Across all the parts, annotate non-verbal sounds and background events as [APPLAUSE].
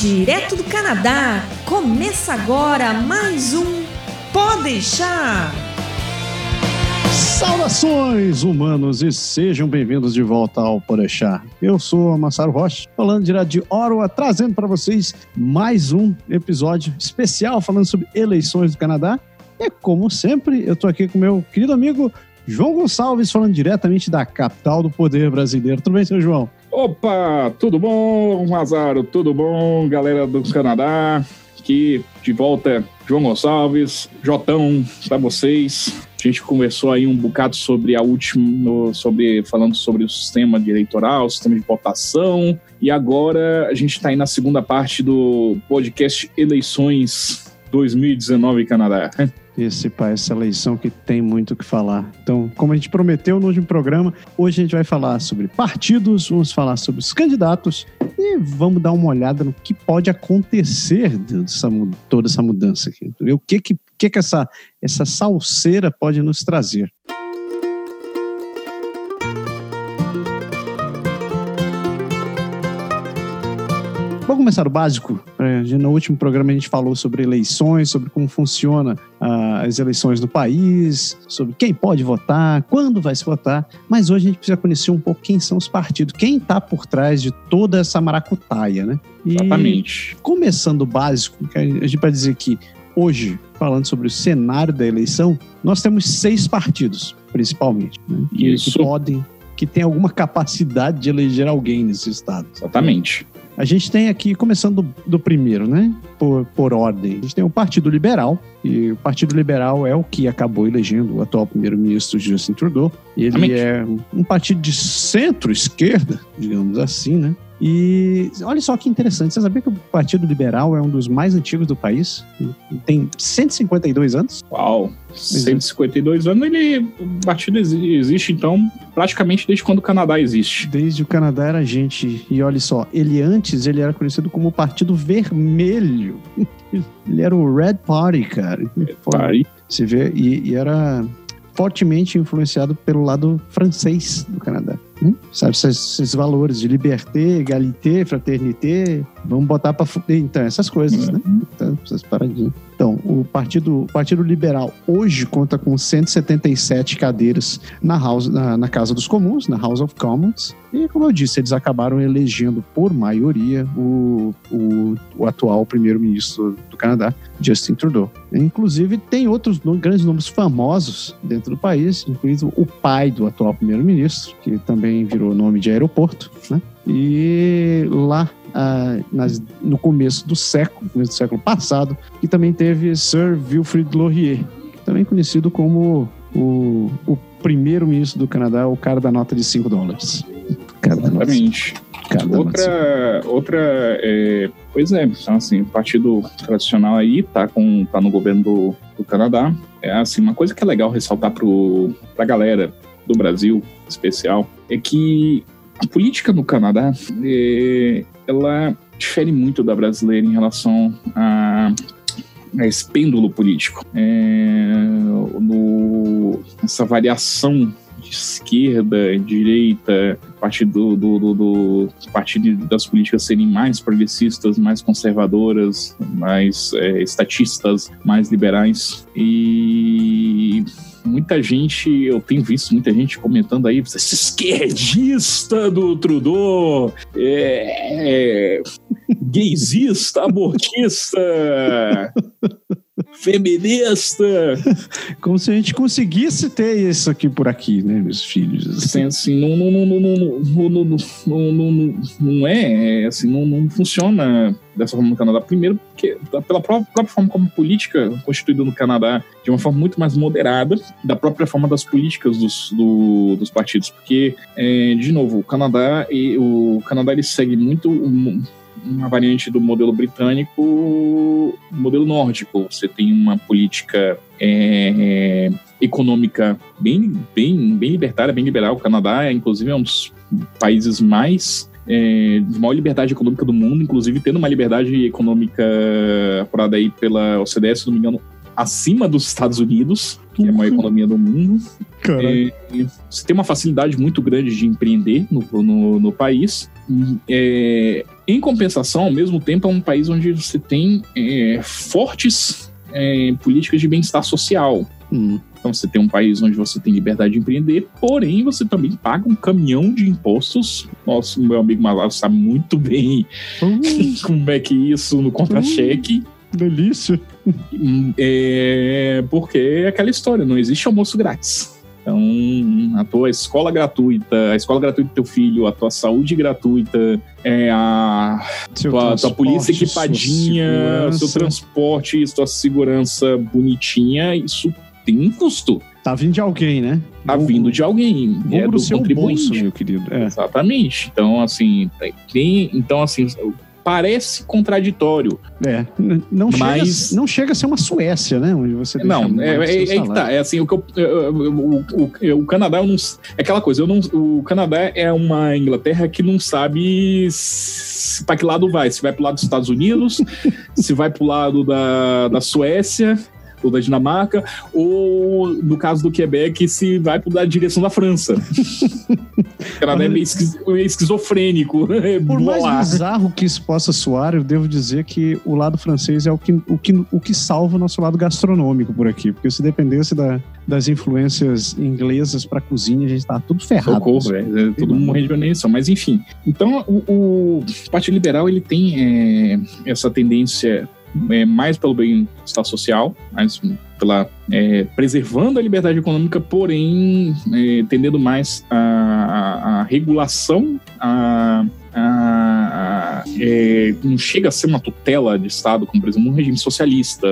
Direto do Canadá, começa agora mais um Pode deixar. Saudações, humanos, e sejam bem-vindos de volta ao Podeixar. Eu sou Massaro Rocha, falando direto de Ottawa, trazendo para vocês mais um episódio especial falando sobre eleições do Canadá. E como sempre, eu estou aqui com meu querido amigo João Gonçalves, falando diretamente da capital do poder brasileiro. Tudo bem, seu João? Opa, tudo bom, Mazaro? Tudo bom, galera do Canadá? Aqui de volta, João Gonçalves, Jotão, para vocês. A gente conversou aí um bocado sobre a última, sobre falando sobre o sistema eleitoral, o sistema de votação, e agora a gente está aí na segunda parte do podcast Eleições 2019 Canadá esse essa eleição que tem muito o que falar. Então, como a gente prometeu no último programa, hoje a gente vai falar sobre partidos, vamos falar sobre os candidatos e vamos dar uma olhada no que pode acontecer dessa, toda essa mudança aqui. O que que, que, que essa, essa salseira pode nos trazer. Começar o básico. É, no último programa a gente falou sobre eleições, sobre como funciona uh, as eleições no país, sobre quem pode votar, quando vai se votar. Mas hoje a gente precisa conhecer um pouco quem são os partidos, quem está por trás de toda essa maracutaia, né? E, Exatamente. Começando o básico, a gente vai dizer que hoje, falando sobre o cenário da eleição, nós temos seis partidos, principalmente, né? que, que podem que tem alguma capacidade de eleger alguém nesse estado. Exatamente. A gente tem aqui, começando do, do primeiro, né? Por, por ordem. A gente tem o Partido Liberal, e o Partido Liberal é o que acabou elegendo o atual primeiro-ministro Justin Trudeau. Ele Exatamente. é um partido de centro-esquerda, digamos assim, né? E olha só que interessante, você sabia que o Partido Liberal é um dos mais antigos do país? Tem 152 anos? Uau! 152 anos, ele, o partido existe, então, praticamente desde quando o Canadá existe. Desde o Canadá era gente. E olha só, ele antes ele era conhecido como o Partido Vermelho. [LAUGHS] ele era o Red Party, cara. Red Party. Você vê, e, e era fortemente influenciado pelo lado francês do Canadá. Hum? Sabe, esses, esses, valores de liberté, égalité, fraternité, vamos botar para então essas coisas, né? uhum. né? Então, essas paradinhas. Então, o Partido, o Partido Liberal hoje conta com 177 cadeiras na, house, na, na, Casa dos Comuns, na House of Commons. E, como eu disse, eles acabaram elegendo por maioria o, o, o atual primeiro-ministro do Canadá, Justin Trudeau. Inclusive, tem outros grandes nomes famosos dentro do país, incluindo o pai do atual primeiro-ministro, que também virou nome de aeroporto, né? E lá ah, nas, no começo do século, começo do século passado, que também teve Sir Wilfrid Laurier, também conhecido como o, o primeiro-ministro do Canadá, o cara da nota de 5 dólares. Exatamente. outra, outra é, pois é, então, assim, o partido tradicional aí tá, com, tá no governo do, do Canadá. É assim, uma coisa que é legal ressaltar pro, pra galera do Brasil, especial, é que a política no Canadá, é, ela difere muito da brasileira em relação a, a esse pêndulo político. É, no, essa variação de esquerda, direita, partido do, do, do, partido das políticas serem mais progressistas, mais conservadoras, mais é, estatistas, mais liberais. E muita gente, eu tenho visto muita gente comentando aí, esse esquerdista do Trudeau, é, é gaysista, abortista [LAUGHS] feminista. Como se a gente conseguisse ter isso aqui por aqui, né, meus filhos? Assim, assim não, não, não, não, não, não, não, não é, assim, não, não funciona dessa forma no Canadá. Primeiro, porque pela própria, própria forma como política constituída no Canadá, de uma forma muito mais moderada, da própria forma das políticas dos, do, dos partidos. Porque, é, de novo, o Canadá, e, o Canadá ele segue muito uma variante do modelo britânico, modelo nórdico. Você tem uma política é, é, econômica bem, bem, bem libertária, bem liberal. O Canadá, é, inclusive, é um dos países mais é, de maior liberdade econômica do mundo, inclusive tendo uma liberdade econômica apurada aí pela OCDE, se não me engano, acima dos Estados Unidos, que é a maior uhum. economia do mundo. É, você tem uma facilidade muito grande de empreender no, no, no país. é, em compensação, ao mesmo tempo, é um país onde você tem é, fortes é, políticas de bem-estar social. Hum. Então você tem um país onde você tem liberdade de empreender, porém você também paga um caminhão de impostos. Nossa, meu amigo Malaro sabe muito bem hum. [LAUGHS] como é que isso no contra-cheque. Hum. Delícia. É, porque é aquela história, não existe almoço grátis. Então, a tua escola gratuita, a escola gratuita do teu filho, a tua saúde gratuita, é a tua, tua, polícia equipadinha, seu transporte, sua segurança bonitinha, isso tem um custo. Tá vindo de alguém, né? Tá vindo de alguém. é do seu bolso, meu querido. É. Exatamente. Então, assim, tem, então, assim, parece contraditório. É, não, mas... chega, não chega a ser uma Suécia, né? Onde você não, é, é, é, que tá. É assim, o, que eu, o, o, o, Canadá eu não, é aquela coisa. Eu não, o Canadá é uma Inglaterra que não sabe para que lado vai. Se vai pro lado dos Estados Unidos, [LAUGHS] se vai pro lado da, da Suécia ou da Dinamarca, ou no caso do Quebec, se vai para a direção da França. [LAUGHS] o Canadá é meio, esquizofrênico. [LAUGHS] Por mais bizarro que isso possa soar, eu devo dizer que o lado francês é o que, o que, o que salva o nosso lado gastronômico por aqui, porque se dependesse da, das influências inglesas para cozinha, a gente tá tudo ferrado. Socorro, é, é todo mundo morrendo de veneção. Mas enfim, então o, o Partido Liberal ele tem é, essa tendência é, mais pelo bem-estar social, mais pela é, preservando a liberdade econômica, porém é, tendendo mais a, a, a regulação, a, a, é, não chega a ser uma tutela de Estado, como por exemplo um regime socialista,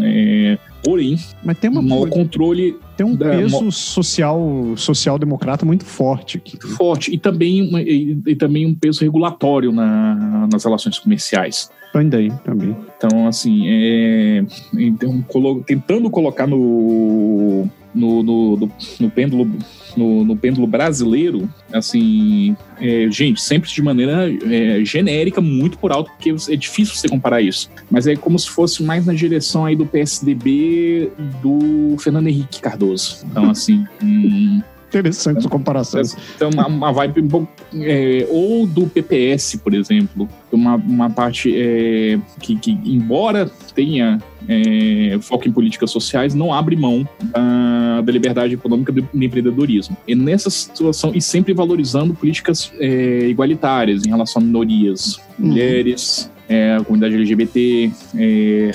é, porém, mas tem uma, um controle tem um da, peso uma, social social democrata muito forte aqui. Forte e também e, e também um peso regulatório na, nas relações comerciais. Também, também. Então, assim, é, então, colo, tentando colocar no, no, no, no, no pêndulo no, no, pêndulo brasileiro, assim, é, gente, sempre de maneira é, genérica, muito por alto, porque é difícil você comparar isso. Mas é como se fosse mais na direção aí do PSDB do Fernando Henrique Cardoso. Então, assim. Hum, Interessante essa comparação. Então, uma, uma vibe é, ou do PPS, por exemplo, uma, uma parte é, que, que, embora tenha é, foco em políticas sociais, não abre mão da, da liberdade econômica do, do empreendedorismo. E nessa situação, e sempre valorizando políticas é, igualitárias em relação a minorias, uhum. É, a comunidade LGBT, é,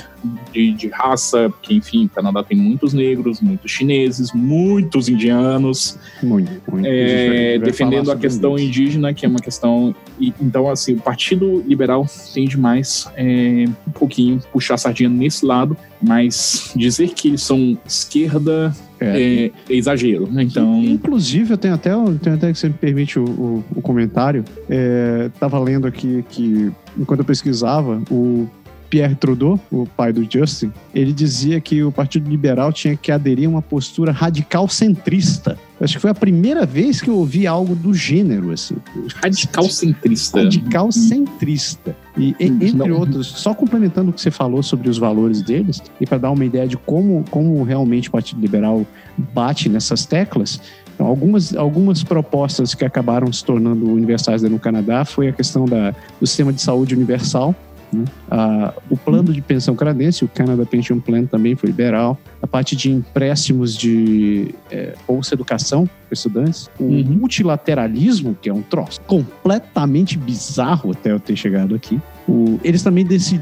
de, de, raça, porque, enfim, o Canadá tem muitos negros, muitos chineses, muitos indianos. Muito, muito. É, defendendo a questão isso. indígena, que é uma questão. E, então, assim, o Partido Liberal tende mais é, um pouquinho puxar a sardinha nesse lado, mas dizer que eles são esquerda é, é, exagero, né? Então. Inclusive, eu tenho até, tenho até que você me permite o, o, o comentário. É, tava lendo aqui que, enquanto eu pesquisava, o Pierre Trudeau, o pai do Justin, ele dizia que o Partido Liberal tinha que aderir a uma postura radical centrista. Acho que foi a primeira vez que eu ouvi algo do gênero, assim. Radical centrista. Radical centrista. E, entre Não. outros, só complementando o que você falou sobre os valores deles, e para dar uma ideia de como, como realmente o Partido Liberal bate nessas teclas, então, algumas, algumas propostas que acabaram se tornando universais no Canadá foi a questão da, do sistema de saúde universal, né? Ah, o plano de pensão canadense, o Canada Pension Plan, também foi liberal. A parte de empréstimos de é, bolsa educação para estudantes. O uhum. multilateralismo, que é um troço completamente bizarro até eu ter chegado aqui. O, eles também def,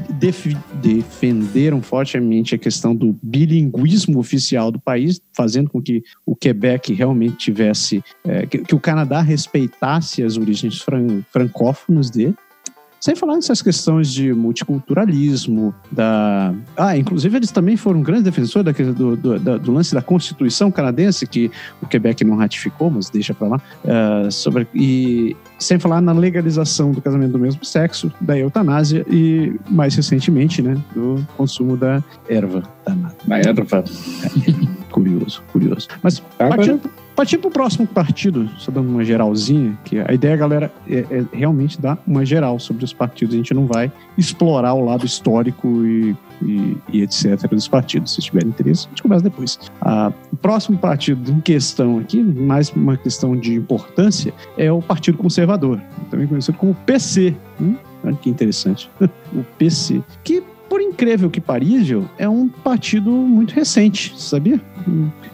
defenderam fortemente a questão do bilinguismo oficial do país, fazendo com que o Quebec realmente tivesse, é, que, que, o Canadá respeitasse as origens fran, francófonas dele. Sem falar nessas questões de multiculturalismo, da. Ah, inclusive eles também foram grandes defensores do, do, do, do lance da Constituição canadense, que o Quebec não ratificou, mas deixa pra lá. Uh, sobre... E sem falar na legalização do casamento do mesmo sexo, da eutanásia e, mais recentemente, né, do consumo da erva danada. Da erva. É. [LAUGHS] curioso, curioso. Mas partindo, Partir para o próximo partido, só dando uma geralzinha, que a ideia, galera, é, é, realmente dar uma geral sobre os partidos. A gente não vai explorar o lado histórico e, e, e etc. dos partidos. Se tiver interesse, a gente começa depois. Ah, o próximo partido em questão aqui, mais uma questão de importância, é o Partido Conservador, também conhecido como PC. Hum? Olha que interessante. [LAUGHS] o PC. Que por incrível que parível, é um partido muito recente, sabia?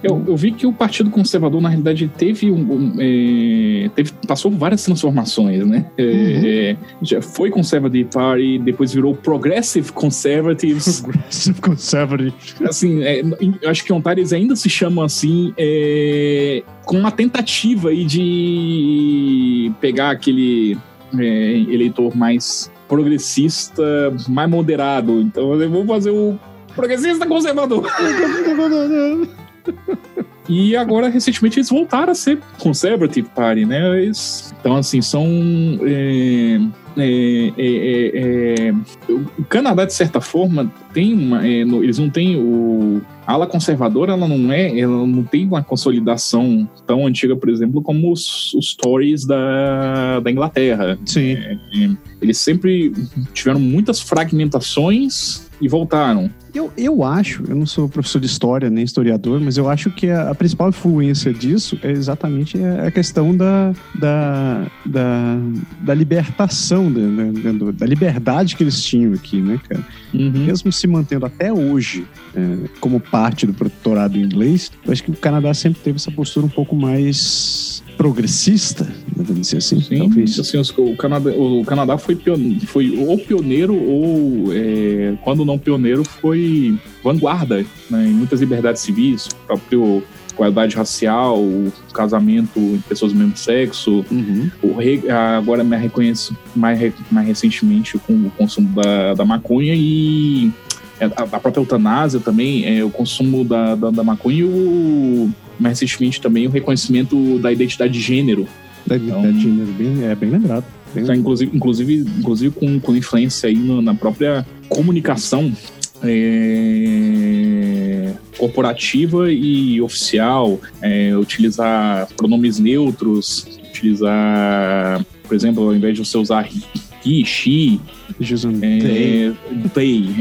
Eu, eu vi que o Partido Conservador, na realidade, teve um. um é, teve, passou várias transformações, né? É, uhum. Já foi Conservative Party, depois virou Progressive Conservatives. [LAUGHS] Progressive Conservatives. Assim, é, acho que Ontário ainda se chamam assim, é, com uma tentativa aí de pegar aquele é, eleitor mais progressista, mais moderado. Então eu vou fazer o progressista conservador. [LAUGHS] E agora, recentemente, eles voltaram a ser Conservative Party, né? Eles, então, assim, são. É, é, é, é, o Canadá, de certa forma, tem uma. É, no, eles não têm o. A ala conservadora, ela não é. Ela não tem uma consolidação tão antiga, por exemplo, como os, os Tories da, da Inglaterra. Sim. É, eles sempre tiveram muitas fragmentações e voltaram. Eu, eu acho, eu não sou professor de história nem historiador, mas eu acho que a, a principal influência disso é exatamente a questão da, da, da, da libertação, da, da, da, liberdade que eles tinham aqui, né, cara? Uhum. Mesmo se mantendo até hoje é, como parte do protetorado inglês, eu acho que o Canadá sempre teve essa postura um pouco mais progressista, vamos dizer assim. Sim, talvez. Assim, o, Canadá, o Canadá foi, pione, foi ou pioneiro ou, é, quando não pioneiro, foi vanguarda né, em muitas liberdades civis, próprio igualdade racial, o casamento entre pessoas do mesmo sexo. Uhum. O agora me reconheço mais, mais recentemente com o consumo da, da maconha e é, a, a própria eutanásia também, é, o consumo da, da, da maconha e o mais recentemente também o reconhecimento da identidade de gênero. Da identidade então, de gênero, bem, é bem lembrado. Bem tá, inclusive, inclusive, inclusive com, com influência aí no, na própria comunicação é, corporativa e oficial, é, utilizar pronomes neutros, utilizar, por exemplo, ao invés de você usar he, she, é, they,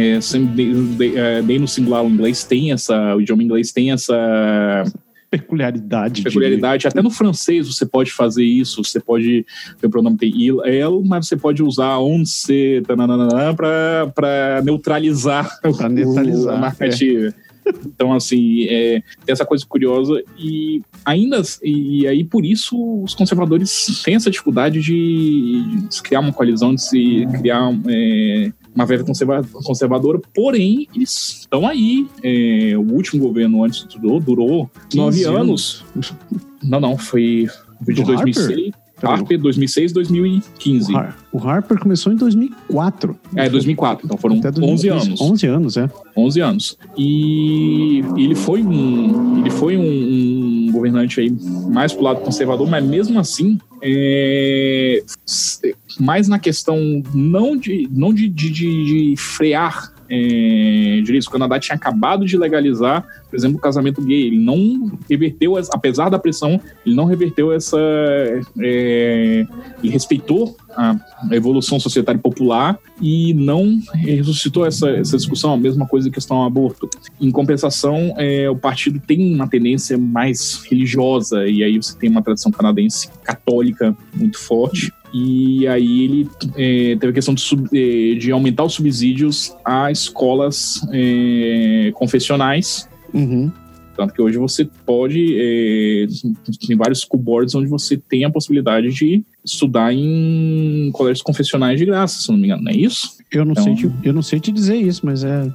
é, they, no singular o inglês tem essa, o idioma inglês tem essa peculiaridade. Peculiaridade. De... Até no francês você pode fazer isso. Você pode. O pronome tem il, el, mas você pode usar on se para neutralizar, pra neutralizar [LAUGHS] a narrativa. É. Então, assim, é, tem essa coisa curiosa e ainda, e aí por isso os conservadores têm essa dificuldade de, de criar uma coalizão, de se criar é, uma verba conservadora, porém, eles estão aí. É, o último governo antes durou, durou nove anos. anos. Não, não, foi, de 2006. Harper? Harper, 2006, 2015. O, Harper começou em 2004. É, 2004. Então foram 11 anos. 11 anos, é. 11 anos. E ele foi um, ele foi um, um governante aí mais pro lado conservador, mas mesmo assim, é, mais na questão não de, não de, de, de frear é, direitos. O Canadá tinha acabado de legalizar, por exemplo, o casamento gay. Ele não reverteu, apesar da pressão, ele não reverteu essa. É, ele respeitou a evolução societária popular e não ressuscitou essa, essa discussão, a mesma coisa em questão ao aborto. Em compensação, é, o partido tem uma tendência mais religiosa, e aí você tem uma tradição canadense católica muito forte. E aí ele é, teve a questão de, sub, é, de, aumentar os subsídios a escolas é, confessionais. Uhum. Tanto que hoje você pode. É, tem vários school boards onde você tem a possibilidade de estudar em colégios confessionais de graça, se não me engano, não é isso? Eu não, então, sei, te, eu não sei te dizer isso, mas é.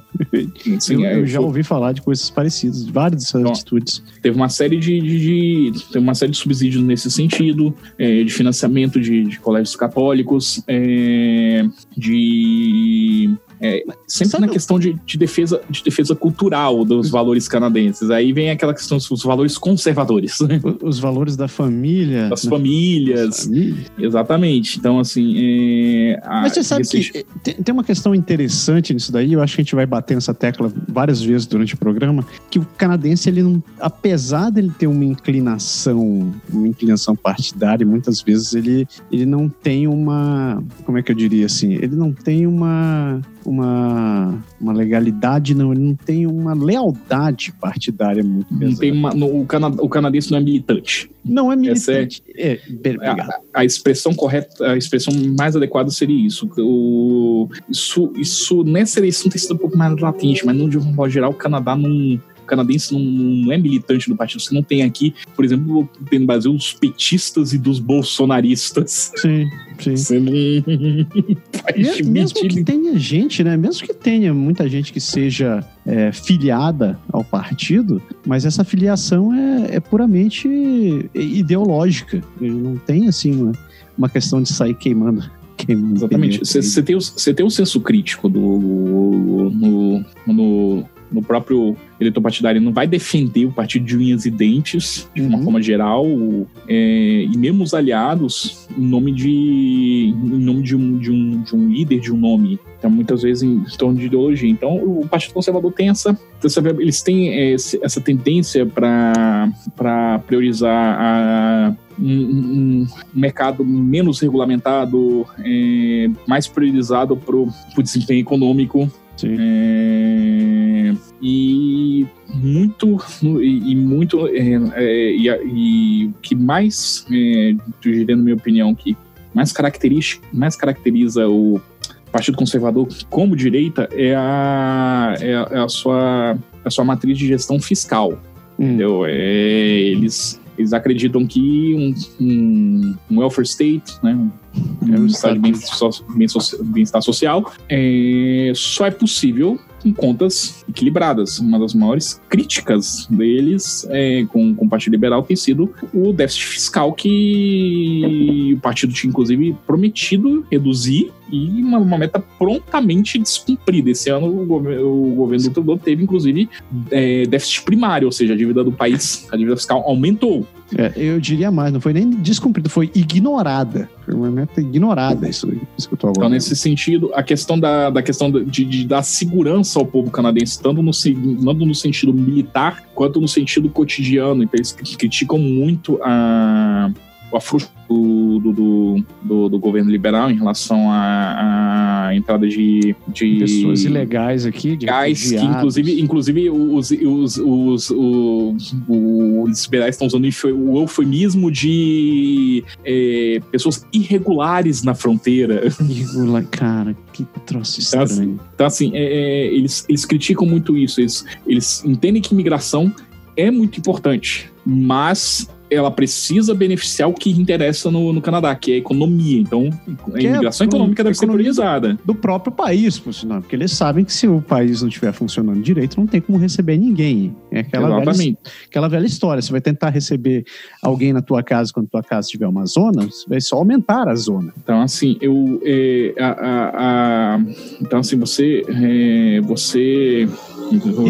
Sim, eu, é, eu já ouvi falar de coisas parecidas, de várias dessas então, atitudes. Teve uma série de, de, de, teve uma série de subsídios nesse sentido, é, de financiamento de, de colégios católicos, é, de é, sempre Sabe na questão de, de, defesa, de defesa cultural dos valores canadenses. Aí vem aquela questão dos valores conservadores. [LAUGHS] Os valores da família. Das né? famílias. Exatamente. Então, assim. É, Mas você sabe esse... que tem, tem uma questão interessante nisso daí, eu acho que a gente vai bater nessa tecla várias vezes durante o programa, que o canadense, ele não, apesar dele ter uma inclinação, uma inclinação partidária, muitas vezes ele, ele não tem uma, como é que eu diria assim, ele não tem uma uma, uma legalidade, não, ele não tem uma lealdade partidária muito pesada. Não tem uma, no, o, cana, o canadense não é militante. Não é militante. É, é, a, a, expressão correta, a expressão mais adequada seria isso. O, isso, isso nessa eleição tem sido um pouco mais latente, mas no de um modo geral, o Canadá não canadense não, não, é militante do partido. Você não tem aqui, por exemplo, tem no Brasil os petistas e dos bolsonaristas. Sim, sim. Você não [LAUGHS] faz mesmo, mesmo que tenha gente, né? Mesmo que tenha muita gente que seja é, filiada ao partido, mas essa filiação é, é puramente ideológica. Não tem, assim, uma, uma questão de sair queimando [LAUGHS] Exatamente. Você tem, o, tem o senso crítico do, no, no, no próprio eleitor partidário não vai defender o partido de unhas e dentes, de uma uhum. forma geral, é, e mesmo os aliados, em nome de, em nome de um, de, um, de um líder, de um nome. Então, muitas vezes em torno de ideologia. Então, o Partido Conservador tem essa. essa eles têm é, essa tendência para priorizar a, um, um, mercado menos regulamentado, é, mais priorizado para o desempenho econômico. É, e muito e, e muito é, é, e, o que mais é, na minha opinião que mais caracteriza mais caracteriza o Partido Conservador como direita é a, é a, é a sua a sua matriz de gestão fiscal hum. entendeu é, eles eles acreditam que um, um, um welfare state, né, um estado de bem-estar social, é, só é possível com contas equilibradas. Uma das maiores críticas deles é, com, com o Partido Liberal tem sido o déficit fiscal que o partido tinha, inclusive, prometido reduzir e uma, uma meta prontamente descumprida. Esse ano o, governo, o governo do Trudeau teve, inclusive, é, déficit primário, ou seja, a dívida do país, [LAUGHS] a dívida fiscal aumentou. É, eu diria mais, não foi nem descumprida, foi ignorada. Foi uma meta ignorada, isso, isso que eu tô agora. Então, nesse sentido, a questão da, da questão de, de dar segurança ao povo canadense, tanto no, tanto no sentido militar quanto no sentido cotidiano. Então, eles criticam muito a a frustra do, do, do, do, governo liberal em relação à, à entrada de, de pessoas ilegais aqui, de gás, que inclusive, inclusive os, os, os, os, os liberais estão usando o eufemismo de é, pessoas irregulares na fronteira. Irregular, cara, que troço então, assim, estranho. Então, assim, é, é, eles, eles criticam muito isso. Eles, eles entendem que imigração é muito importante, mas ela precisa beneficiar o que interessa no, no Canadá, que é a economia. Então, a que é imigração é, econômica deve ser priorizada. Do, próprio país, por sinal, porque eles sabem que se o país não estiver funcionando direito, não tem como receber ninguém. É aquela Exatamente. Velha, aquela velha história. Você vai tentar receber alguém na tua casa quando tua casa tiver uma zona, você vai só aumentar a zona. Então, assim, eu. É, a, a, a, então, assim, você. É, você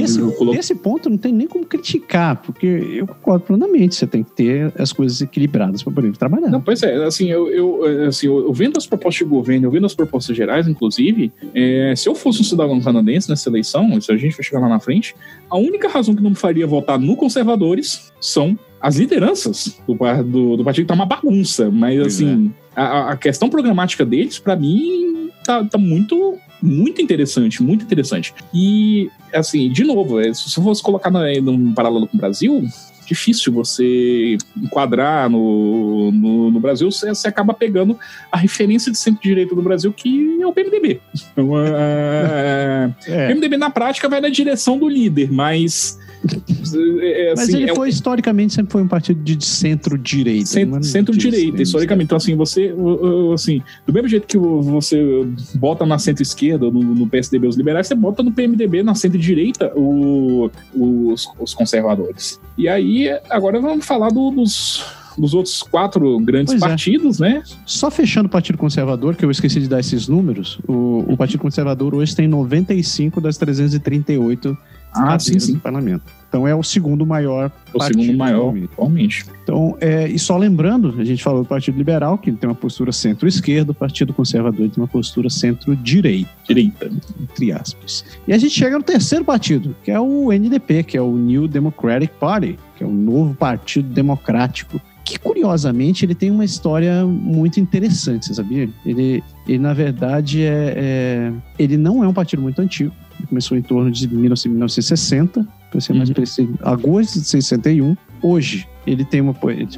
esse, esse ponto não tem nem como criticar, porque eu concordo plenamente. Você tem que ter as coisas equilibradas para poder trabalhar. Não, pois é, assim, eu, eu, assim, eu, vendo as propostas de governo, eu vendo as propostas gerais, inclusive, é, se eu fosse um cidadão canadense nessa eleição, se a gente vai chegar lá na frente, a única razão que não me faria votar no conservadores são as lideranças do, do, do partido tá uma bagunça, mas pois assim, é. a, a, questão programática deles, para mim, tá, tá muito muito interessante, muito interessante. E, assim, de novo, é, se você fosse colocar num paralelo com o Brasil, difícil você enquadrar no, no, no Brasil, você, você, acaba pegando a referência de centro-direita do Brasil, que é o PMDB. Então, é, é. [LAUGHS] O PMDB, na prática, vai na direção do líder, mas é, é, assim, Mas ele é foi, historicamente, sempre foi um partido de centro-direita. Centro-direita, historicamente. Então, assim, você, assim, do mesmo jeito que você bota na centro-esquerda, no, no, PSDB os liberais, você bota no PMDB, na centro-direita, os, os conservadores. E aí, agora vamos falar do, dos dos outros quatro grandes pois é. partidos, é. né? Só fechando o Partido Conservador, que eu esqueci de dar esses números, o, o Partido Conservador hoje tem 95 das 338 ah, sim, sim. do parlamento. Então é o segundo maior o segundo maior atualmente. Então, é, e só lembrando, a gente falou do Partido Liberal, que tem uma postura centro-esquerda, o Partido Conservador tem uma postura centro-direita. Direita. Entre aspas. E a gente chega no terceiro partido, que é o NDP, que é o New Democratic Party, que é o novo Partido Democrático que curiosamente ele tem uma história muito interessante, você sabia? Ele, ele na verdade é, é, ele não é um partido muito antigo. Ele começou em torno de 1960, para ser mais uhum. preciso, agosto de 61. Hoje ele tem uma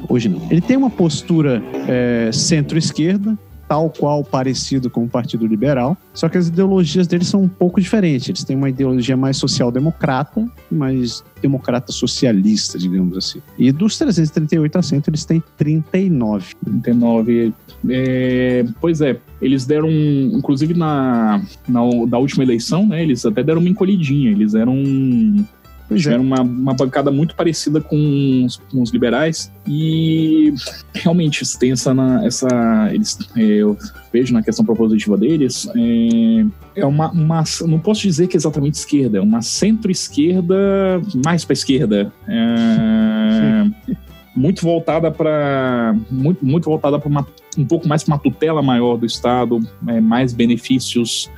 hoje não. Ele tem uma postura é, centro-esquerda, tal qual parecido com o Partido Liberal, só que as ideologias deles são um pouco diferentes. Eles têm uma ideologia mais social-democrata, mais democrata socialista, digamos assim. E dos 338 assentos, eles têm 39. 39. É, pois é, eles deram, inclusive na, na última eleição, né, eles até deram uma encolhidinha, eles eram Pois Tiveram é. uma, uma bancada muito parecida com os, com os liberais e realmente tem essa, essa eles, é, eu vejo na questão propositiva deles é, é uma, uma não posso dizer que é exatamente esquerda, é uma centro-esquerda mais para esquerda. É, muito voltada para muito, muito voltada para um pouco mais para uma tutela maior do Estado, é, mais benefícios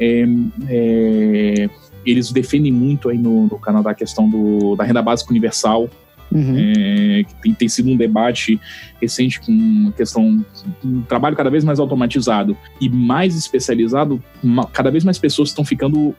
é, é, eles defendem muito aí no, no Canadá a questão do, da renda básica universal, Uhum. É, que tem, tem, sido um debate recente com a questão um trabalho cada vez mais automatizado e mais especializado, uma, cada vez mais pessoas estão ficando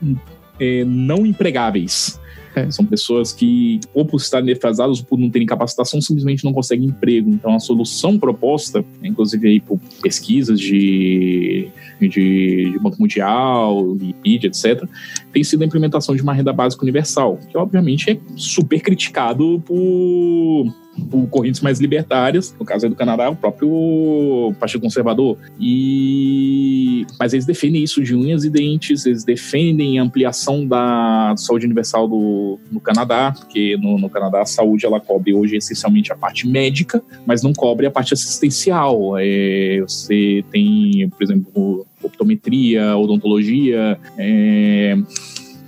é, não empregáveis. É. São pessoas que, ou por estarem defasadas ou por não terem capacitação, simplesmente não conseguem emprego. Então, a solução proposta, inclusive aí por pesquisas de, de, de Banco Mundial, BID, etc., tem sido a implementação de uma renda básica universal, que obviamente é super criticado por por correntes mais libertárias, no caso aí do Canadá, o próprio Partido Conservador. E mas eles defendem isso de unhas e dentes, eles defendem a ampliação da saúde universal do, no Canadá, porque no, no Canadá a saúde ela cobre hoje essencialmente a parte médica, mas não cobre a parte assistencial. É, você tem, por exemplo, optometria, odontologia, é,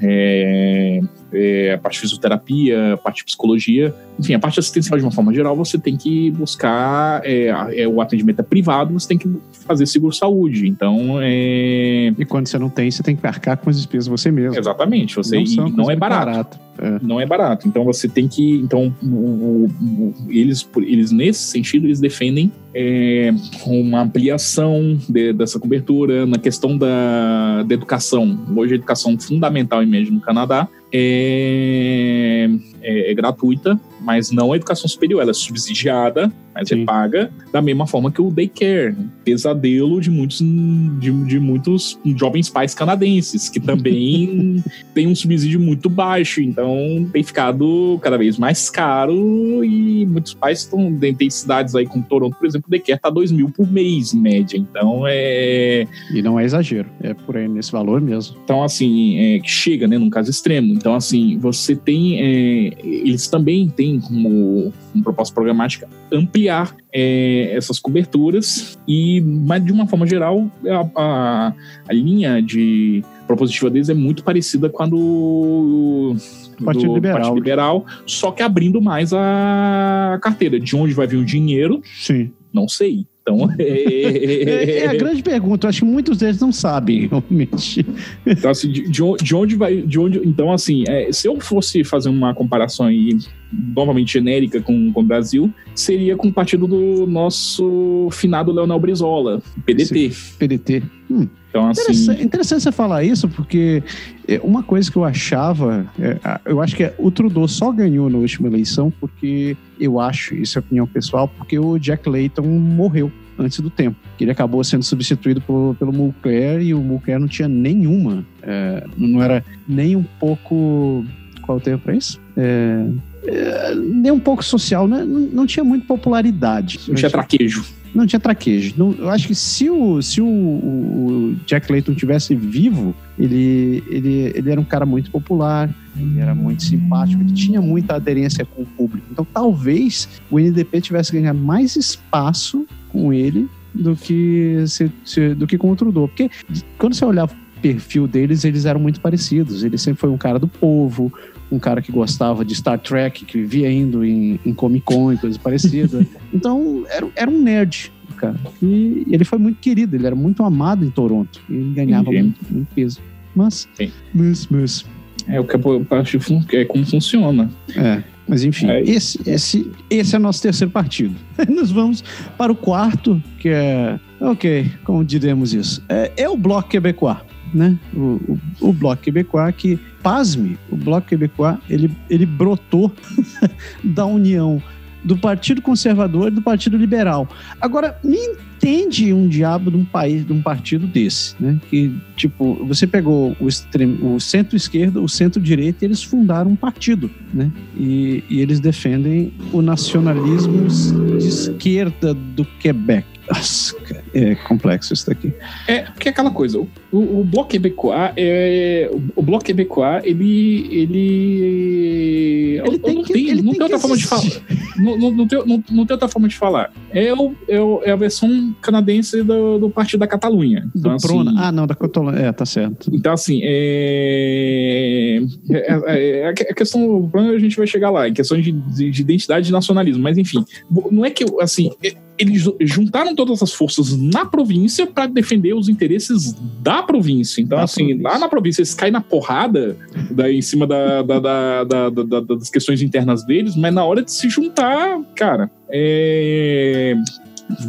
é, é, a parte de fisioterapia, a parte de psicologia, enfim, a parte assistencial de uma forma geral, você tem que buscar é, é, o atendimento é privado, você tem que fazer seguro-saúde. Então, é... E quando você não tem, você tem que arcar com as despesas você mesmo. Exatamente. Você, não, não é barato. barato. É. Não é barato. Então, você tem que... Então, o, o, eles, eles, nesse sentido, eles defendem é, uma ampliação de, dessa cobertura na questão da, da educação. Hoje, a educação fundamental, em médio, no Canadá é, é, é gratuita mas não a educação superior, ela é subsidiada, mas é Sim. é paga da mesma forma que o daycare, pesadelo de muitos de, de muitos jovens pais canadenses que também [LAUGHS] tem um subsídio muito baixo, então tem ficado cada vez mais caro e muitos pais estão tem cidades aí como Toronto, por exemplo, o daycare tá 2 mil por mês em média, então é e não é exagero, é por aí nesse valor mesmo. Então assim é, chega, né, num caso extremo, então assim você tem é, eles também têm tem como, como proposta programática ampliar é, essas coberturas e, mas de uma forma geral, a, a, a linha de propositiva deles é muito parecida com a do Partido, do Liberal. Partido Liberal, só que abrindo mais a carteira. De onde vai vir o dinheiro? Sim. Não sei. Então, [LAUGHS] é... é, é a grande pergunta. Eu acho que muitos deles não sabem, [LAUGHS] realmente. Então, assim, de, de onde vai. De onde, então, assim, é, se eu fosse fazer uma comparação aí, novamente genérica com, com o Brasil, seria com o partido do nosso finado Leonel Brizola, PDT. Sim, PDT. Hum. Então, assim... interessante, interessante você falar isso, porque é, uma coisa que eu achava, é, eu acho que o Trudeau só ganhou na última eleição porque eu acho, isso é opinião pessoal, porque o Jack Layton morreu antes do tempo. Ele acabou sendo substituído por, pelo Mulcair e o Mulcair não tinha nenhuma, é, não era nem um pouco. Qual é o termo para isso? É, é, nem um pouco social, né? não, não tinha muita popularidade. Não tinha traquejo Não tinha traquejo. Não, eu acho que se o, se o, o, Jack Layton tivesse vivo, ele, ele, ele era um cara muito popular, ele era muito simpático, ele tinha muita aderência com o público. Então talvez o NDP tivesse ganhar mais espaço com ele do que, se, se, do que com o Trudeau. Porque quando você olhava o perfil deles, eles eram muito parecidos. Ele sempre foi um cara do povo, um cara que gostava de Star Trek, que vivia indo em, em Comic Con e coisas parecidas. [LAUGHS] então, era, era um nerd, cara. E ele foi muito querido, ele era muito amado em Toronto. E ele ganhava muito, muito, peso. Mas, Sim. mas, mas. É o que eu acho é como funciona. É. Mas enfim, é. esse, esse, esse é o nosso terceiro partido. [LAUGHS] Nós vamos para o quarto, que é. Ok, como diremos isso? É, é o Bloco Quebecois né? O, o, o Bloco Quebecois, que, pasme, o Bloco Quebecois, ele, ele brotou [LAUGHS] da união do Partido Conservador e do Partido Liberal. Agora, me entende um diabo de um país, de um partido desse, né? Que, tipo, você pegou o, o centro-esquerda, o centro-direita e eles fundaram um partido, né? E, e eles defendem o nacionalismo de esquerda do Quebec. Nossa, é complexo isso daqui. É, porque é aquela coisa, o, o Bloco Québécois, é, o, o Bloco Québécois, ele, ele... Ele tem, não, que, tem, ele não tem, tem outra forma de falar. Não, não, não, tem, não, não tem outra forma de falar. É, o, é, o, é a versão canadense do, do Partido da Catalunha. Então, do assim, Prona. Ah, não, da Catalunha. É, tá certo. Então, assim, é, é, é, é a questão, a gente vai chegar lá, em questão de, de, de identidade e nacionalismo, mas enfim, não é que, assim, eles juntaram todas as forças na província para defender os interesses da província. Então, da assim, província. lá na província eles caem na porrada daí, em cima da, da, da, das questões internas deles, mas na hora de se juntar, cara, é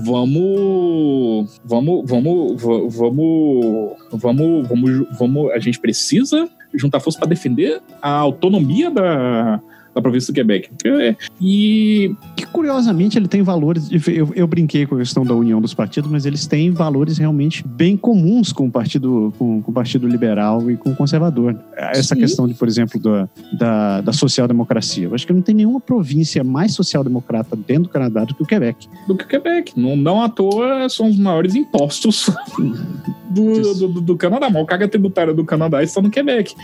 vamos vamos vamos vamos vamos vamos vamos a gente precisa juntar força para defender a autonomia da da província do Quebec. É, e que curiosamente ele tem valores. Eu, eu, brinquei com a questão da união dos partidos, mas eles têm valores realmente bem comuns com o partido, com, com o partido liberal e com o conservador. Essa Sim. questão de, por exemplo, da, da, da social-democracia. Eu acho que não tem nenhuma província mais social-democrata dentro do Canadá do que o Quebec. Do que o Quebec. Não, não à toa são os maiores impostos [LAUGHS] do, do, do, Canadá. Mal carga tributária do Canadá está no Quebec.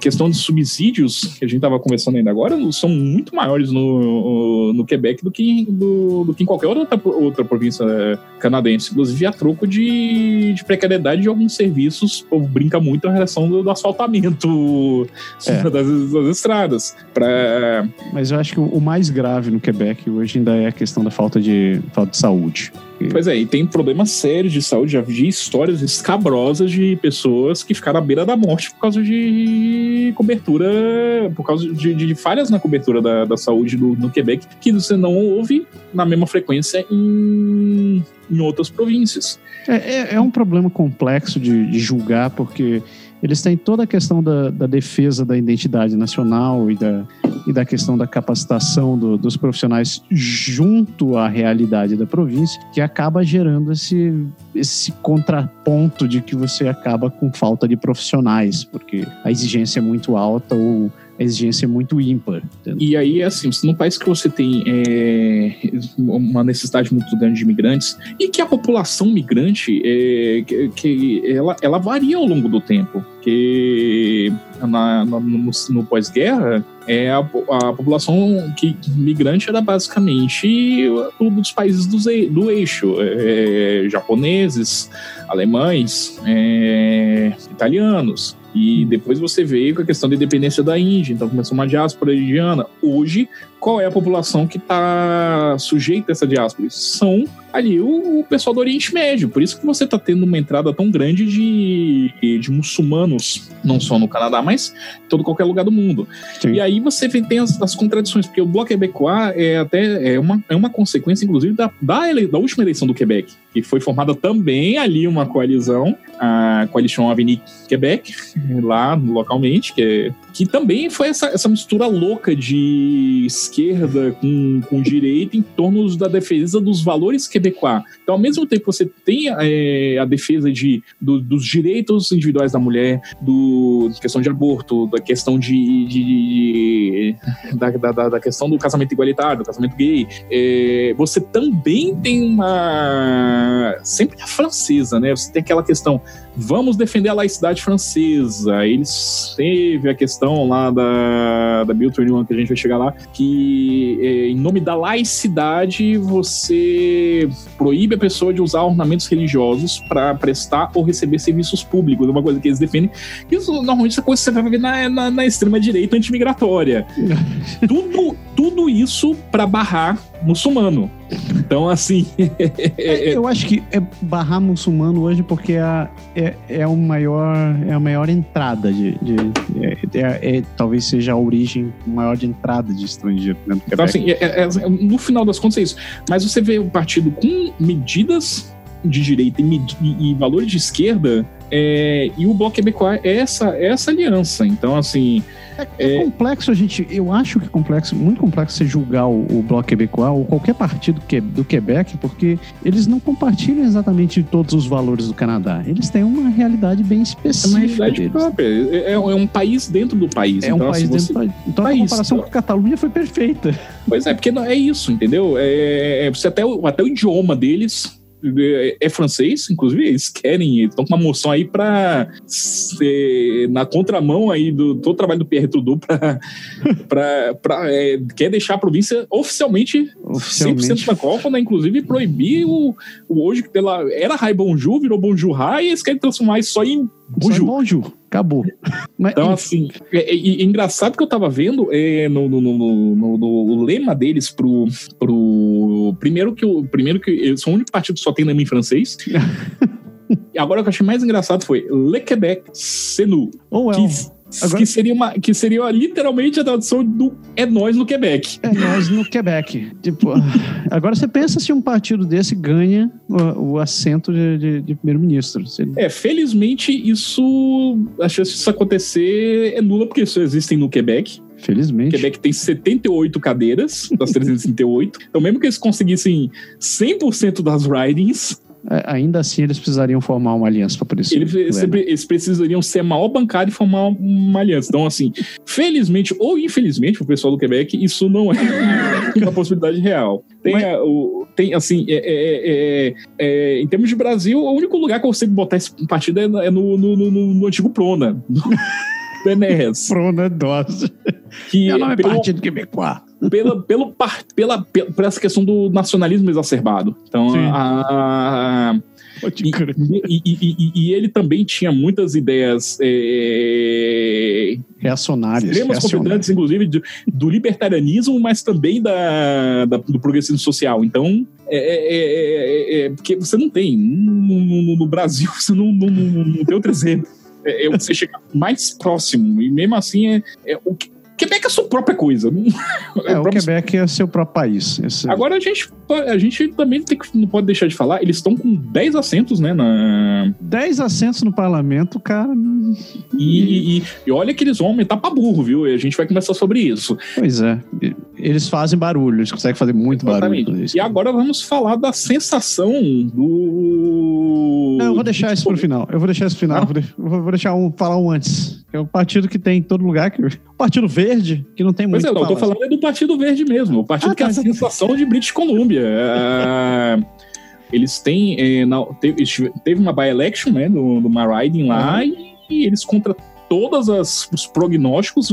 Questão de subsídios, que a gente estava conversando ainda agora, são muito maiores no, no Quebec do que, do, do que em qualquer outra, outra província canadense. Inclusive, a troco de, de precariedade de alguns serviços, o povo brinca muito a relação do, do asfaltamento é. [LAUGHS] das, das, estradas. Pra... Mas eu acho que o mais grave no Quebec hoje ainda é a questão da falta de, falta de saúde. Pois é, e tem problemas sérios de saúde. Já vi histórias escabrosas de pessoas que ficaram à beira da morte por causa de cobertura, por causa de, de falhas na cobertura da, da saúde do, no Quebec, que você não ouve na mesma frequência em, em outras províncias. É, é, é um problema complexo de, de julgar, porque eles têm toda a questão da, da defesa da identidade nacional e da, e da questão da capacitação do, dos profissionais junto à realidade da província, que acaba gerando esse, esse contraponto de que você acaba com falta de profissionais, porque a exigência é muito alta ou exigência é muito ímpar. Entendeu? E aí, assim, num país que você tem é, uma necessidade muito grande de imigrantes e que a população migrante é, que, que ela, ela varia ao longo do tempo, que na, no, no pós-guerra é a, a, população que migrante era basicamente dos países do, do eixo, é, japoneses, alemães, é, italianos. E depois você veio com a questão da independência da Índia, então começou uma diáspora indiana. Hoje, qual é a população que está sujeita a essa diáspora? São ali o, o, pessoal do Oriente Médio. Por isso que você está tendo uma entrada tão grande de, de muçulmanos, não só no Canadá, mas em todo qualquer lugar do mundo. Sim. E aí você tem as, as, contradições, porque o Bloco Quebecois é até é uma, é uma consequência, inclusive, da, da, ele, da última eleição do Quebec, foi formada também ali uma coalizão, a Coalition Avenir Quebec, [LAUGHS] lá localmente, que é que também foi essa, essa mistura louca de esquerda com, com direita em torno da defesa dos valores quebecois. Então, ao mesmo tempo que você tem é, a defesa de, do, dos direitos individuais da mulher, do questão de aborto, da questão de, de, de da, da, da, questão do casamento igualitário, do casamento gay, é, você também tem uma sempre a francesa, né? Você tem aquela questão vamos defender a laicidade francesa. Eles teve a questão lá da, da Bill 21, que a gente vai chegar lá, que é, em nome da laicidade você proíbe a pessoa de usar ornamentos religiosos para prestar ou receber serviços públicos. É uma coisa que eles defendem. Isso normalmente é coisa que você vai ver na, na, na extrema-direita antimigratória. [LAUGHS] tudo, tudo isso para barrar muçulmano. Então, assim. [LAUGHS] é, eu acho que é barrar muçulmano hoje porque é, é, é, o maior, é a maior entrada de. de é, é, é talvez seja a origem maior de entrada de estrangeiro do Então, assim, é, é, no final das contas é isso. Mas você vê o partido com medidas de direita e, e, e valores de esquerda, é, e o Bloco Quebecois é essa, é essa aliança. Então, assim. É, é, é, complexo a gente. Eu acho que é complexo, muito complexo você julgar o, o Bloco Quebecois ou qualquer partido que, do Quebec, porque eles não compartilham exatamente todos os valores do Canadá. Eles têm uma realidade bem específica. É uma realidade deles. própria. É, é, é, um país dentro do país. É um então, país assim, dentro do país. Então país, a comparação então... com a Catalunha foi perfeita. Pois é, porque não, é isso, entendeu? É, você até, até o idioma deles é, francês, inclusive eles querem, estão com uma moção aí para na contramão aí do todo o trabalho do Pierre Trudeau para [LAUGHS] é, quer deixar a província oficialmente, oficialmente. 100% francófona, né? inclusive proibir o, o hoje que pela era Rai Bonjour, virou Bonjour Rai, e eles querem transformar isso só em Bonjour. Bonjour. Acabou. Mas, então, assim, é, é, é, engraçado que eu tava vendo é, no, no, no, no, no lema deles pro, pro. Primeiro que o. Primeiro que. Eles são o único partido que só tem lema em francês. [LAUGHS] E agora o que eu achei mais engraçado foi Le Québec nous. Oh, well. que, Agora... Que, seria uma, que seria literalmente a tradução do É Nós no Quebec. É Nós no Quebec. tipo, [LAUGHS] agora você pensa se um partido desse ganha o, o assento de, de, de primeiro-ministro. É, felizmente isso. A chance disso acontecer é nula, porque isso existem no Quebec. Felizmente. O Quebec tem 78 cadeiras das 338. então, mesmo que eles conseguissem 100% das ridings, é, ainda assim eles precisariam formar uma aliança para isso. Eles, eles, precisariam ser a maior bancada e formar uma aliança. Então, assim, felizmente ou infelizmente, para o pessoal do Quebec, isso não é [LAUGHS] uma possibilidade real. Tem, Mas... a, o, tem assim, é, é, é, é, em termos de Brasil, o único lugar que eu consigo botar esse partido é no, no, no, no antigo Prona. [LAUGHS] PNS. Prona Dose. Que Meu nome é Partido Quebecois pela, pelo, pela, pela, por essa questão do nacionalismo exacerbado. Então, a, a e, e, e, e, ele também tinha muitas ideias é, reacionárias, extremas conflitantes, inclusive do, do, libertarianismo, mas também da, da do progressismo social. Então, é, é, é, é porque você não tem no, no, no Brasil, [LAUGHS] você não, não, não, tem outro exemplo. É, você chega mais próximo, e mesmo assim é, é o que Quebec é a sua própria coisa. É, [LAUGHS] é o, Quebec é seu próprio país. Esse... Agora a gente, a gente também tem que, não pode deixar de falar, eles estão com 10 assentos, né? Na... 10 assentos no parlamento, cara. E, e, e, olha que eles vão aumentar pra burro, viu? E a gente vai conversar sobre isso. Pois é. Eles fazem barulho, eles conseguem fazer muito Exatamente. barulho. E agora vamos falar da sensação do. Não, eu vou deixar isso pro final. Eu vou deixar isso pro final. Vou, vou deixar um, falar um antes. É o partido que tem em todo lugar. Que... O Partido Verde, que não tem muito. Pois é, eu tô falando é do Partido Verde mesmo. O partido ah, que é a tá. sensação de British Columbia. É, eles têm. É, na, teve, teve, uma by-election, né, do, do lá, uhum. e, e eles contra todos os prognósticos,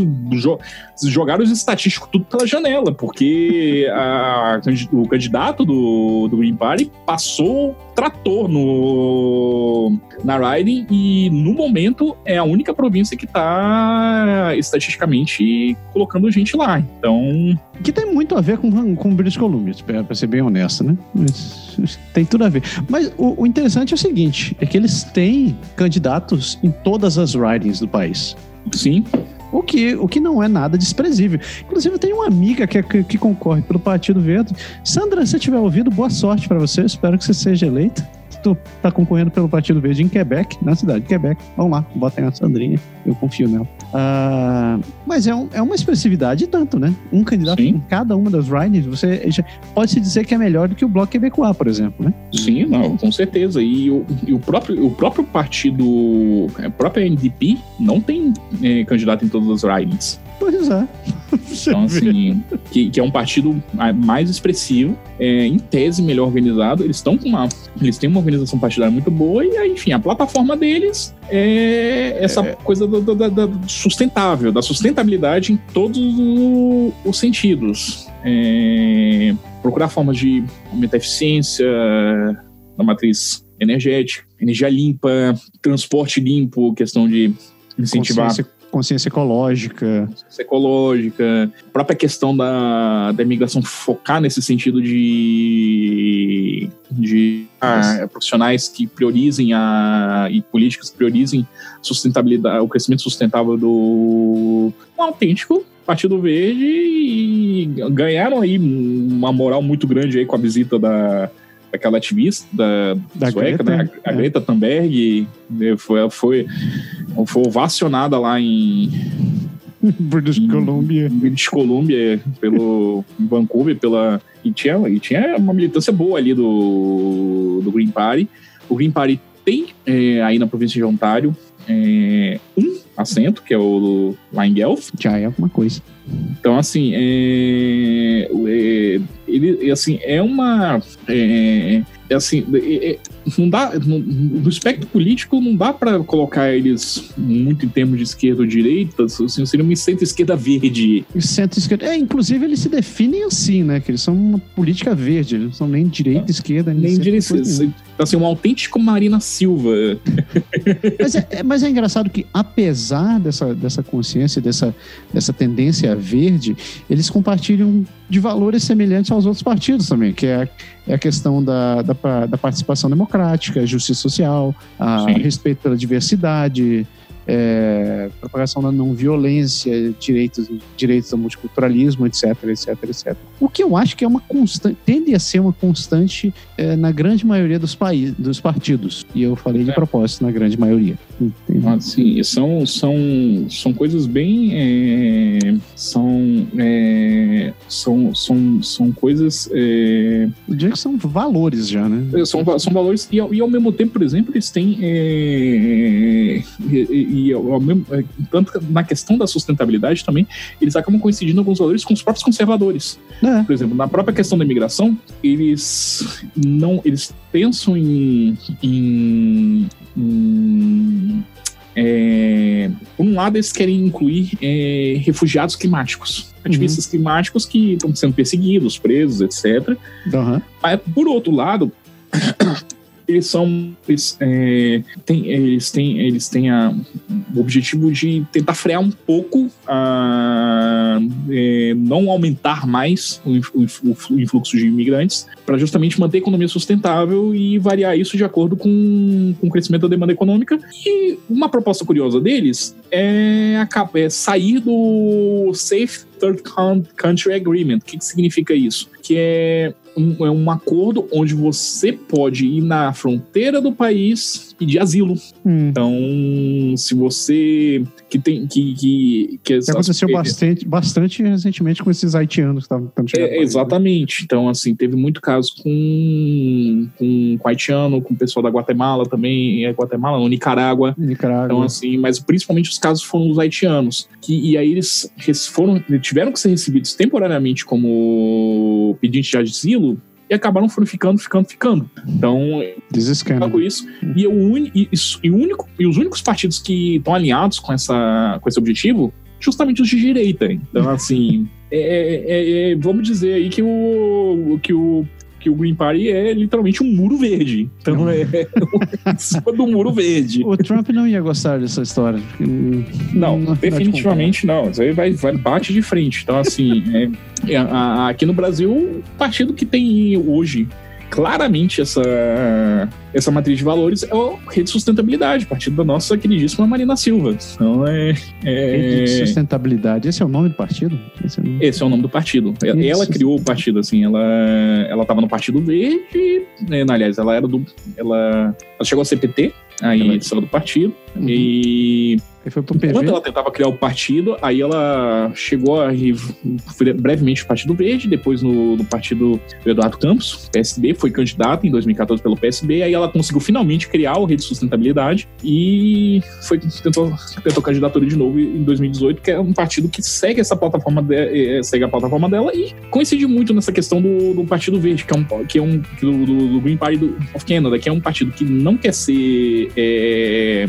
jogaram os estatísticos tudo pela janela, porque a, o candidato do, do Green Party passou trator no, na Riding e, no momento, é a única província que está estatisticamente colocando gente lá. Então. Que tem muito a ver com, com British Columbia, para ser bem honesto, né? Mas, tem tudo a ver. Mas o, o interessante é o seguinte: é que eles têm candidatos em todas as ridings do país. Sim. O que, o que não é nada desprezível. Inclusive, eu tenho uma amiga que, que, que concorre pelo Partido Verde. Sandra, se tiver ouvido, boa sorte para você. Espero que você seja eleita. Tá concorrendo pelo Partido Verde em Quebec, na cidade de Quebec. Vamos lá, botem a Sandrinha. Eu confio nela. Uh, mas é, um, é uma expressividade tanto, né? Um candidato Sim. em cada uma das ridings, você pode-se dizer que é melhor do que o Bloco Quebecois, por exemplo, né? Sim, não, com certeza. E o, e o, próprio, o próprio partido, a própria NDP, não tem é, candidato em todas as ridings. Pois é. Então, [LAUGHS] assim, que, que, é um partido mais expressivo, é, em tese melhor organizado. Eles estão com uma. Eles têm uma organização partidária muito boa, e enfim, a plataforma deles é essa é. coisa da, sustentável, da sustentabilidade em todos os sentidos. É, procurar formas de aumentar a eficiência da matriz energética, energia limpa, transporte limpo, questão de incentivar consciência ecológica. Consciência ecológica. A própria questão da, da imigração focar nesse sentido de, de ah, profissionais que priorizem a, e políticas que priorizem sustentabilidade, o crescimento sustentável do um autêntico Partido Verde e ganharam aí uma moral muito grande aí com a visita da aquela ativista da, da sueca, Greta, né? A, a é. Greta Thunberg né? foi, foi, foi ovacionada lá em [LAUGHS] British Columbia. British Columbia, pelo [LAUGHS] Vancouver, pela e tinha, e tinha uma militância boa ali do, do Green Party. O Green Party tem é, aí na província de Ontário é, um assento, que é o lá em Guelph. Já é alguma coisa. Então, assim, é, é, ele, assim, é uma. É, é assim, é, é não dá, no, no, espectro político não dá para colocar eles muito em termos de esquerda ou direita, assim, seria uma centro-esquerda verde. Centro-esquerda, é, inclusive eles se definem assim, né, que eles são uma política verde, eles não são nem direita, esquerda, nem, nem direita. Então, assim, um autêntico Marina Silva. [LAUGHS] mas, é, mas é engraçado que, apesar dessa, dessa consciência, dessa, dessa tendência verde, eles compartilham de valores semelhantes aos outros partidos também, que é, é a questão da, da, da participação democrática, justiça social, a Sim. respeito pela diversidade, é, propagação da não violência, direitos, direitos ao multiculturalismo, etc, etc, etc. O que eu acho que é uma constante, tende a ser uma constante é, na grande maioria dos países, dos partidos. E eu falei de é. propósito na grande maioria. Ah, sim, são, são, são coisas bem. É, são, é, são, são, são coisas. É, eu diria que são valores já, né? São, são valores, e, e ao mesmo tempo, por exemplo, eles têm. E, ao mesmo, é, tanto na questão da sustentabilidade também, eles acabam coincidindo alguns valores com os próprios conservadores. É. Por exemplo, na própria questão da imigração, eles não eles pensam em, em, em é, por um lado, eles querem incluir é, refugiados climáticos, ativistas uhum. climáticos que estão sendo perseguidos, presos, etc. Uhum. Mas, por outro lado, eles são eles, é, tem, eles têm eles têm a, o objetivo de tentar frear um pouco a, é, não aumentar mais o, o, o influxo de imigrantes para justamente manter a economia sustentável e variar isso de acordo com, com o crescimento da demanda econômica e uma proposta curiosa deles é, é sair do Safe Third Country Agreement. O que, que significa isso? Que é um, é um acordo onde você pode ir na fronteira do país pedir asilo. Hum. Então, se você que tem que que, que aconteceu bastante, bastante recentemente com esses haitianos que estavam chegando. É, exatamente. Então, assim, teve muito caso com, com, com haitiano, com o pessoal da Guatemala também, é Guatemala, não, Nicarágua. Nicarágua. Então, assim, mas principalmente os casos foram os haitianos. Que, e aí eles foram, tiveram que ser recebidos temporariamente como pedintes de asilo e acabaram foram ficando, ficando, ficando. Então, com isso. E, o e, e, único, e os únicos partidos que estão alinhados com, essa, com esse objetivo, justamente os de direita. Então, assim, [LAUGHS] é, é, é, é, vamos dizer aí que o, que o que o Green Party é literalmente um muro verde. Então é em cima do muro verde. O Trump não ia gostar dessa história. Não, não definitivamente não. Isso aí vai, vai bate de frente. Então, assim, é, é, a, aqui no Brasil, o partido que tem hoje claramente essa, essa matriz de valores é a rede de sustentabilidade, a partir da nossa queridíssima Marina Silva. Então é, é... Rede de sustentabilidade, esse é o nome do partido? Esse é o nome, esse é o nome do partido. Ela, ela criou o partido, assim, ela, ela tava no Partido Verde, né, aliás, ela era do. Ela, ela chegou a ser PT, aí ela saiu do partido, uhum. e Aí foi pro PV. Enquanto ela tentava criar o partido, aí ela chegou a brevemente o Partido Verde, depois no, no partido do Eduardo Campos, PSB, foi candidata em 2014 pelo PSB, aí ela conseguiu finalmente criar o Rede de Sustentabilidade e foi, tentou, tentou candidatura de novo em 2018, que é um partido que segue essa plataforma, de, é, segue a plataforma dela e coincide muito nessa questão do, do Partido Verde, que é um, que é um do, do Green Party of Canada, que é um partido que não quer ser é,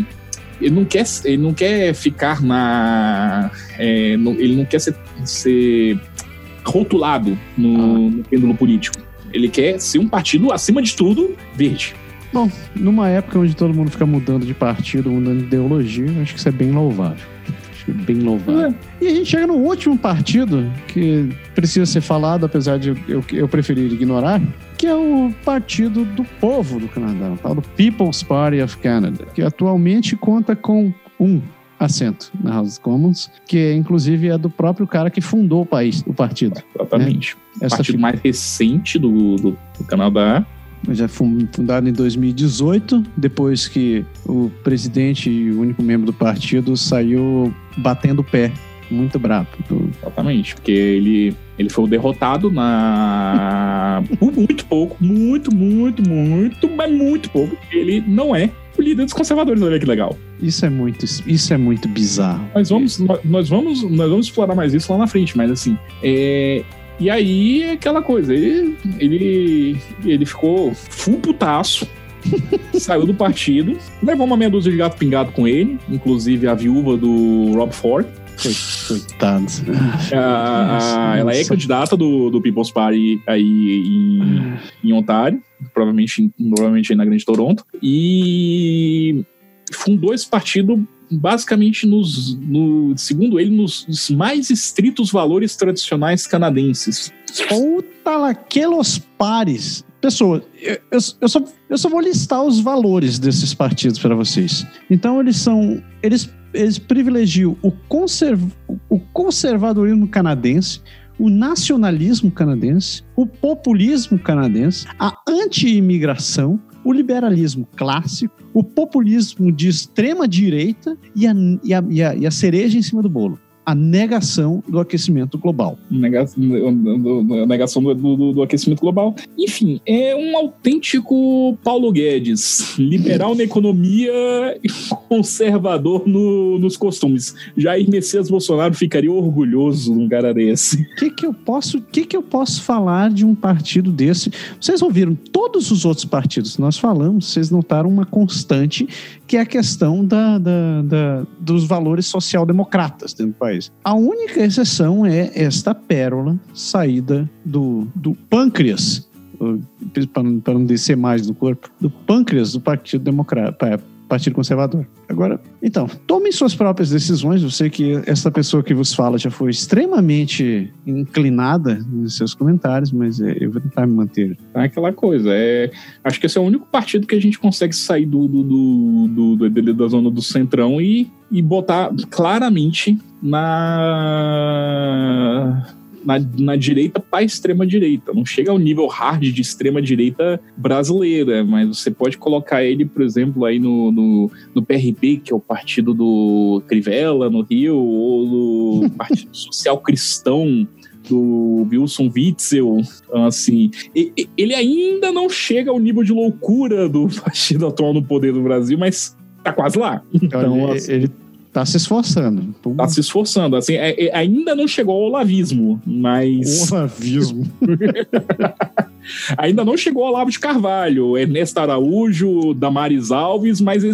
ele não quer, ele não quer ficar na. É, no, ele não quer ser, ser rotulado no, ah. no pêndulo político. Ele quer ser um partido, acima de tudo, verde. Bom, numa época onde todo mundo fica mudando de partido, mudando de ideologia, acho que isso é bem louvável. Acho bem louvável. É. E a gente chega no último partido, que precisa ser falado, apesar de eu, eu preferir ignorar, que é o Partido do Povo do Canadá, o tal do People's Party of Canada, que atualmente conta com um assento na House of Commons, que é, inclusive é do próprio cara que fundou o país, o partido. Exatamente. Né? O partido mais recente do, do, do Canadá. Já fundado em 2018, depois que o presidente e o único membro do partido saiu batendo o pé muito bravo. Exatamente, porque ele, ele foi o derrotado na. [LAUGHS] Por muito pouco, muito, muito, muito, mas muito pouco. Ele não é o líder dos conservadores, olha que legal. Isso é muito, isso é muito bizarro. Nós vamos, nós vamos, nós vamos explorar mais isso lá na frente, mas assim, é, e aí é aquela coisa, ele, ele, ele ficou full putaço. [LAUGHS] saiu do partido, levou uma meia dúzia de gato pingado com ele, inclusive a viúva do Rob Ford. Coitado. A, a, ela é candidata do, do People's Party aí em, em Ontário, provavelmente, provavelmente aí na Grande Toronto. E fundou esse partido basicamente nos, no, segundo ele, nos mais estritos valores tradicionais canadenses. Puta laquelos pares. Pessoa, eu, eu, eu, só, eu só vou listar os valores desses partidos para vocês. Então, eles são. Eles eles privilegiam o, conserv, o conservadorismo canadense, o nacionalismo canadense, o populismo canadense, a anti-imigração, o liberalismo clássico, o populismo de extrema direita e a, e a, e a, cereja em cima do bolo a negação do aquecimento global. Negação, negação do, do, do, aquecimento global. Enfim, é um autêntico Paulo Guedes, liberal na economia e conservador no, nos costumes. Jair Messias Bolsonaro ficaria orgulhoso num cara desse. O que, que eu posso, que, que eu posso falar de um partido desse? Vocês ouviram todos os outros partidos que nós falamos, vocês notaram uma constante que é a questão da, da, da dos valores social-democratas dentro do país A única exceção é esta pérola saída do, do pâncreas, para não descer mais no corpo, do pâncreas do Partido Democrata, Partido Conservador. Agora, então, tomem suas próprias decisões. Eu sei que essa pessoa que vos fala já foi extremamente inclinada nos seus comentários, mas é, eu vou tentar me manter. É aquela coisa. É, acho que esse é o único partido que a gente consegue sair do, do, do, do, da zona do centrão e, e botar claramente na na, na direita para a extrema direita. Não chega ao nível hard de extrema direita brasileira, mas você pode colocar ele, por exemplo, aí no, no, no PRP, que é o partido do Crivella no Rio, ou no [LAUGHS] Partido Social Cristão do Wilson Witzel, então, assim, ele ainda não chega ao nível de loucura do [LAUGHS] partido atual no poder do Brasil, mas tá quase lá. Então, ele, assim, ele Tá se esforçando. Tá se esforçando. Assim, é, é, ainda não chegou ao olavismo, mas. Olavismo. [LAUGHS] ainda não chegou ao Olavo de Carvalho, Ernesto Araújo, Damares Alves, mas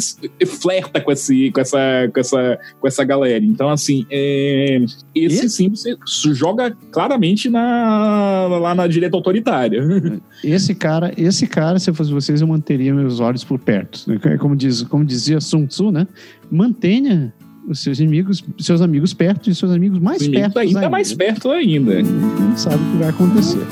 ele flerta com, esse, com, essa, com, essa, com essa galera. Então, assim, é, esse e? sim você joga claramente na, lá na direita autoritária. [LAUGHS] Esse cara, esse cara, se eu fosse vocês, eu manteria meus olhos por perto. Como, diz, como dizia Sun Tzu, né? Mantenha os seus inimigos, seus amigos perto e seus amigos mais perto ainda, ainda mais perto ainda. Não sabe o que vai acontecer.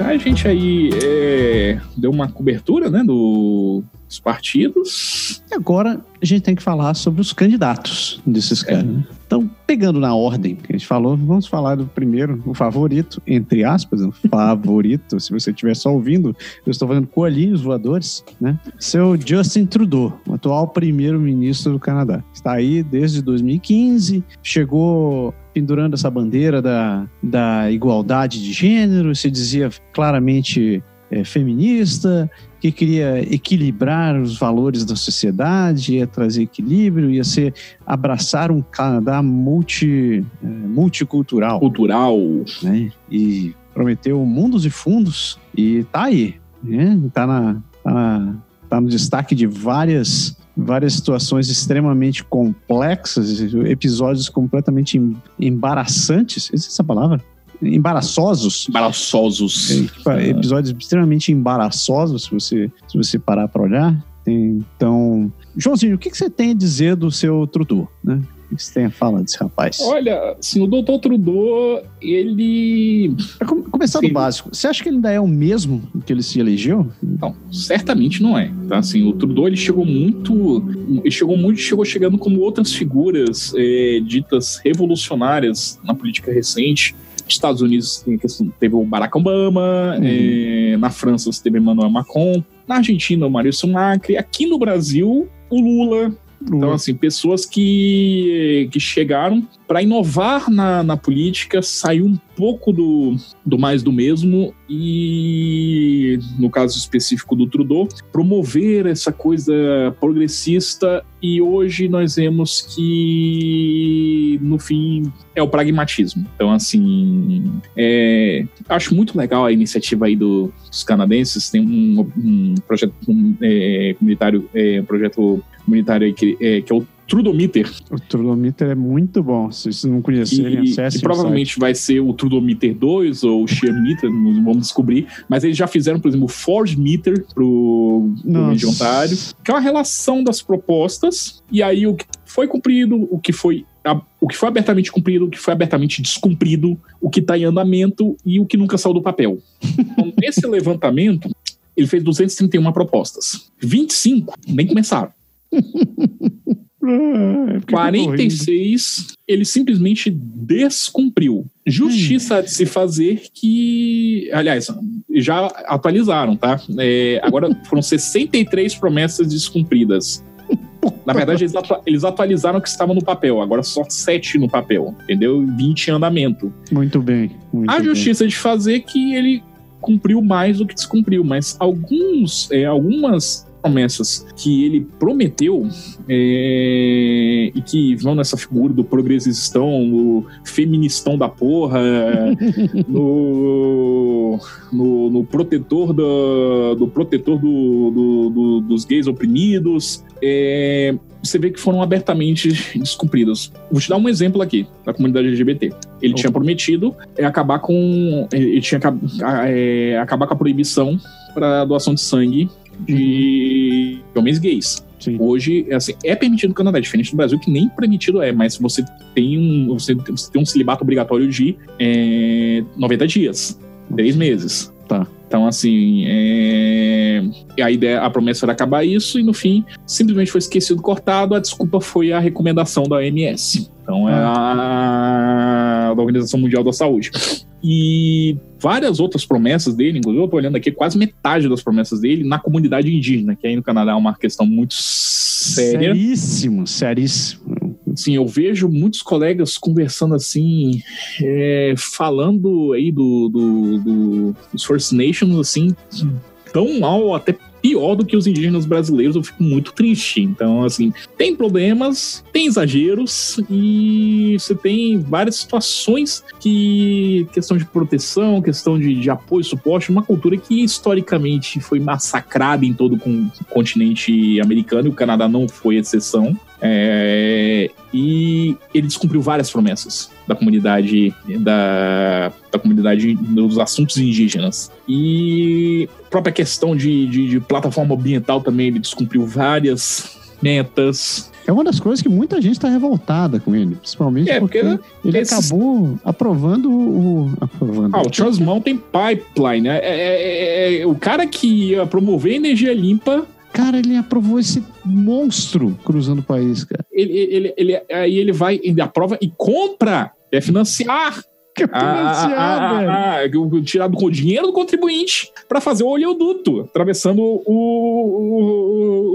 A gente aí é, deu uma cobertura né, do, dos partidos. E agora a gente tem que falar sobre os candidatos desses é. caras. Né? Então, pegando na ordem que a gente falou, vamos falar do primeiro, o favorito, entre aspas, o favorito. [LAUGHS] se você estiver só ouvindo, eu estou fazendo coelhinhos voadores, né? Seu Justin Trudeau, o atual primeiro-ministro do Canadá. Está aí desde 2015, chegou pendurando essa bandeira da, da igualdade de gênero, se dizia claramente é, feminista, que queria equilibrar os valores da sociedade, ia trazer equilíbrio, ia ser abraçar um Canadá multi, é, multicultural. Cultural. Né? E prometeu mundos e fundos e tá aí. Né? Tá, na, tá, na, tá no destaque de várias várias situações extremamente complexas, episódios completamente embaraçantes. Existe essa palavra? Embaraçosos. Embaraçosos. É, episódios extremamente embaraçosos, se você, se você parar para olhar. Então, Joãozinho, o que, que você tem a dizer do seu Trudu, né? O que você tem a falar desse rapaz? Olha, assim, o doutor Trudeau, ele. Pra começar Sim. do básico, você acha que ele ainda é o mesmo que ele se elegeu? Não, certamente não é. Tá? Assim, o Trudeau ele chegou muito. Ele chegou muito, chegou chegando como outras figuras é, ditas revolucionárias na política recente Estados Unidos teve o Barack Obama, uhum. é, na França você teve Emmanuel Macron, na Argentina o Maurício Macri, aqui no Brasil o Lula, então, assim, pessoas que, que chegaram para inovar na, na política, sair um pouco do, do mais do mesmo e, no caso específico do Trudeau, promover essa coisa progressista e hoje nós vemos que, no fim, é o pragmatismo. Então, assim, é, acho muito legal a iniciativa aí do, dos canadenses, tem um, um projeto um, é, comunitário, é, um projeto comunitário aí que, é, que é o Trudometer. O Trudometer é muito bom. Se vocês não conhecerem, e, acessem. E provavelmente vai ser o Trudometer 2 ou o Shearmeter, vamos descobrir. Mas eles já fizeram, por exemplo, o Forge Meter pro, pro Ontário, que é uma relação das propostas. E aí o que foi cumprido, o que foi o que foi abertamente cumprido, o que foi abertamente descumprido, o que está em andamento e o que nunca saiu do papel. Então, [LAUGHS] nesse levantamento, ele fez 231 propostas. 25 nem começaram. 46 ah, ele simplesmente descumpriu. Justiça de se fazer que, aliás, já atualizaram, tá? É, agora [LAUGHS] foram 63 promessas descumpridas. Na verdade, eles, eles atualizaram o que estava no papel, agora só 7 no papel, entendeu? 20 em andamento. Muito bem. Muito a justiça bem. de fazer que ele cumpriu mais do que descumpriu, mas alguns, é, algumas promessas que ele prometeu é, e que vão nessa figura do progressistão, no feministão da porra, [LAUGHS] no, no, no, protetor, do, do protetor do, do, do, dos gays oprimidos, é, você vê que foram abertamente descumpridas. Vou te dar um exemplo aqui da comunidade LGBT. Ele tinha prometido é, acabar com. Ele tinha é, acabar com a proibição para doação de sangue de homens gays. Sim. Hoje, assim, é permitido no Canadá, é diferente do Brasil, que nem permitido é, mas você tem um, você, você tem um celibato obrigatório de é, 90 dias, 3 meses. Então, assim, é... a ideia, a promessa era acabar isso e no fim simplesmente foi esquecido, cortado. A desculpa foi a recomendação da OMS. Então, é a da Organização Mundial da Saúde. E várias outras promessas dele, inclusive eu tô olhando aqui, quase metade das promessas dele na comunidade indígena, que aí no Canadá é uma questão muito séria. Seríssimo, seríssimo. Sim, eu vejo muitos colegas conversando assim, é, falando aí do, do, do, dos First Nations, assim, tão mal, até pior do que os indígenas brasileiros, eu fico muito triste. Então, assim, tem problemas, tem exageros e você tem várias situações que questão de proteção, questão de, de apoio, suporte, uma cultura que historicamente foi massacrada em todo o continente americano e o Canadá não foi exceção. É, e ele descumpriu várias promessas da comunidade da, da comunidade dos assuntos indígenas. E a própria questão de, de, de plataforma ambiental também ele descumpriu várias metas. É uma das coisas que muita gente está revoltada com ele, principalmente é, porque, porque ele esses... acabou aprovando o. Aprovando. Ah, o Trans Mountain Pipeline. Né? É, é, é, é, o cara que ia promover energia limpa Cara, ele aprovou esse monstro cruzando o país, cara. Ele, ele, ele, aí ele vai, ele aprova e compra, é financiar Que [LAUGHS] financiar, ah, velho. ah, ah, ah, tirado com o dinheiro do contribuinte para fazer o oleoduto, atravessando o, o,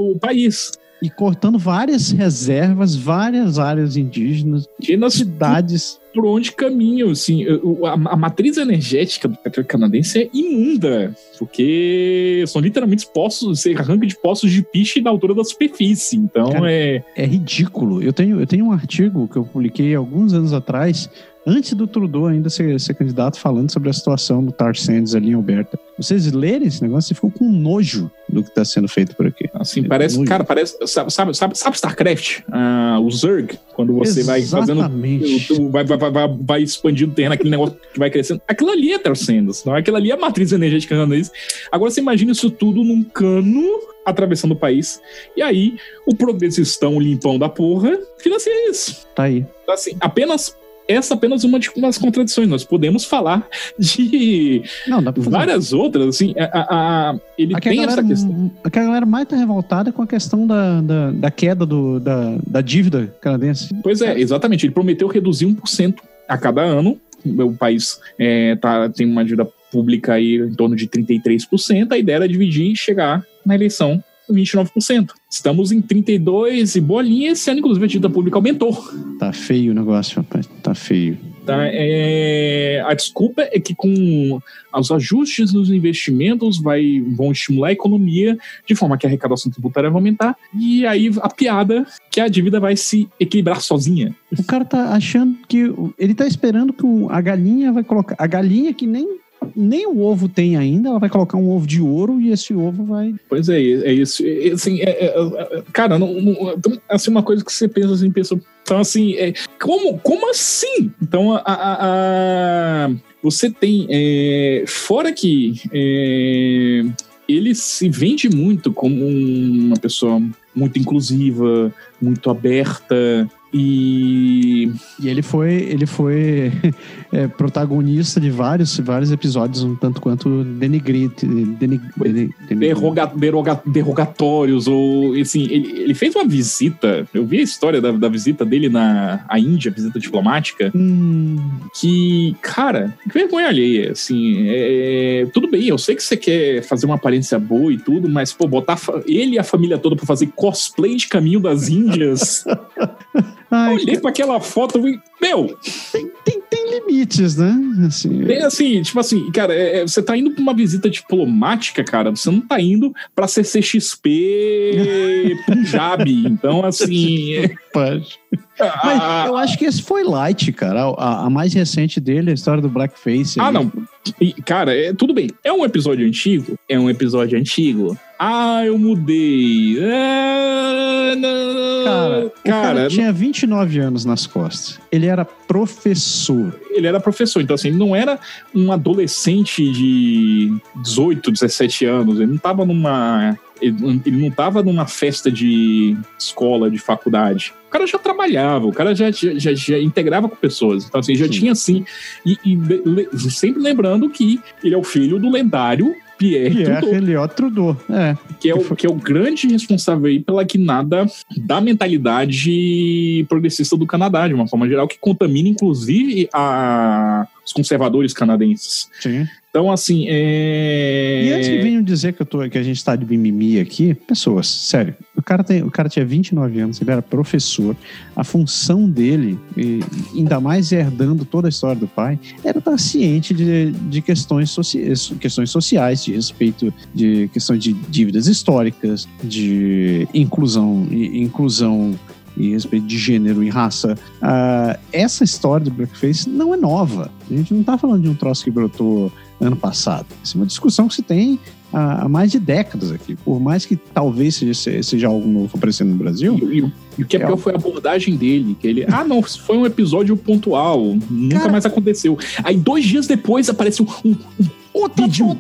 o, o país. E cortando várias reservas, várias áreas indígenas, nas cidades. Por onde caminham, assim, a matriz energética do petróleo canadense é imunda, porque são literalmente poços, você arranca de poços de piche na altura da superfície, então Cara, é... É ridículo. Eu tenho, eu tenho um artigo que eu publiquei alguns anos atrás, antes do Trudeau ainda ser, ser candidato, falando sobre a situação do tar sands ali em Alberta. Vocês lerem esse negócio, vocês ficam com nojo do que está sendo feito por aqui. Assim, É parece, muito. cara, parece, sabe, sabe, sabe, sabe StarCraft? Ah, o Zerg, quando você vai fazendo Exatamente. tu vai, vai, vai, vai, expandindo o terreno, aquele negócio que vai crescendo. Aquilo ali é Tercendas, não é? Aquilo ali é a matriz energética canadense. Agora você imagina isso tudo num cano atravessando o país. E aí, o progressistão limpão da porra financia isso. Tá aí. Então, assim, apenas. Essa é apenas uma de umas contradições. Nós podemos falar de Não, várias outras, assim. A, a- a- ele Aqui tem galera, essa questão. a galera mais tá revoltada com a questão da, da, da queda do, da, da dívida canadense. Pois é, exatamente. Ele prometeu reduzir 1% a cada ano. O país é, tá, tem uma dívida pública aí em torno de 33%. A ideia era dividir e chegar na eleição 29%. Estamos em 32% e bolinha. Esse ano, inclusive, a dívida pública aumentou. Tá feio o negócio, rapaz. Tá feio. Tá? É, a desculpa é que com os ajustes nos investimentos vai, vão estimular a economia de forma que a arrecadação tributária vai aumentar. E aí a piada que a dívida vai se equilibrar sozinha. O cara tá achando que. Ele tá esperando que a galinha vai colocar. A galinha que nem, nem o ovo tem ainda, ela vai colocar um ovo de ouro e esse ovo vai. Pois é, é isso. É, assim, é- é- cara, não, não- então, assim, uma coisa que você pensa assim, pensa. Então, assim, é, como, como assim? Então, a, a- a- você tem. é, fora que é, ele se vende muito como uma pessoa muito inclusiva, muito aberta. E E ele foi, ele foi [LAUGHS] é, protagonista de vários, vários episódios, um tanto quanto denigrite. Denig, denig, derroga, deroga- derrogatórios, ou assim, ele, ele fez uma visita. Eu vi a história da, da visita dele na à Índia, visita diplomática. Hum, que, cara, que vergonha alheia, assim, é, tudo bem, eu sei que você quer fazer uma aparência boa e tudo, mas, pô, botar ele e a família toda pra fazer cosplay de Caminho das Índias, [LAUGHS] ai, olhei pra aquela foto e meu, tem, tem, tem limites, né? Assim, é assim, tipo assim, cara, é- é, você tá indo pra uma visita diplomática, cara, você não tá indo pra CCXP [LAUGHS] Punjab, então, assim... é- pode. Mas a- eu acho que esse foi light, cara. A, a mais recente dele, a história do Blackface. Ah, ali. não. E, cara, é, tudo bem. É um episódio antigo? É um episódio antigo. Ah, eu mudei. É, não. Cara, o cara cara, tinha 29 anos nas costas. Ele era professor. Ele era professor, então assim, ele não era um adolescente de 18, 17 anos. Ele não tava numa. Ele não- ele não tava numa festa de escola, de faculdade. O cara já trabalhava, o cara já, já, já, integrava com pessoas. Então, assim, já Sim. tinha assim. E, e sempre lembrando que ele é o filho do lendário Pierre, Pierre Trudeau. Elliott Trudeau. É. que é, o, que é o grande responsável aí pela guinada da mentalidade progressista do Canadá, de uma forma geral, que contamina, inclusive, a, os conservadores canadenses. Sim. Então, assim, é... E antes que venham dizer que, eu tô, que a gente tá de mimimi aqui, pessoas, sério. O cara, tem, o cara tinha 29 anos, ele era professor. A função dele, e ainda mais herdando toda a história do pai, era estar ciente de, de questões, soci, questões sociais, de respeito de questões de dívidas históricas, de inclusão inclusão e respeito de gênero e raça. Ah, essa história do blackface não é nova. A gente não está falando de um troço que brotou ano passado. Isso é uma discussão que se tem há, mais de décadas aqui. Por mais que talvez seja, seja algo novo aparecendo no Brasil. E, e- e o que é É. pior foi a abordagem dele, que ele, ah, não, foi um episódio pontual, nunca Cara- mais aconteceu. Aí, dois dias depois, aparece um, um, Outra Vídeo.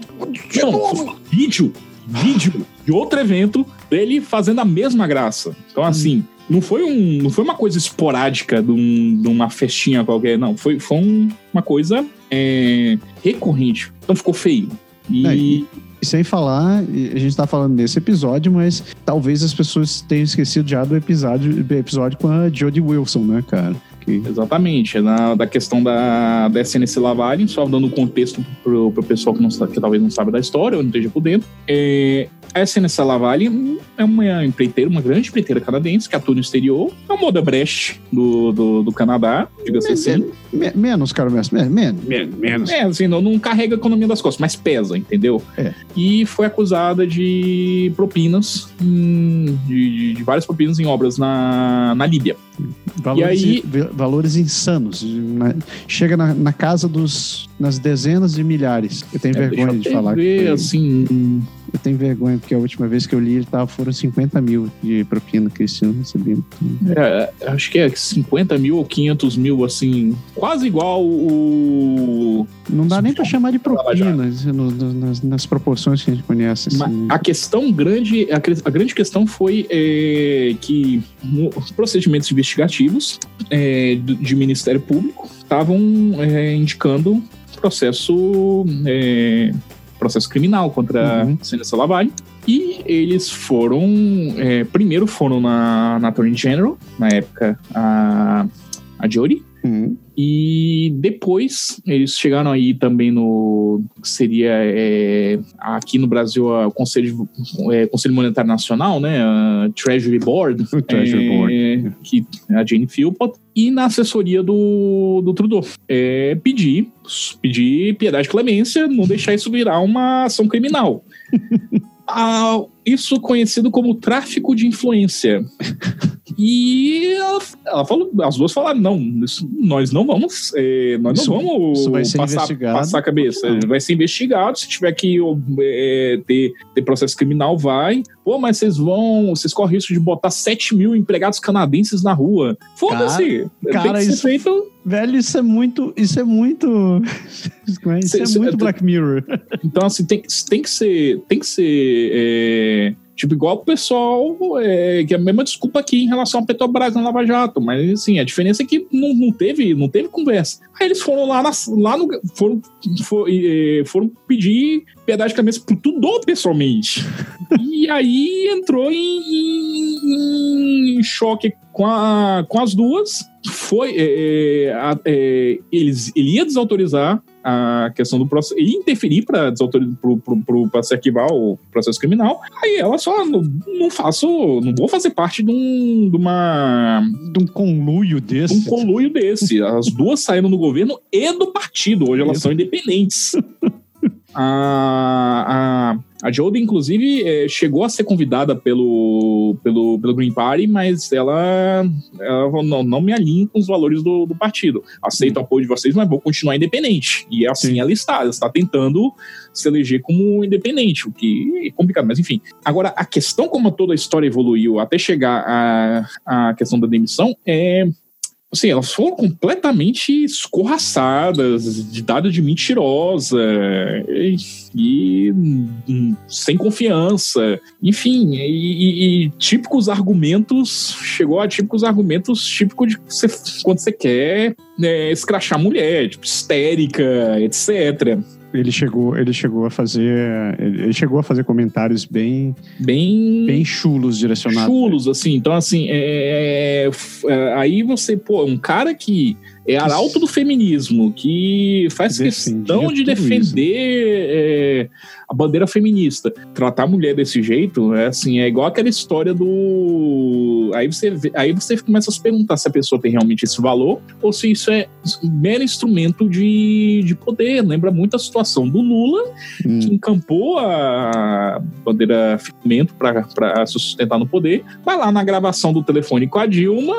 de Não, novo. vídeo, vídeo de outro evento dele fazendo a mesma graça. Então, assim, não foi, um, não foi uma coisa esporádica de, um- de uma festinha qualquer, não. Foi, foi um- uma coisa é, recorrente. Então ficou feio. E. E sem falar, a gente tá falando nesse episódio, mas talvez as pessoas tenham esquecido já do episódio, episódio com a Jodie Wilson, né, cara? Que... Exatamente, na, da questão da, da SNC Lavalin, só dando contexto pro, pro pessoal que, não, que talvez não sabe da história ou não esteja por dentro. É, a SNC Lavalin é uma empreiteira, uma grande empreiteira canadense que atua no exterior, é uma moda Brecht do, do, do Canadá, diga-se assim. Me, menos, cara, menos, menos. Menos. É, assim, não, não carrega a economia das costas, mas pesa, entendeu? É. E foi acusada de propinas, em, de, de, várias propinas em obras na, na Líbia. E aí, valores insanos. Na, chega na, na, casa dos. nas dezenas de milhares. Eu tenho é, vergonha de falar. Ver, que assim, eu tenho vergonha, porque a última vez que eu li ele tava, foram 50 mil de propina que esse ano recebendo. É, acho que é 50 mil ou 500 mil, assim, quase igual o. Não dá nem para chamar de propina nas, nas, proporções que a gente conhece. Assim. A questão grande, a, a grande questão foi é, que os procedimentos investigativos é, de Ministério Público estavam é, indicando processo é, processo criminal contra uhum. a Senhora Lavagem. E eles foram. É, primeiro foram na, na Attorney General, na época, a, a Jodie. Uhum. E depois eles chegaram aí também no seria é, aqui no Brasil o Conselho, é, Conselho Monetário Nacional, né? A Treasury Board. [LAUGHS] Treasury é, Board. Que é a Jane Philpott. E na assessoria do, do Trudeau. É, pedir, pedir piedade e clemência, não deixar isso virar uma ação criminal. [LAUGHS] ah, isso conhecido como tráfico de influência. [LAUGHS] E ela, ela, falou, as duas falaram: não, isso, nós não vamos, é, nós isso, não vamos passar, passar, a cabeça. Vai ser investigado. Se tiver que é, ter, ter processo criminal, vai. Pô, mas vocês vão, vocês correm risco de botar 7 mil empregados canadenses na rua. Foda-se. Cara, isso, feito... velho, isso é muito, isso é muito, [LAUGHS] isso é muito Black Mirror. Então assim tem, tem que ser, tem que ser é, Tipo, igual o pessoal, é, que é a mesma desculpa aqui em relação a Petrobras na Lava Jato, mas assim, a diferença é que não, não, teve, não teve conversa. Aí eles foram lá, na, lá no. Foram, for, foram pedir piedade de cabeça pro Tudor pessoalmente. [LAUGHS] e aí entrou em, em, em, choque com, a, com as duas. Foi. É, é, é eles, ele ia desautorizar a questão do processo e interferir para se arquivar o processo criminal. Aí ela só não, não faço, não vou fazer parte de um de uma de um conluio desse. Um conluio desse. As duas saíram do governo e do partido. Hoje elas são independentes. [LAUGHS] a, a a Jodie, inclusive, é, chegou a ser convidada pelo, pelo, pelo Green Party, mas ela, ela não, não me alinha com os valores do, do partido. Aceito o apoio de vocês, mas vou continuar independente. E assim Sim. ela está. Ela está tentando se eleger como independente, o que é complicado, mas enfim. Agora, a questão como toda a história evoluiu até chegar à, à questão da demissão é assim, elas foram completamente escorraçadas, de dada de mentirosa e, e sem confiança, enfim, e, e, típicos argumentos, chegou a típicos argumentos típicos de você, quando você quer né, escrachar mulher, tipo, histérica, etc ele chegou, ele chegou a fazer, ele chegou a fazer comentários bem, bem, bem chulos direcionados. Chulos, assim. Então, assim, é, é, é, aí você, pô, um cara que é arauto do feminismo, que faz questão de defender é, a bandeira feminista. Tratar a mulher desse jeito, é assim, é igual aquela história do. Aí você, vê, aí você começa a se perguntar se a pessoa tem realmente esse valor ou se isso é mero instrumento de, de poder. Lembra muito a situação do Lula, hum. que encampou a bandeira feminista para se sustentar no poder. Vai lá na gravação do telefone com a Dilma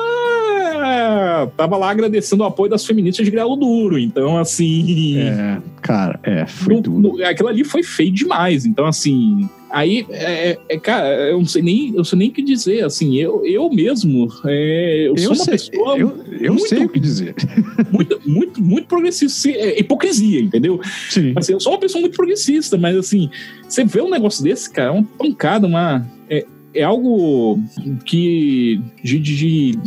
tava lá agradecendo o apoio das feministas de Grelo Duro. Então, assim. É, cara, é, foi no, duro. No, aquilo ali foi feio demais. Então, assim. Aí, é, é, é, cara, eu não sei nem, eu sei nem o que dizer, assim, eu, eu mesmo, é, eu, eu, sou uma sei, pessoa eu, eu muito, sei o que dizer. Muito, muito, muito progressista, é hipocrisia, entendeu? Sim. Assim, eu sou uma pessoa muito progressista, mas assim, você vê um negócio desse, cara, é uma pancada, uma... É, é algo que de, de, de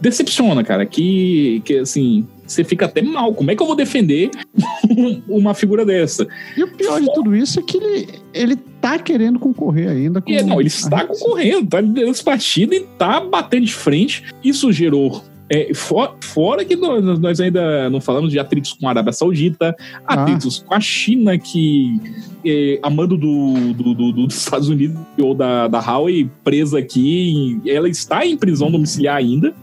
decepciona, cara. Que, que assim, você fica até mal. Como é que eu vou defender [LAUGHS] uma figura dessa? E o pior de tudo isso é que ele, ele tá querendo concorrer ainda. Com é, não, ele está concorrendo, tá liderando esse partido e tá batendo de frente. Isso gerou é, for, fora que nós, nós, ainda não falamos de atritos com a Arábia Saudita, ah. atritos ah. com a China, que é, a mando do, do, do, dos Estados Unidos ou da, da Huawei presa aqui, ela está em prisão domiciliar ainda.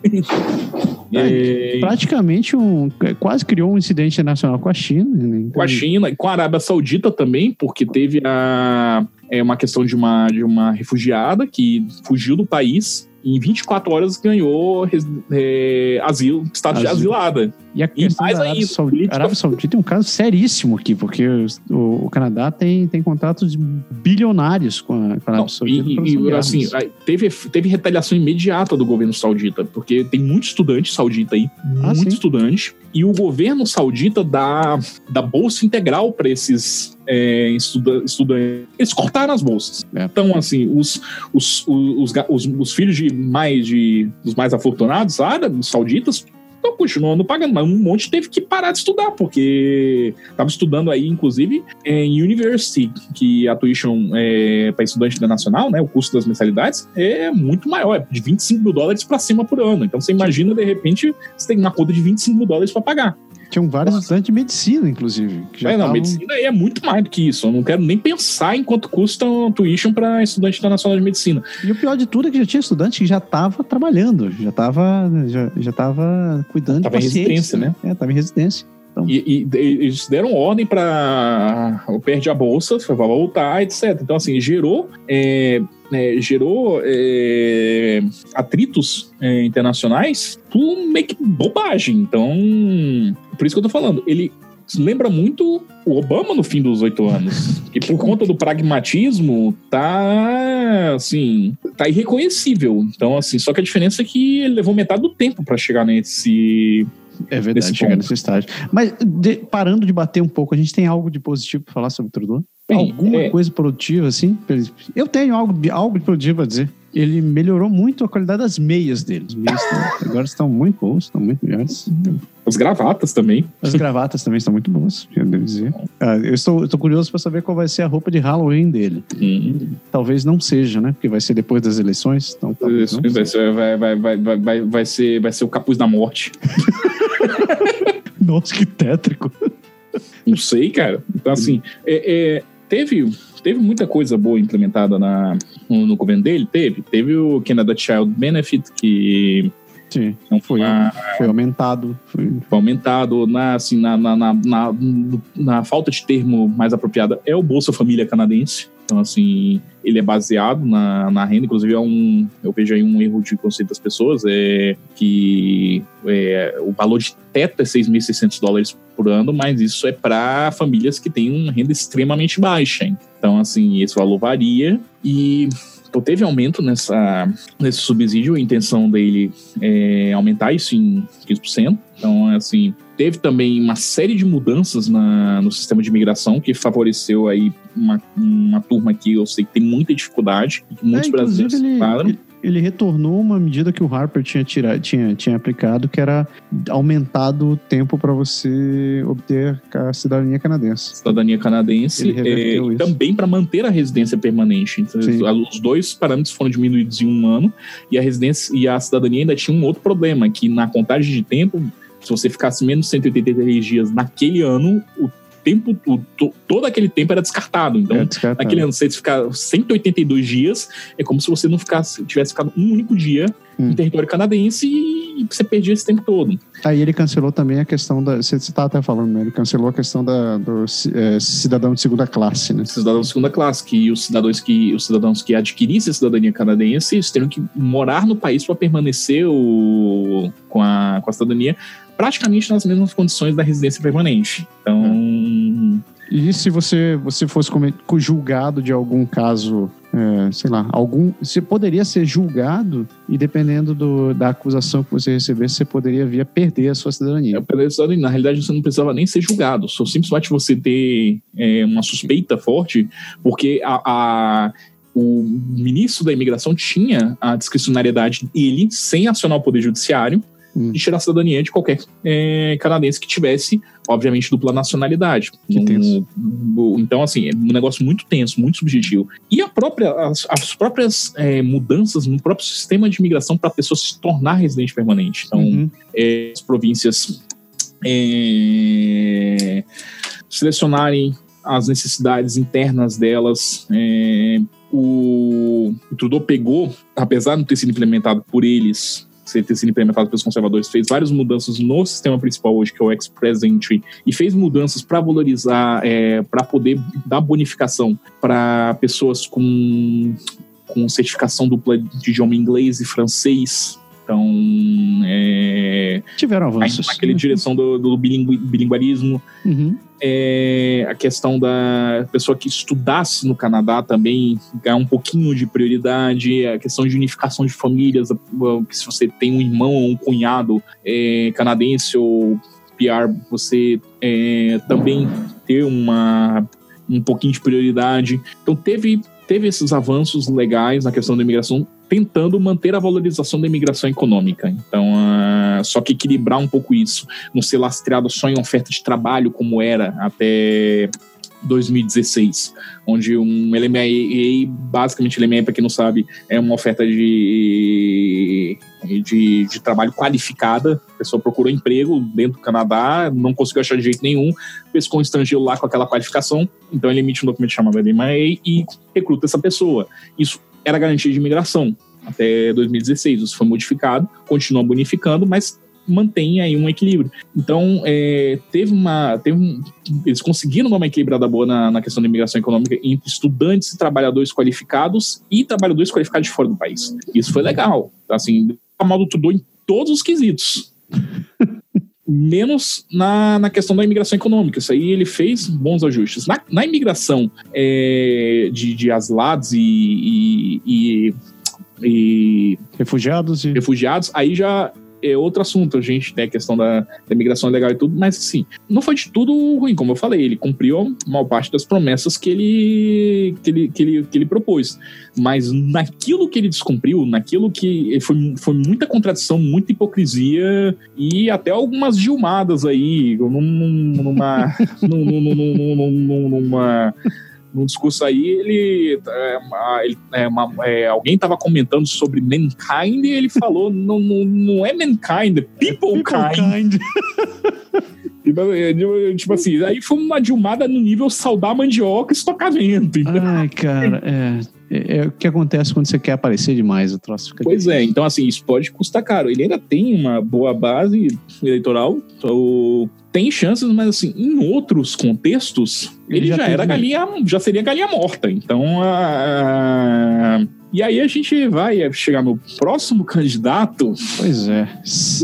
É, praticamente um, quase criou um incidente nacional com a China. Né? Com a China e com a Arábia Saudita também, porque teve a, é, uma questão de uma, de uma refugiada que fugiu do país em 24 horas ganhou é, asilo, status asilo. de asilada. E, a e da Arábia, Arábia Saudita tem um caso seríssimo aqui, porque o, o, Canadá tem, tem contratos bilionários com a, com a Arábia Saudita. E, e assim, teve, teve retaliação imediata do governo saudita, porque tem muito estudante saudita aí, ah, muito sim. estudante, e o governo saudita dá, dá bolsa integral para esses é, estudantes. Eles cortaram as bolsas. É. Então, assim, os, os, os, os, os filhos de mais de dos mais afortunados árabes, sauditas, estão continuando pagando, mas um monte teve que parar de estudar, porque estava estudando aí, inclusive, em University, que a tuition é, para estudante internacional, né, o custo das mensalidades é muito maior, é de 25 mil dólares para cima por ano. Então você imagina, de repente, você tem uma conta de 25 mil dólares para pagar. Tinham vários estudantes de medicina, inclusive. já é, não, tavam... medicina é muito mais do que isso. Eu não quero nem pensar em quanto custa um tuition para estudante internacional de medicina. E o pior de tudo é que já tinha estudante que já estava trabalhando, já estava já, já tava cuidando tava de pacientes. em residência, né? É, estava em residência. Então... E, e, eles deram ordem para perde a bolsa, vai voltar, etc. Então, assim, gerou é, é, gerou é, atritos é, internacionais por meio que bobagem. Então, por isso que eu tô falando, ele lembra muito o Obama no fim dos oito anos. Que [LAUGHS] por conta do pragmatismo tá assim, tá irreconhecível. Então, assim, só que a diferença é que ele levou metade do tempo para chegar nesse é verdade, chegar nesse estágio. Mas de, parando de bater um pouco, a gente tem algo de positivo para falar sobre o Trudeau? Bem, Alguma é... coisa produtiva, assim? Eu tenho algo, algo produtivo a dizer. Ele melhorou muito a qualidade das meias dele. As meias estão, agora estão muito boas, estão muito melhores. As gravatas também. As gravatas também estão muito boas, eu devo dizer. Ah, eu estou, estou curioso para saber qual vai ser a roupa de Halloween dele. Hum. Talvez não seja, né? Porque vai ser depois das eleições. Então, eleições vai, ser, vai, vai, vai, vai, vai, ser, vai ser o capuz da morte. [LAUGHS] Nossa, que tétrico. Não sei, cara. Então, assim, é, é teve, teve muita coisa boa implementada na, no, no, governo dele, teve. Teve o Canada Child Benefit, que Sim, não foi, uma, foi aumentado. Foi... foi, aumentado. Na, assim, na, na, na, na, na falta de termo mais apropriado, é o Bolsa Família Canadense. Então, assim, ele é baseado na, na renda, inclusive é um, eu vejo aí um erro de conceito das pessoas, é que é, o valor de teto é 6.600 dólares por ano, mas isso é para famílias que têm uma renda extremamente baixa. Então, assim, esse valor varia e então, teve aumento nessa, nesse subsídio, a intenção dele é aumentar isso em 15%. Então, assim, teve também uma série de mudanças na, no sistema de imigração que favoreceu aí uma, uma turma que eu sei que tem muita dificuldade, que muitos é, brasileiros ele, ele, ele, retornou uma medida que o Harper tinha, tirado, tinha, tinha aplicado, que era aumentado o tempo para você obter a cidadania canadense. Cidadania canadense é, e também para manter a residência permanente. Então, os dois parâmetros foram diminuídos em um ano e a residência e a cidadania ainda tinha um outro problema, que na contagem de tempo se você ficasse menos de 183 dias naquele ano, o tempo, o, todo aquele tempo era descartado. Então, é descartado. naquele ano, você ficar 182 dias, é como se você não ficasse, tivesse ficado um único dia hum. em território canadense e você perdia esse tempo todo. Aí ele cancelou também a questão da. Você está até falando, né? Ele cancelou a questão da, do é, cidadão de segunda classe, né? Cidadão de segunda classe, que os cidadãos que, os cidadãos que adquirissem a cidadania canadense eles teriam que morar no país para permanecer o, com, a, com a cidadania praticamente nas mesmas condições da residência permanente. Então. E se você, você fosse julgado de algum caso, é, sei lá, algum. Você poderia ser julgado e dependendo do, da acusação que você recebesse, você poderia vir a perder a sua cidadania. É, na realidade, você não precisava nem ser julgado, só simplesmente você ter é, uma suspeita forte, porque a, a o ministro da imigração tinha a discricionariedade, ele, sem acionar o Poder Judiciário, hum. de tirar a cidadania de qualquer é, canadense que tivesse, obviamente, dupla nacionalidade. Um, então, assim, é um negócio muito tenso, muito subjetivo. E a própria, as, as próprias é, mudanças no próprio sistema de imigração para a pessoa se tornar residente permanente. Então, uhum. é, as províncias selecionarem as necessidades internas delas. É, o, o Trudeau pegou, apesar de não ter sido implementado por eles, ter sido implementado pelos conservadores, fez várias mudanças no sistema principal hoje, que é o Express Entry, e fez mudanças para valorizar, é, para poder dar bonificação para pessoas com, com certificação dupla de idioma inglês e francês, então, é, tiveram avanços. Naquela direção do, do bilingualismo. Uhum. É, a questão da pessoa que estudasse no Canadá também ganhar um pouquinho de prioridade. A questão de unificação de famílias. Se você tem um irmão ou um cunhado é, canadense ou PR, você é, também ter uma, um pouquinho de prioridade. Então, teve teve esses avanços legais na questão da imigração, tentando manter a valorização da imigração econômica. Então, uh, só que equilibrar um pouco isso, não ser lastreado só em oferta de trabalho como era até 2016, onde um LMA, basicamente LMA, para quem não sabe, é uma oferta de, de, de, trabalho qualificada. A pessoa procurou emprego dentro do Canadá, não conseguiu achar de jeito nenhum, pescou um estrangeiro lá com aquela qualificação, então ele emite um documento chamado LMA e recruta essa pessoa. Isso era garantia de imigração até 2016. Isso foi modificado, continua bonificando, mas mantém aí um equilíbrio. Então, é, teve uma. Teve um, eles conseguiram dar uma equilibrada boa na, na, questão da imigração econômica entre estudantes e trabalhadores qualificados e trabalhadores qualificados de fora do país. Isso foi legal. Assim, a mal do tudo em todos os quesitos. [LAUGHS] Menos na, na questão da imigração econômica. Isso aí ele fez bons ajustes. Na, na imigração é, de, de aslados e, e, e e refugiados e... refugiados aí já é outro assunto. A gente tem a questão da, da imigração legal e tudo, mas assim, não foi de tudo ruim, como eu falei. Ele cumpriu a maior parte das promessas que ele, que ele, que ele, que ele propôs. Mas naquilo que ele descumpriu, naquilo que foi, foi muita contradição, muita hipocrisia e até algumas gilmadas aí, num, numa, [LAUGHS] numa, numa no discurso aí, ele, é, ele é, uma, é, alguém estava comentando sobre mankind e ele falou: [LAUGHS] não, não, não é mankind, é people, people kind. kind. [LAUGHS] Tipo, é, tipo assim, aí foi uma dilmada no nível saudar mandioca e estocar vento. Ai, cara, é. É, é, o que acontece quando você quer aparecer demais, o troço fica Pois é, então assim, isso pode custar caro. Ele ainda tem uma boa base eleitoral, então, tem chances, mas assim, em outros contextos, ele, ele já, já era galinha, já seria galinha morta. Então, a, e aí a gente vai chegar no próximo candidato. Pois é.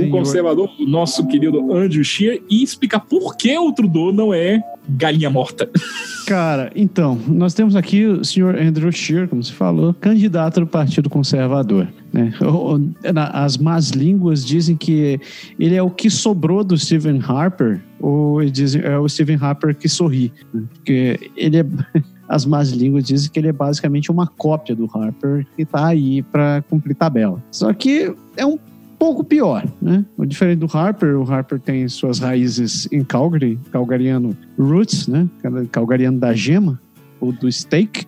O conservador, nosso querido Andrew Scheer, e explicar por que o Trudeau não é galinha morta. [LAUGHS] Cara, então, nós temos aqui o senhor Andrew Scheer, como se falou, candidato do Partido Conservador. Né? As más línguas dizem que ele é o que sobrou do Stephen Harper, ou dizem é o Stephen Harper que sorri. Né? Porque ele é. [LAUGHS] As más línguas dizem que ele é basicamente uma cópia do Harper que está aí para cumprir tabela. Só que é um pouco pior, né? O diferente do Harper, o Harper tem suas raízes em Calgary, calgariano roots, né? Calgariano da gema ou do steak?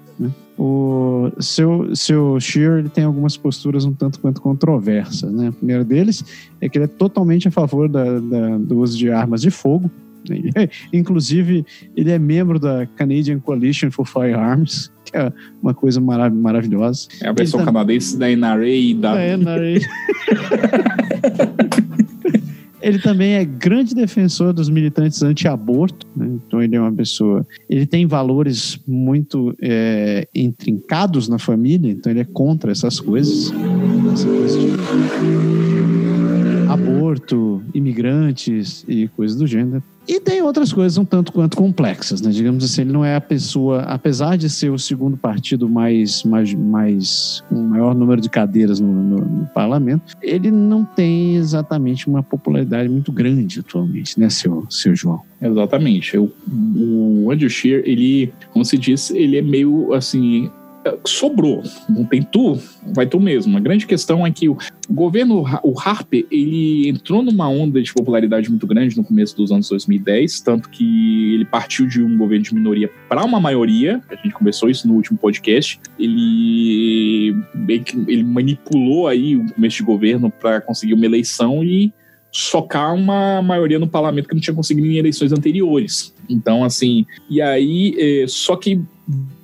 O seu, seu Shear ele tem algumas posturas um tanto quanto controversas, né? A primeira deles é que ele é totalmente a favor da, da do uso de armas de fogo, Inclusive, ele é membro da Canadian Coalition for Firearms, que é uma coisa marav maravilhosa. É a versão tá... canadense da NRA e da. Da NRA. [LAUGHS] [LAUGHS] ele também é grande defensor dos militantes anti-aborto, né? então ele é uma pessoa. Ele tem valores muito é, intrincados na família, então ele é contra essas coisas. Essa coisa de aborto, imigrantes e coisas do gênero. E tem outras coisas um tanto quanto complexas, né? Digamos assim, ele não é a pessoa, apesar de ser o segundo partido mais, mais, mais com o maior número de cadeiras no, no, no, parlamento, ele não tem exatamente uma popularidade muito grande atualmente, né, seu, seu João? Exatamente. O, o Andrew Scheer, ele, como se diz, ele é meio assim sobrou. Não tem tu, vai tu mesmo. A grande questão é que o governo, o Harper, ele entrou numa onda de popularidade muito grande no começo dos anos 2010, tanto que ele partiu de um governo de minoria para uma maioria. A gente conversou isso no último podcast. Ele, ele manipulou aí o começo de governo para conseguir uma eleição e socar uma maioria no parlamento que não tinha conseguido em eleições anteriores. Então, assim, e aí, é, só que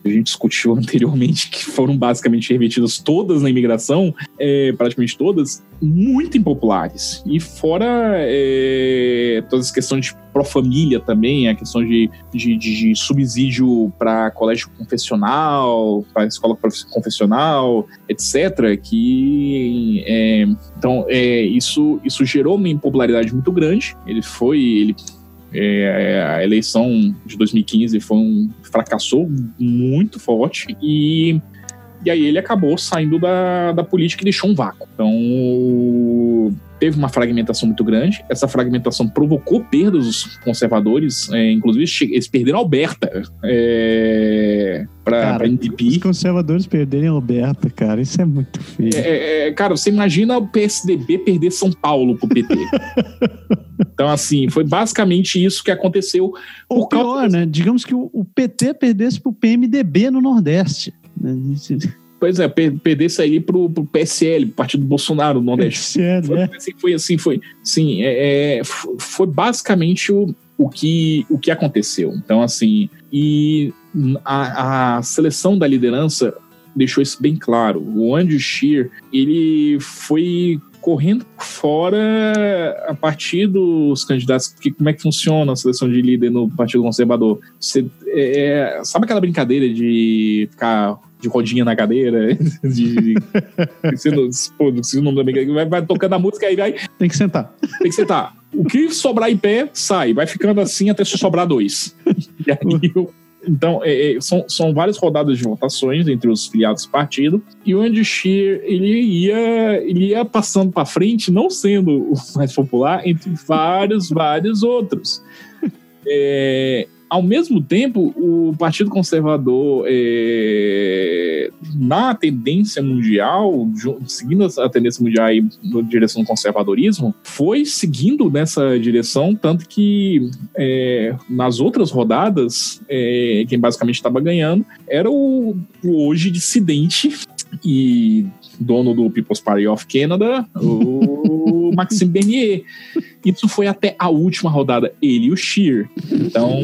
a gente discutiu [LAUGHS] anteriormente, que foram basicamente remetidas todas na imigração, é, praticamente todas, muito impopulares. E fora é, todas as questões de pró-família também, a questão de, de, de subsídio para colégio confessional, para escola confessional, etc., que é, então é, isso, isso gerou uma impopularidade muito grande. Ele foi, ele é, a eleição de 2015 foi um fracassou muito forte e e aí ele acabou saindo da, da política e deixou um vácuo. Então, teve uma fragmentação muito grande. Essa fragmentação provocou perdas dos conservadores, é, inclusive eles perderam Alberta é, para NDP. Os conservadores perderem Alberta, cara, isso é muito feio. É, é, é cara, você imagina o PSDB perder São Paulo pro PT. [LAUGHS] então, assim, foi basicamente isso que aconteceu. Ou pior, né? Digamos que o, o PT perdesse pro PMDB no Nordeste. Né? Pois é, perdesse aí pro, pro PSL, Partido Bolsonaro no Nordeste. PSL, foi, é. assim, foi assim, foi. Sim, é, é foi basicamente o, o, que, o que aconteceu. Então, assim, e a, a seleção da liderança deixou isso bem claro. O Andrew Scheer, ele foi correndo fora a partir dos candidatos, que, como é que funciona a seleção de líder no Partido Conservador? Você, é, é sabe aquela brincadeira de ficar de rodinha na cadeira, [LAUGHS] de, você [LAUGHS] não, pô, você não vai, vai tocando a música aí vai. Tem que sentar. Tem que sentar. O que sobrar em pé, sai. Vai ficando assim até sobrar dois. [LAUGHS] E aí então, é, é, são, são várias rodadas de votações entre os filiados do partido, e o Andy Shear, ele ia, ele ia passando para frente, não sendo o mais popular, entre vários, vários outros. É, ao mesmo tempo, o Partido Conservador, é, na tendência mundial, seguindo a tendência mundial na direção do conservadorismo, foi seguindo nessa direção, tanto que é, nas outras rodadas, é, quem basicamente estava ganhando era o, o hoje dissidente e dono do People's Party of Canada, o [LAUGHS] Maxime Bernier. Isso foi até a última rodada, ele e o Shear. Então,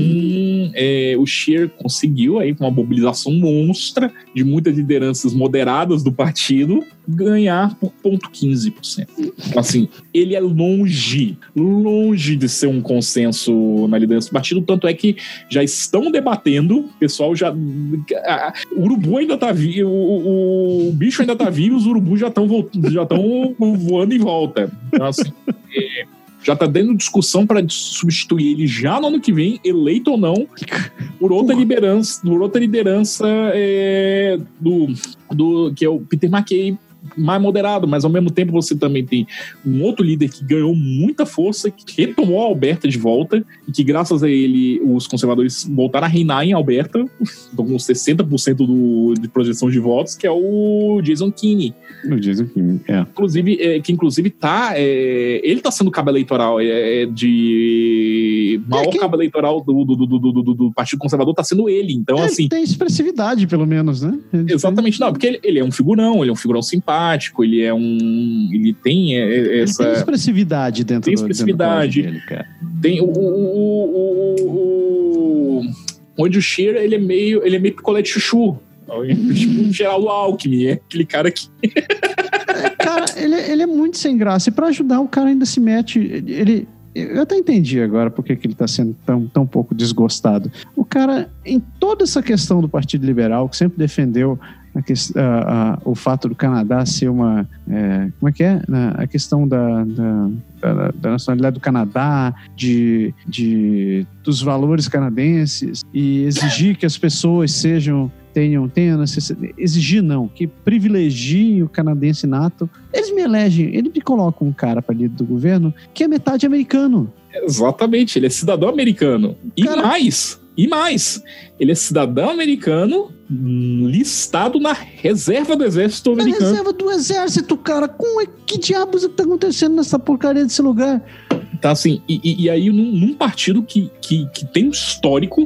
é, o Shear conseguiu aí, com uma mobilização monstra de muitas lideranças moderadas do partido, ganhar por 0,15%. Então, assim, ele é longe, longe de ser um consenso na liderança do partido, tanto é que já estão debatendo, o pessoal já... o urubu ainda tá vivo, o, o, bicho ainda tá vivo, os urubus já estão já voando em volta. Então, assim... É, já está dando discussão para substituir ele já no ano que vem, eleito ou não, por outra liderança, por outra liderança é, do, do que é o Peter McKay mais moderado, mas ao mesmo tempo você também tem um outro líder que ganhou muita força, que retomou a Alberta de volta, e que graças a ele os conservadores voltaram a reinar em Alberta, [LAUGHS] com 60% do, de projeção de votos, que é o Jason Kinney. O Jason Kinney, é. Inclusive, é, que inclusive tá. É, ele tá sendo cabo eleitoral é, é de. O maior é, cabo eleitoral do, do, do, do, do, Partido Conservador tá sendo ele. Então, é, assim. Tem expressividade, pelo menos, né? Exatamente, não, porque ele, ele é um figurão, ele é um figurão simpático simpático, ele é um. Ele tem essa. Ele tem expressividade dentro tem expressividade. Do, dentro dele, tem o. o, o, o onde o Sheer, ele é meio. Ele é meio picolé de chuchu. [LAUGHS] Tipo, Geraldo Alckmin, é aquele cara que. É, cara, ele, ele é muito sem graça. E pra ajudar, o cara ainda se mete. Ele, eu até entendi agora porque que ele está sendo tão, tão pouco desgostado. O cara, em toda essa questão do Partido Liberal, que sempre defendeu a, a, a, o fato do Canadá ser uma. É, como é que é? A questão da, da, da, da, nacionalidade do Canadá, de, de, dos valores canadenses, e exigir que as pessoas sejam. Tenham, tenham exigir não, que privilegiem o canadense nato. Eles me elegem, eles me colocam um cara para líder do governo que é metade americano. Exatamente, ele é cidadão americano. E cara... mais, e mais, ele é cidadão americano listado na reserva do exército na americano. Na reserva do exército, cara. Como é que diabos é que tá acontecendo nessa porcaria desse lugar? Tá assim, e, e aí num, num, partido que, que, que tem um histórico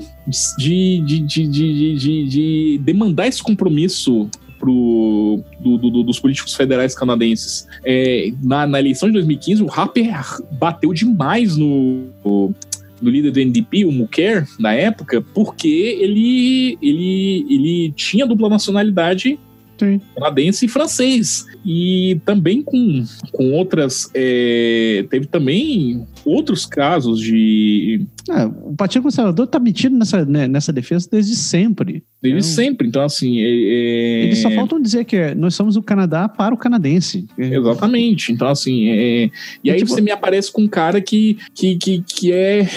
de, de, de, de, de, de demandar esse compromisso pro, do, do, dos políticos federais canadenses. É, na, na, eleição de 2015, o Harper bateu demais no, no, no líder do NDP, o Muker, na época, porque ele, ele, ele tinha dupla nacionalidade Sim. canadense e francês. E também com, com outras. É, teve também outros casos de. É, o Partido Conservador está metido nessa, né, nessa defesa desde sempre. Desde então, sempre. Então, assim. É, é... Eles só faltam dizer que é, nós somos o Canadá para o canadense. Exatamente. Então, assim. É, e, e aí tipo, você me aparece com um cara que, que, que, que é.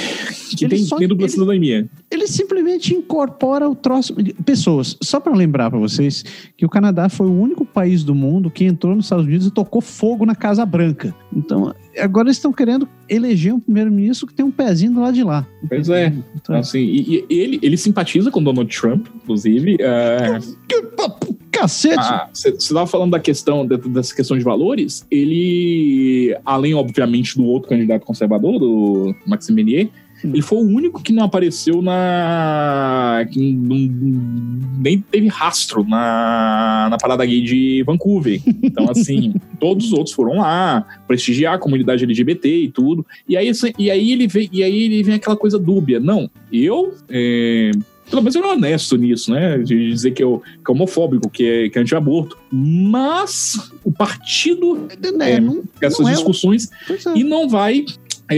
que tem, só, tem dupla ele, cidadania. Ele simplesmente incorpora o troço. Pessoas, só para lembrar para vocês que o Canadá foi o único país do mundo que entrou nos Estados Unidos e tocou fogo na Casa Branca. Então, agora eles estão querendo eleger um primeiro-ministro que tem um pezinho do lado de lá. Pois é. Então, assim, e, e ele, ele simpatiza com Donald Trump, inclusive. É... Cacete! Você ah, estava falando da questão, dessa questão de valores. Ele, além, obviamente, do outro candidato conservador, do Maxime Menier, ele foi o único que não apareceu na. que não, nem teve rastro na, na parada gay de Vancouver. Então, assim, [LAUGHS] todos os outros foram lá prestigiar a comunidade LGBT e tudo. E aí, assim, e aí, ele, vem, e aí ele vem aquela coisa dúbia. Não, eu. É, pelo menos eu era honesto nisso, né? De dizer que, eu, que é homofóbico, que é, que é anti-aborto. Mas o partido é, é, não, essas não é discussões é. e não vai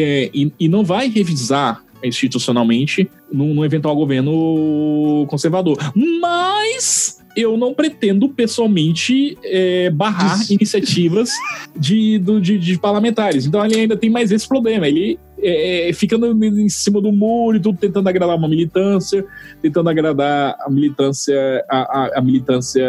é, e, e, não vai revisar institucionalmente num, num eventual governo conservador. Mas eu não pretendo pessoalmente é, barrar Des... iniciativas de, do, de, de, parlamentares. Então ele ainda tem mais esse problema. Ele é, é fica no, em cima do muro e tudo tentando agradar uma militância, tentando agradar a militância, a, a, a militância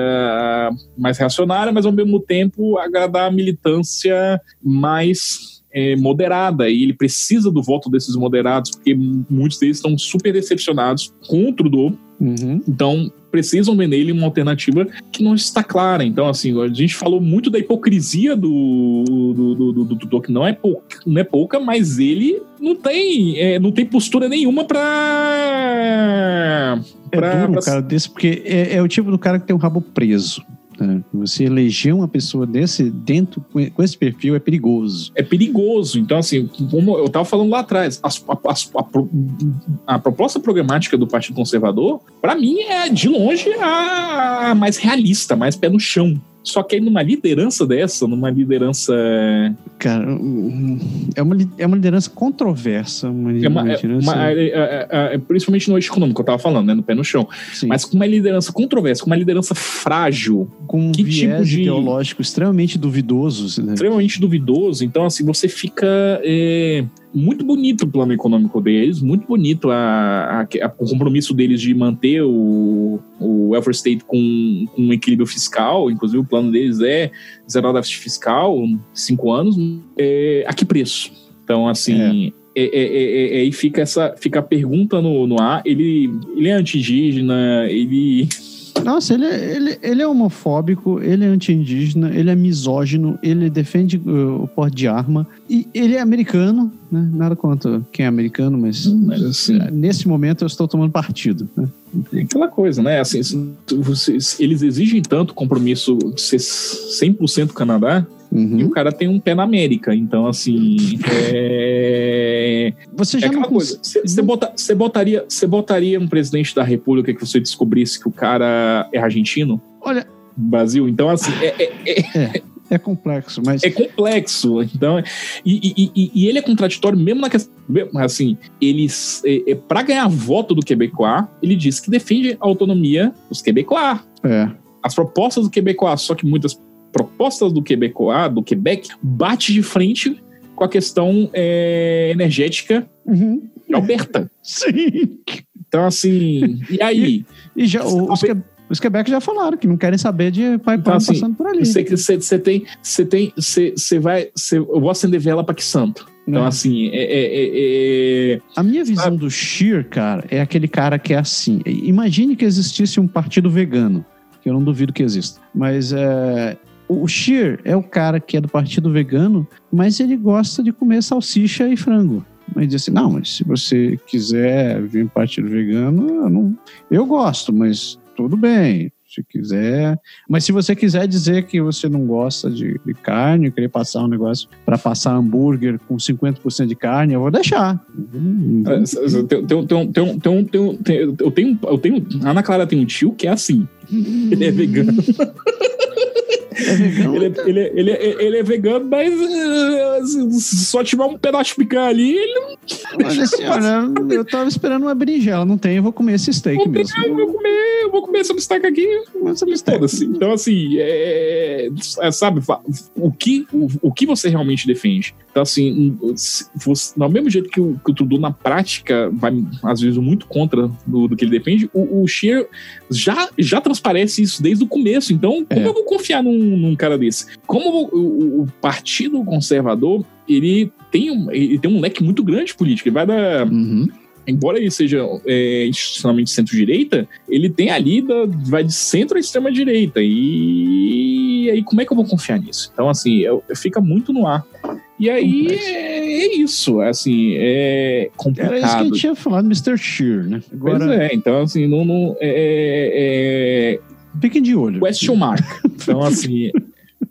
mais reacionária, mas ao mesmo tempo agradar a militância mais é, moderada e ele precisa do voto desses moderados, porque muitos deles estão super decepcionados com o Trudeau. Uhum. Então, precisam ver nele uma alternativa que não está clara. Então, assim, a gente falou muito da hipocrisia do, do, do, do Trudeau, que não é, pouca, não é pouca, mas ele não tem, é, não tem postura nenhuma para. É duro pra... cara desse, porque é, é o tipo do cara que tem um rabo preso. Né? Você eleger uma pessoa desse dentro com esse perfil é perigoso. É perigoso. Então, assim, como eu estava falando lá atrás, a, a, a, a, proposta programática do Partido Conservador, para mim, é de longe a mais realista, mais pé no chão. Só que aí numa liderança dessa, numa liderança. Cara, é uma, é uma liderança controversa. Uma, é uma, liderança... uma é, é, é, principalmente no eixo econômico, eu tava falando, né? No pé no chão. Sim. Mas com uma liderança controversa, com uma liderança frágil. Com um que viés tipo de... ideológico extremamente duvidoso. Né? Extremamente duvidoso. Então, assim, você fica é, muito bonito o plano econômico deles, muito bonito a, a, a, o compromisso deles de manter o, o welfare state com, com um equilíbrio fiscal, inclusive o plano deles é zerar o déficit fiscal, cinco anos, é, a que preço? Então, assim, é. é, é, é aí fica essa fica a pergunta no, no ar, ele, ele é anti-indígena, ele nossa, ele, é, ele, ele é homofóbico, ele é anti-indígena, ele é misógino, ele defende uh, o porte de arma. E ele é americano, né? Nada contra quem é americano, mas, hum, mas assim, nesse momento eu estou tomando partido. Né? É aquela coisa, né? Assim, vocês, eles exigem tanto compromisso de ser 100% Canadá Uhum. E o cara tem um pé na América. Então, assim. É... Você já é aquela coisa. Você bota, botaria, botaria um presidente da República que você descobrisse que o cara é argentino? Olha. Brasil. Então, assim. É, é, é, é. É complexo, mas. É complexo. Então, e, e, e ele é contraditório mesmo na questão. Assim, eles. É, é, para ganhar voto do Quebecois, ele diz que defende a autonomia dos Quebecois. É. As propostas do Quebecois, só que muitas propostas do Quebecois, do Quebec, bate de frente com a questão é, energética uhum. de Alberta. [LAUGHS] Sim. Então, assim, e aí? E, e já, os, Os Quebec já falaram que não querem saber de pai então, assim, passando por ali. Você tem, você tem, você vai, cê, eu vou acender vela para que santo. Então, é. assim, é, é, é, é A minha visão do Sheer, cara, é aquele cara que é assim. Imagine que existisse um partido vegano, que eu não duvido que exista. Mas é, o Sheer é o cara que é do partido vegano, mas ele gosta de comer salsicha e frango. Mas diz assim, não, mas se você quiser vir um partido vegano, eu, não, eu gosto, mas tudo bem se quiser. Mas se você quiser dizer que você não gosta de, de carne, querer passar um negócio para passar hambúrguer com 50% de carne, eu vou deixar. Eu tenho, eu tenho, a Ana Clara tem um tio que é assim. [LAUGHS] Ele é vegano. [LAUGHS] É? Ele, é, ele, é, ele, ele é vegano, mas uh, só tiver um pedaço de picanha ali, ele não. Olha, assim, olha, eu tava esperando uma berinjela, não tem, eu vou comer esse steak mesmo. eu vou comer, eu vou comer essa bisteca aqui, essa bisteca. Assim. Então, assim, é, é, sabe, o que, o, o que você realmente defende? Então, assim, você, no mesmo jeito que o, que o Trudeau, na prática, vai, às vezes, muito contra do, do que ele defende, o, o Scheer já, já transparece isso desde o começo. Então, como é. eu vou confiar num, num cara desse? Como o, o, Partido Conservador, ele tem, um, ele tem um leque muito grande de política. Ele vai da... Uhum embora ele seja é, institucionalmente centro-direita, ele tem ali da, vai de centro a extrema-direita. E aí, como é que eu vou confiar nisso? Então, assim, eu, eu fica muito no ar. E aí é, é, isso, assim, é complicado. Era isso que a gente tinha falado, Mr. Shear, né? Agora... Pois é, então assim, não. não é, é... Fiquem de olho. Question mark. [LAUGHS] Então, assim.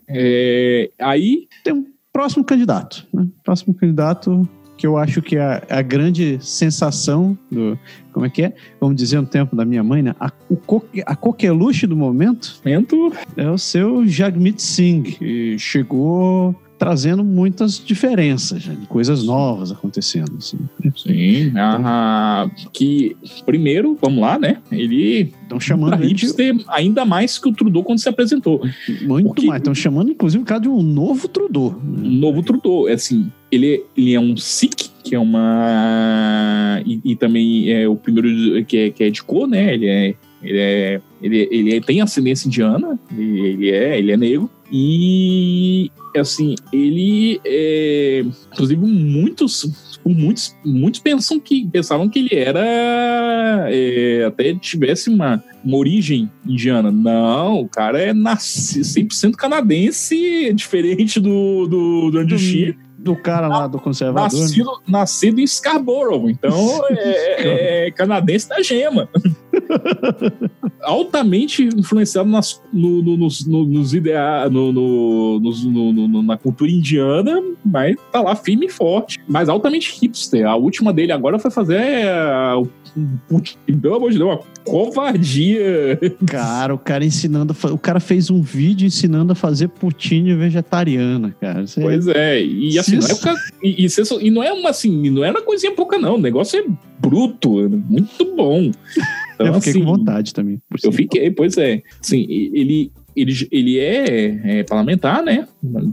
é... Aí. Tem um próximo candidato. Né? Próximo candidato que eu acho que é a, a, grande sensação do. Como é que é? Vamos dizer no tempo da minha mãe, né? A, o coque, a coqueluche do momento. Momento. É o seu Jagmeet Singh, chegou trazendo muitas diferenças, né, coisas novas acontecendo. Assim. Sim, ah, que primeiro, vamos lá, né? Ele estão chamando hipster de... ainda mais que o Trudeau quando se apresentou. Muito Porque... mais, estão chamando inclusive o cara de um novo Trudeau. Um novo Trudeau, é assim, ele, ele é um Sikh, que é uma e, e também é o primeiro que é, que é de cor, né? Ele é ele, é, ele, ele tem ascendência indiana, ele, ele, é, ele é negro. E, assim, ele é. Inclusive, muitos. Muitos, muitos pensam que, pensavam que ele era. É, até tivesse uma, uma origem indiana. Não, o cara é nasci, 100% canadense, diferente do, do, do Andrew Scheer do cara lá do conservador. Nascido, né? nascido em Scarborough, então [LAUGHS] é, é, canadense da gema. [LAUGHS] Altamente influenciado nas, no, no, nos, no, nos ideais, no, no, na cultura indiana, mas tá lá firme e forte. Mas altamente hipster. A última dele agora foi fazer uh, o pelo amor de Deus, uma covardia. [LAUGHS] Cara, o cara ensinando. O cara fez um vídeo ensinando a fazer poutine vegetariana, cara. Você... Pois é, e assim, não é, e, e, e, não é uma assim, não é uma coisinha pouca, não. O negócio é bruto, muito bom. [LAUGHS] Então, eu fiquei assim, com vontade também. Eu fiquei, pois é. Assim, ele, ele, ele é, é parlamentar, né?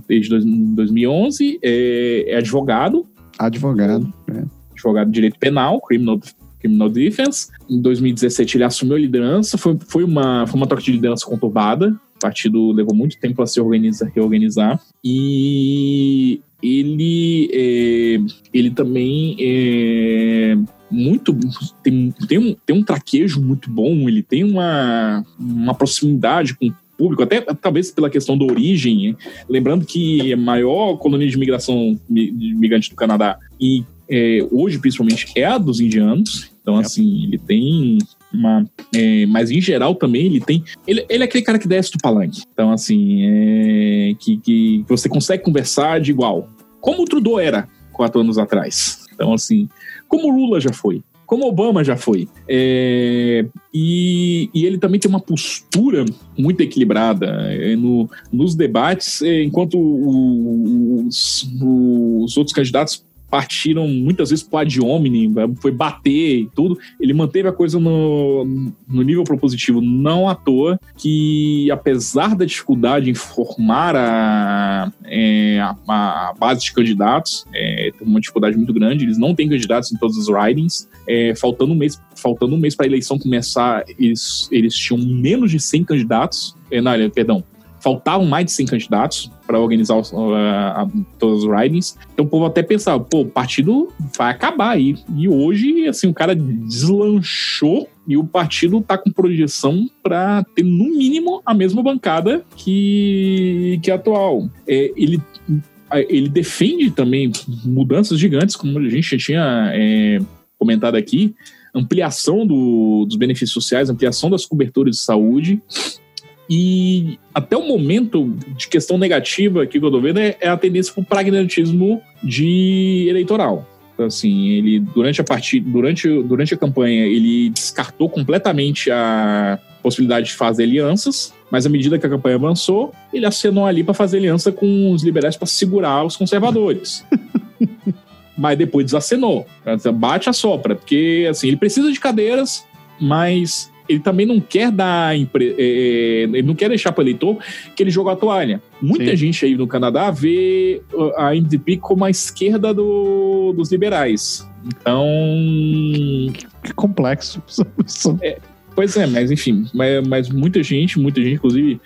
Desde 2011, é, é advogado. Advogado, é. Advogado de direito penal, criminal, criminal defense. Em 2017 ele assumiu a liderança, foi, foi, uma, foi uma troca de liderança conturbada. O partido levou muito tempo a se organizar, reorganizar. E ele, é, ele também é muito. Tem, tem, um, tem um traquejo muito bom, ele tem uma, uma proximidade com o público, até talvez pela questão da origem. Lembrando que a maior colônia de imigração de migrante do Canadá, e é, hoje principalmente, é a dos indianos. Então, é. assim, ele tem uma. É, mas em geral também ele tem. Ele, ele é aquele cara que desce do palanque. Então, assim, é, que, que você consegue conversar de igual. Como o Trudeau era quatro anos atrás. Então, assim, como Lula já foi. Como Obama já foi. É, e, e, ele também tem uma postura muito equilibrada é, no, nos debates, é, enquanto os, os outros candidatos partiram muitas vezes pro ad hominem, foi bater e tudo. Ele manteve a coisa no, no nível propositivo, não à toa, que apesar da dificuldade em formar a, é, a, a base de candidatos, é, tem uma dificuldade muito grande, eles não têm candidatos em todos os ridings, é, faltando um mês faltando um mês para a eleição começar, eles, eles tinham menos de 100 candidatos, é, não, perdão, faltavam mais de 100 candidatos para organizar os, uh, todos os ridings. Então o povo até pensava, pô, o partido vai acabar aí. E hoje, assim, o cara deslanchou e o partido tá com projeção para ter, no mínimo, a mesma bancada que, que a atual. É, ele ele defende também mudanças gigantes, como a gente tinha é, comentado aqui, ampliação do, dos benefícios sociais, ampliação das coberturas de saúde, e até o momento de questão negativa que eu tô vendo é, é a tendência para o pragmatismo de eleitoral. Então, assim, ele durante a partida, durante, durante a campanha, ele descartou completamente a possibilidade de fazer alianças, mas à medida que a campanha avançou, ele acenou ali para fazer aliança com os liberais para segurar os conservadores. [LAUGHS] mas depois desacenou. Bate a sopra, porque assim, ele precisa de cadeiras, mas ele também não quer dar. É, é, ele não quer deixar para o eleitor que ele joga a toalha. Muita Sim. gente aí no Canadá vê a NDP como a esquerda do, dos liberais. Então. Que complexo. [LAUGHS] É, pois é, mas enfim, mas, mas muita gente, muita gente, inclusive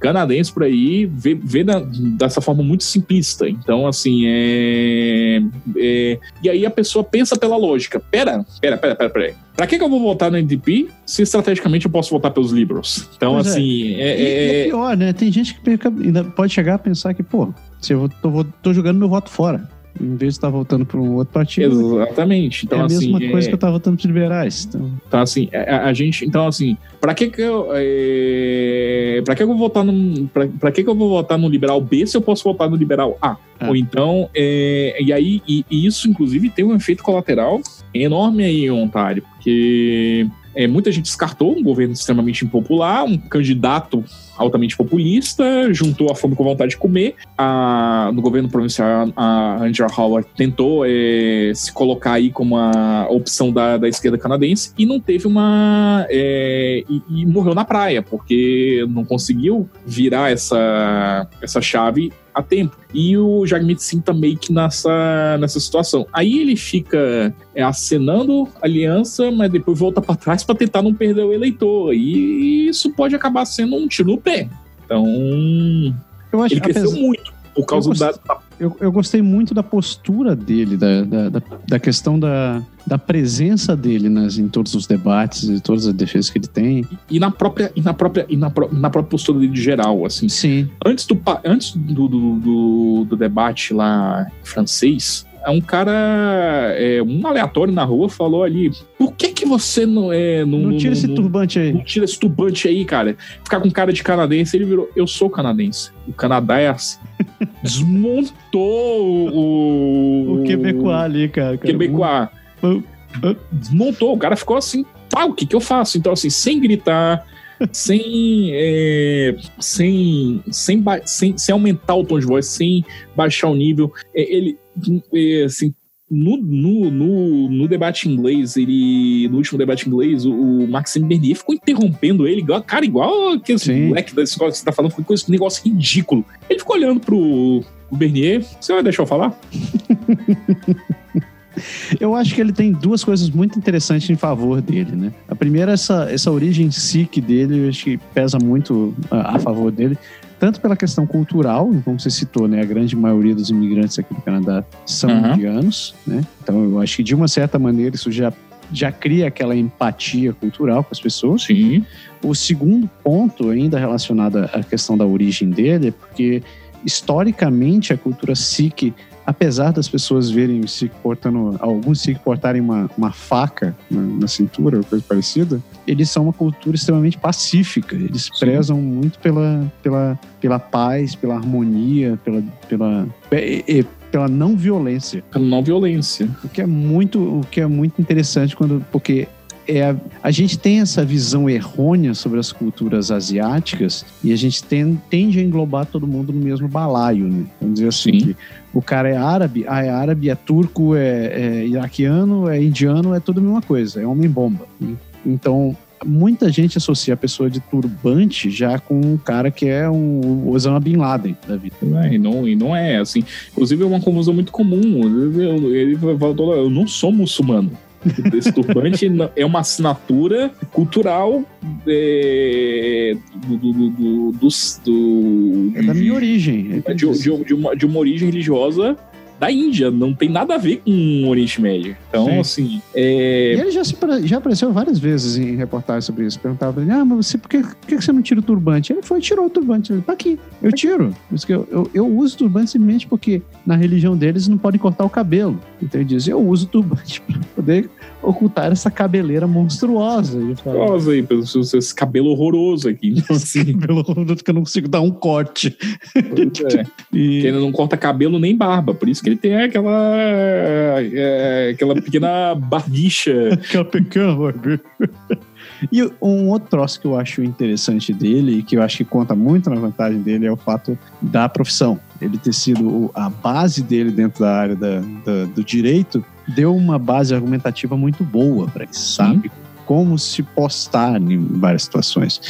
canadense por aí vê, vê da, dessa forma muito simplista. Então, assim, é, é, E aí a pessoa pensa pela lógica. Pera, pera, pera, pera, pera. Pra que, que eu vou votar no NDP se estrategicamente eu posso votar pelos Liberals? Então, pois é. assim. É. É, é, é, pior, né? Tem gente que ainda pode chegar a pensar que, pô, se eu tô, tô jogando meu voto fora em vez de estar votando para um outro partido. Exatamente. Então, é a assim, mesma coisa é... que eu estava votando para os liberais. Então, então assim, a, a, gente, então assim, para que que eu, é... para que eu vou votar no, para que que eu vou votar no liberal B se eu posso votar no liberal A? É. Ou então, é... e aí, e, e, isso inclusive tem um efeito colateral enorme aí em Ontário, porque é, muita gente descartou um governo extremamente impopular, um candidato altamente populista, juntou a fome com a vontade de comer. A, no governo provincial, a Angela Howard tentou é, se colocar aí como a opção da, da esquerda canadense e não teve uma. É, e, e, morreu na praia, porque não conseguiu virar essa, essa chave a tempo. E o Jagmeet Singh tá meio que nessa, nessa situação. Aí ele fica é, acenando aliança, mas depois volta para trás para tentar não perder o eleitor. E isso pode acabar sendo um tiro no pé. Então, eu acho, ele cresceu apesar... muito por causa gostei, da. Eu, eu, gostei muito da postura dele, da, da, da, questão da, da presença dele nas, em todos os debates e todas as defesas que ele tem. E, na própria, e na própria, e na, na própria postura dele de geral, assim. Sim. Antes do, antes do, do, do, do debate lá francês, um cara, é, um aleatório na rua falou ali, por que que você não é... Não, não tira esse turbante aí. Não tira esse turbante aí, cara. Ficar com cara de canadense, ele virou, eu sou canadense. O Canadá é assim. [LAUGHS] Desmontou o... O Quebecois ali, cara. cara. Quebecois. Desmontou, o cara ficou assim, pá, o que que eu faço? Então, assim, sem gritar, [LAUGHS] sem, é, sem, sem, sem, sem aumentar o tom de voz, sem baixar o nível. É, ele, é, assim, no, no, no, no, debate inglês, ele. No último debate inglês, o, o Maxime Bernier ficou interrompendo ele, igual, cara, igual aquele moleque da escola que você tá falando, foi um negócio ridículo. Ele ficou olhando pro, pro Bernier. Você vai deixar eu falar? [LAUGHS] Eu acho que ele tem duas coisas muito interessantes em favor dele, né? A primeira, essa, essa origem sikh dele, eu acho que pesa muito a, a favor dele, tanto pela questão cultural, como você citou, né? A grande maioria dos imigrantes aqui do Canadá são uhum. indianos, né? Então eu acho que de uma certa maneira isso já já cria aquela empatia cultural com as pessoas. Sim. O segundo ponto, ainda relacionado à questão da origem dele, é porque historicamente a cultura sikh apesar das pessoas verem o Sikh portando, alguns Sikh portarem uma, uma faca na, na, cintura ou coisa parecida, eles são uma cultura extremamente pacífica. Eles Sim. prezam muito pela, pela, pela paz, pela harmonia, pela, pela, e, pela não violência. Pela não violência. O que é muito, o que é muito interessante quando, porque é, a gente tem essa visão errônea sobre as culturas asiáticas e a gente tem, tende a englobar todo mundo no mesmo balaio, né? Vamos dizer assim, o cara é árabe, ah, é árabe, é turco, é, é iraquiano, é indiano, é tudo a mesma coisa, é homem-bomba. Então, muita gente associa a pessoa de turbante já com um cara que é um Osama Bin Laden da vida. É, e, não, e não é assim. Inclusive, é uma confusão muito comum. Ele falou: eu não sou muçulmano. Esse turbante é uma assinatura cultural é, do, do, do, do, do, É da minha origem. É de, de, de, uma, de uma origem religiosa da Índia, não tem nada a ver com o Oriente Médio. Então, Sim. assim. É... E ele já, se, já apareceu várias vezes em reportagens sobre isso. Perguntava ah, mas você, por que, por que você não tira o turbante? Ele foi e tirou o turbante. Ele, tá aqui, eu tiro. Eu, eu, eu uso o turbante simplesmente porque na religião deles não podem cortar o cabelo. Então ele diz: eu uso o turbante [LAUGHS] pra poder ocultar essa cabeleira monstruosa. Monstruosa aí, esse cabelo horroroso aqui. [LAUGHS] Então, assim, cabelo horroroso que eu não consigo dar um corte. É. [LAUGHS] e... ele não corta cabelo nem barba, por isso que ele tem aquela é, aquela pequena barbicha. [LAUGHS] aquela pequena barbicha. [LAUGHS] E um outro troço que eu acho interessante dele, e que eu acho que conta muito na vantagem dele, é o fato da profissão. Ele ter sido a base dele dentro da área da, da, do direito, deu uma base argumentativa muito boa para ele, sabe? Como se postar em várias situações.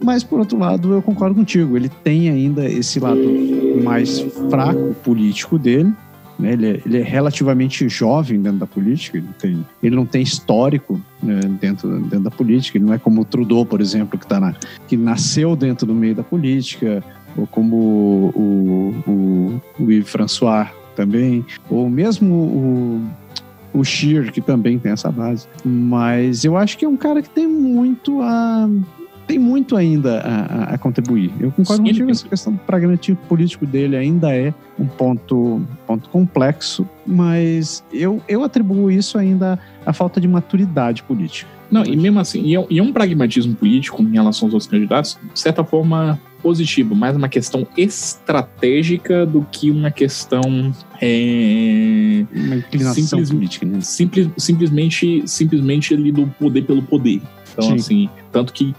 Mas, por outro lado, eu concordo contigo. Ele tem ainda esse lado mais fraco político dele, né? Ele, é, ele, é, relativamente jovem dentro da política, ele, tem, ele não tem histórico né, dentro, dentro da política, ele não é como o Trudeau, por exemplo, que, tá na, que nasceu dentro do meio da política, ou como o, o, o Yves François também, ou mesmo o, o Shear, que também tem essa base. Mas eu acho que é um cara que tem muito a tem muito ainda a, a contribuir. Eu concordo Sim, contigo, essa questão do pragmatismo político dele ainda é um ponto, ponto complexo, mas eu, eu atribuo isso ainda à falta de maturidade política. Não, e mesmo assim, e é, e é um pragmatismo político em relação aos outros candidatos, de certa forma positivo, mais uma questão estratégica do que uma questão é, uma inclinação simples, política, né? simples, simplesmente simplesmente ali do poder pelo poder. Então, Sim. assim, tanto que,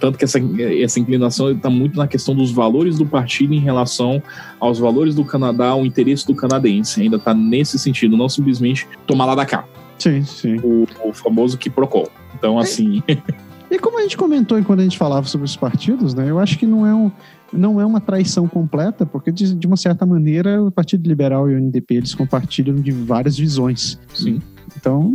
tanto que essa, essa inclinação está muito na questão dos valores do partido em relação aos valores do Canadá, ao interesse do canadense. Ainda está nesse sentido, não simplesmente tomar lá da cá. Sim, sim. O, o famoso quiprocol. Então, assim. [LAUGHS] E como a gente comentou quando a gente falava sobre os partidos, né? Eu acho que não é um, não é uma traição completa, porque de, de uma certa maneira o Partido Liberal e o NDP eles compartilham de várias visões. Sim. Então,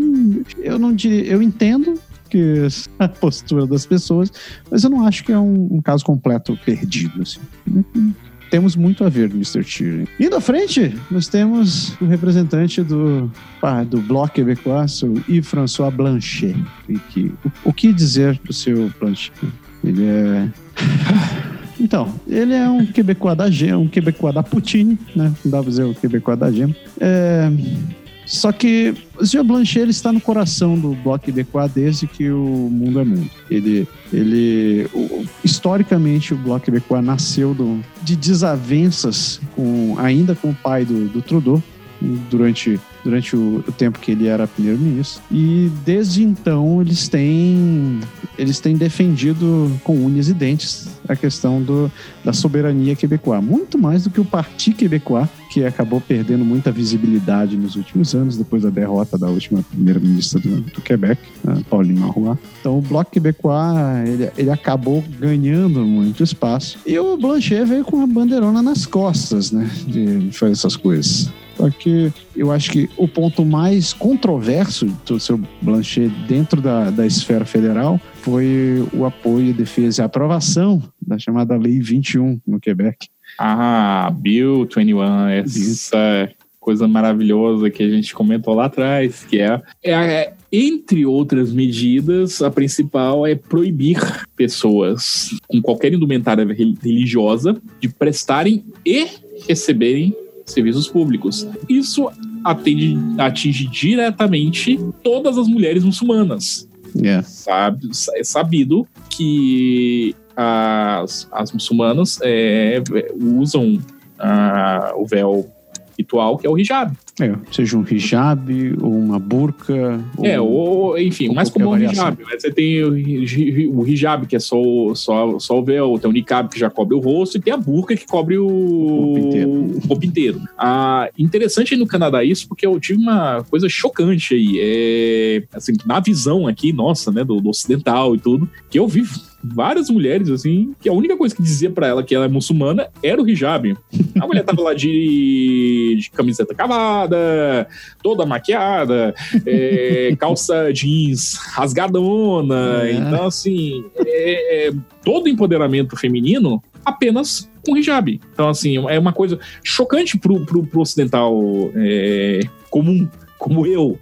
eu não diria, eu entendo que [LAUGHS] a postura das pessoas, mas eu não acho que é um, um caso completo perdido. Assim. Temos muito a ver, Mr. Tyrion. Indo à frente, nós temos o representante do, ah, do Bloco Quebecois, o Yves-François Blanchet. Que, o, o que dizer do seu Blanchet? Ele é. [LAUGHS] Então, ele é um quebecois da gema, um quebecois da Putin, né? Não dá pra dizer o quebecois da gema. É, só que o Jean Blanchet ele está no coração do Bloco Québécois desde que o mundo é mundo. Ele, ele historicamente, o Bloco Québécois nasceu do, de desavenças com, ainda com o pai do, do Trudeau, durante, durante o, o tempo que ele era primeiro-ministro. E desde então eles têm, eles têm defendido com unhas e dentes a questão do, da soberania quebecoa. Muito mais do que o Parti Quebecois, que acabou perdendo muita visibilidade nos últimos anos, depois da derrota da última primeira-ministra do, do, Quebec, Pauline Marois. Então o Bloco Quebecois, ele, ele acabou ganhando muito espaço. E o Blanchet veio com a bandeirona nas costas, né, de, fazer essas coisas. Só que eu acho que o ponto mais controverso do seu Blanchet dentro da, da esfera federal foi o apoio, defesa e aprovação da chamada Lei 21 no Quebec. Ah, Bill 21, essa coisa maravilhosa que a gente comentou lá atrás, que é, é, é entre outras medidas, a principal é proibir pessoas com qualquer indumentária religiosa de prestarem e receberem serviços públicos. Isso atende, atinge diretamente todas as mulheres muçulmanas. Yeah. Sabe, é sabido que as, as muçulmanas é, usam o véu ritual, que é o hijab. É, seja um hijab ou uma burca. É, ou, enfim, ou mais comum é o hijab. Né? Você tem o, o hijab, que é só, só, só o véu, tem o niqab, que já cobre o rosto, e tem a burca, que cobre o, o corpo inteiro. O corpo inteiro. Ah, interessante no Canadá isso, porque eu tive uma coisa chocante aí. É, assim, na visão aqui, nossa, né, do, do ocidental e tudo, que eu vi várias mulheres, assim, que a única coisa que dizia para ela que ela é muçulmana era o hijab. A mulher tava lá de, de camiseta cavada, toda maquiada, é, calça jeans rasgadona. É. Então, assim, é, é, todo empoderamento feminino apenas com hijab. Então, assim, é uma coisa chocante pro, pro, pro ocidental é, comum como eu,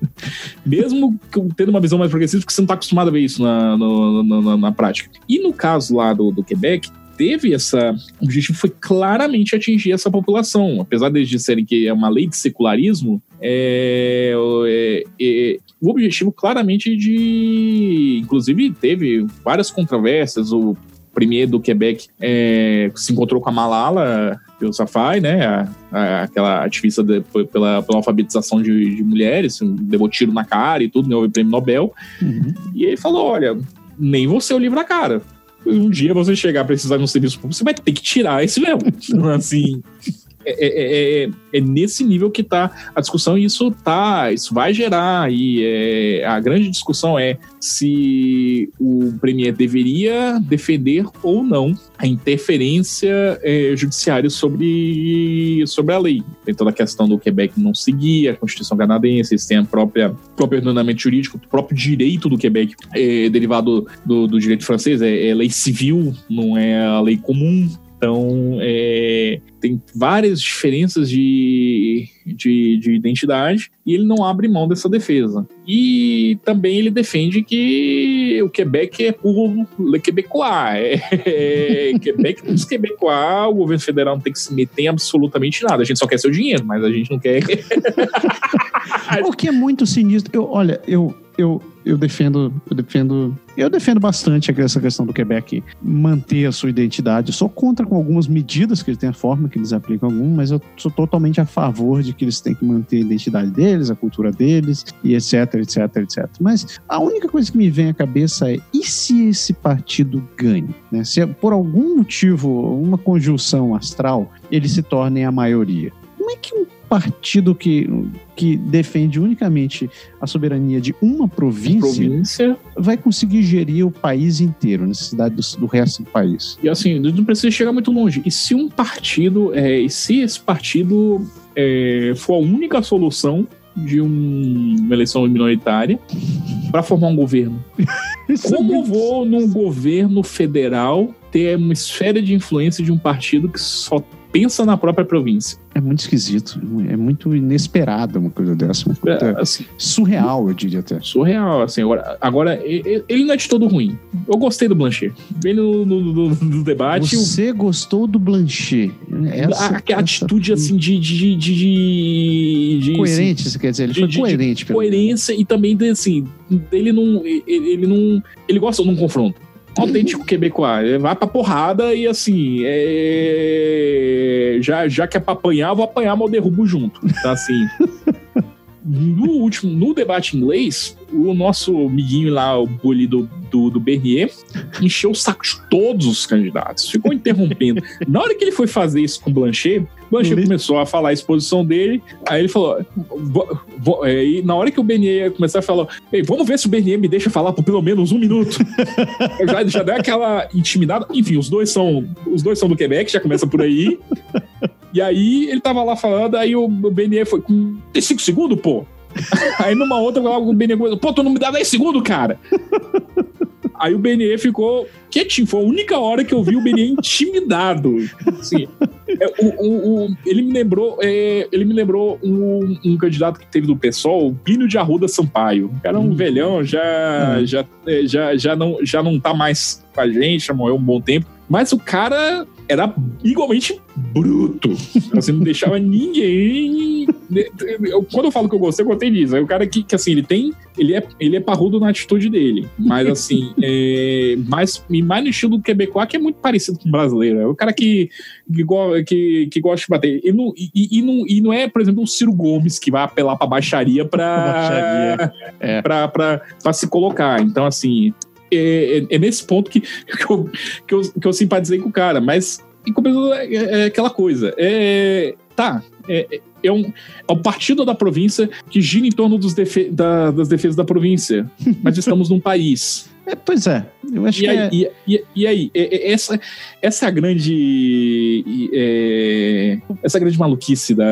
mesmo tendo uma visão mais progressista, porque você não está acostumado a ver isso na, no, na, na, prática. E no caso lá do, do Quebec, teve essa. O objetivo foi claramente atingir essa população. Apesar deles disserem que é uma lei de secularismo, é, é, é, o objetivo claramente de. Inclusive, teve várias controvérsias. O premier do Quebec é, se encontrou com a Malala pelo Safai, né? A, a, aquela ativista de, pela, pela alfabetização de, de mulheres, levou tiro na cara e tudo, ganhou o prêmio Nobel. Uhum. E ele falou: olha, nem você o livro na cara. Um dia você chegar a precisar de um serviço público, você vai ter que tirar esse. Então, [LAUGHS] assim, é, é, é, é, nesse nível que está a discussão e isso tá, isso vai gerar e é, a grande discussão é se o premier deveria defender ou não a interferência é, judiciária sobre, sobre a lei. Tem toda a questão do Quebec não seguir a Constituição canadense, eles têm a própria próprio ordenamento jurídico, o próprio direito do Quebec é derivado do, do direito francês, é, é lei civil, não é a lei comum. Então, é, tem várias diferenças de, de, de, identidade e ele não abre mão dessa defesa. E também ele defende que o Quebec é por Le Quebecois. É, é, Quebec dos Quebecois, o governo federal não tem que se meter em absolutamente nada. A gente só quer seu dinheiro, mas a gente não quer. [LAUGHS] o que é muito sinistro. Eu, olha, eu, eu, eu defendo, eu defendo, eu defendo bastante essa questão do Quebec manter a sua identidade. Eu sou contra com algumas medidas que eles têm, a forma que eles aplicam algum, mas eu sou totalmente a favor de que eles têm que manter a identidade deles, a cultura deles e etc, etc, etc. Mas a única coisa que me vem à cabeça é e se esse partido ganhe, né? Se por algum motivo, uma conjunção astral, ele se torne a maioria. Como é que um partido que, que defende unicamente a soberania de uma província, província, vai conseguir gerir o país inteiro, a necessidade do, do, resto do país. E assim, não precisa chegar muito longe. E se um partido, é, e se esse partido é, for a única solução de um, uma eleição minoritária para formar um governo? [LAUGHS] Como é vou num governo federal ter uma esfera de influência de um partido que só pensa na própria província. É muito esquisito, é muito inesperado uma coisa dessa. Uma coisa é, assim, surreal, eu diria até. Surreal, assim. Agora, agora, ele não é de todo ruim. Eu gostei do Blanchet. Ele no, no, no, no debate. Você gostou do Blanchet? Essa, a, atitude, assim, de. de, de, de coerente, assim, você quer dizer? Ele foi coerente. coerência e também, assim, ele não. Ele, ele não. Ele gosta de um confronto autêntico quebecois. Vai pra porrada e assim, é... já, já que é pra apanhar, vou apanhar, mas eu derrubo junto. Tá assim. no último, no debate inglês, o nosso amiguinho lá, o bully do, do, do Bernier, encheu o saco de todos os candidatos, ficou interrompendo. Na hora que ele foi fazer isso com Blanchet, Blanchet começou a falar a exposição dele, aí ele falou, é, e na hora que o Bernier começou a falar, vamos ver se o Bernier me deixa falar por pelo menos um minuto. [LAUGHS] já, já deu aquela intimidada. Enfim, os dois são os dois são do Quebec, já começa por aí. E aí ele tava lá falando, aí o BNE foi. Tem 5 segundos, pô? [LAUGHS] aí numa outra, o BNE começou, pô, tu não me dá 10 segundos, cara. Aí o BNE ficou quietinho. Foi a única hora que eu vi o BNE intimidado. Assim, é, o, o, o, ele me lembrou, é, ele me lembrou um, um, candidato que teve do PSOL, o Plínio de Arruda Sampaio. O cara é um hum. velhão, já, hum. já, é, já, já, não, já não tá mais com a gente, já morreu um bom tempo. Mas o cara era igualmente bruto. Assim, não deixava ninguém quando eu falo que eu gostei, eu gostei disso. É o cara que, que assim, ele tem. Ele é, ele é parrudo na atitude dele. Mas [LAUGHS] assim, é, mais, mais no estilo do quebecois, que é muito parecido com o brasileiro. É o cara que, que, que, que gosta de bater. E não, e, e, não, e não é, por exemplo, o Ciro Gomes que vai apelar pra baixaria pra, [LAUGHS] baixaria. É. pra, pra, pra se colocar. Então, assim, é, é, é, nesse ponto que, que, eu, que, eu, que eu simpatizei com o cara, mas em compensação é, é, aquela coisa. É, tá, é, é, um, é um partido da província que gira em torno dos defe da, das defesas da província, [LAUGHS] mas estamos num país. É, pois é, eu acho e que aí, é... e, e, e, aí, essa, essa é a grande é, essa é a grande maluquice da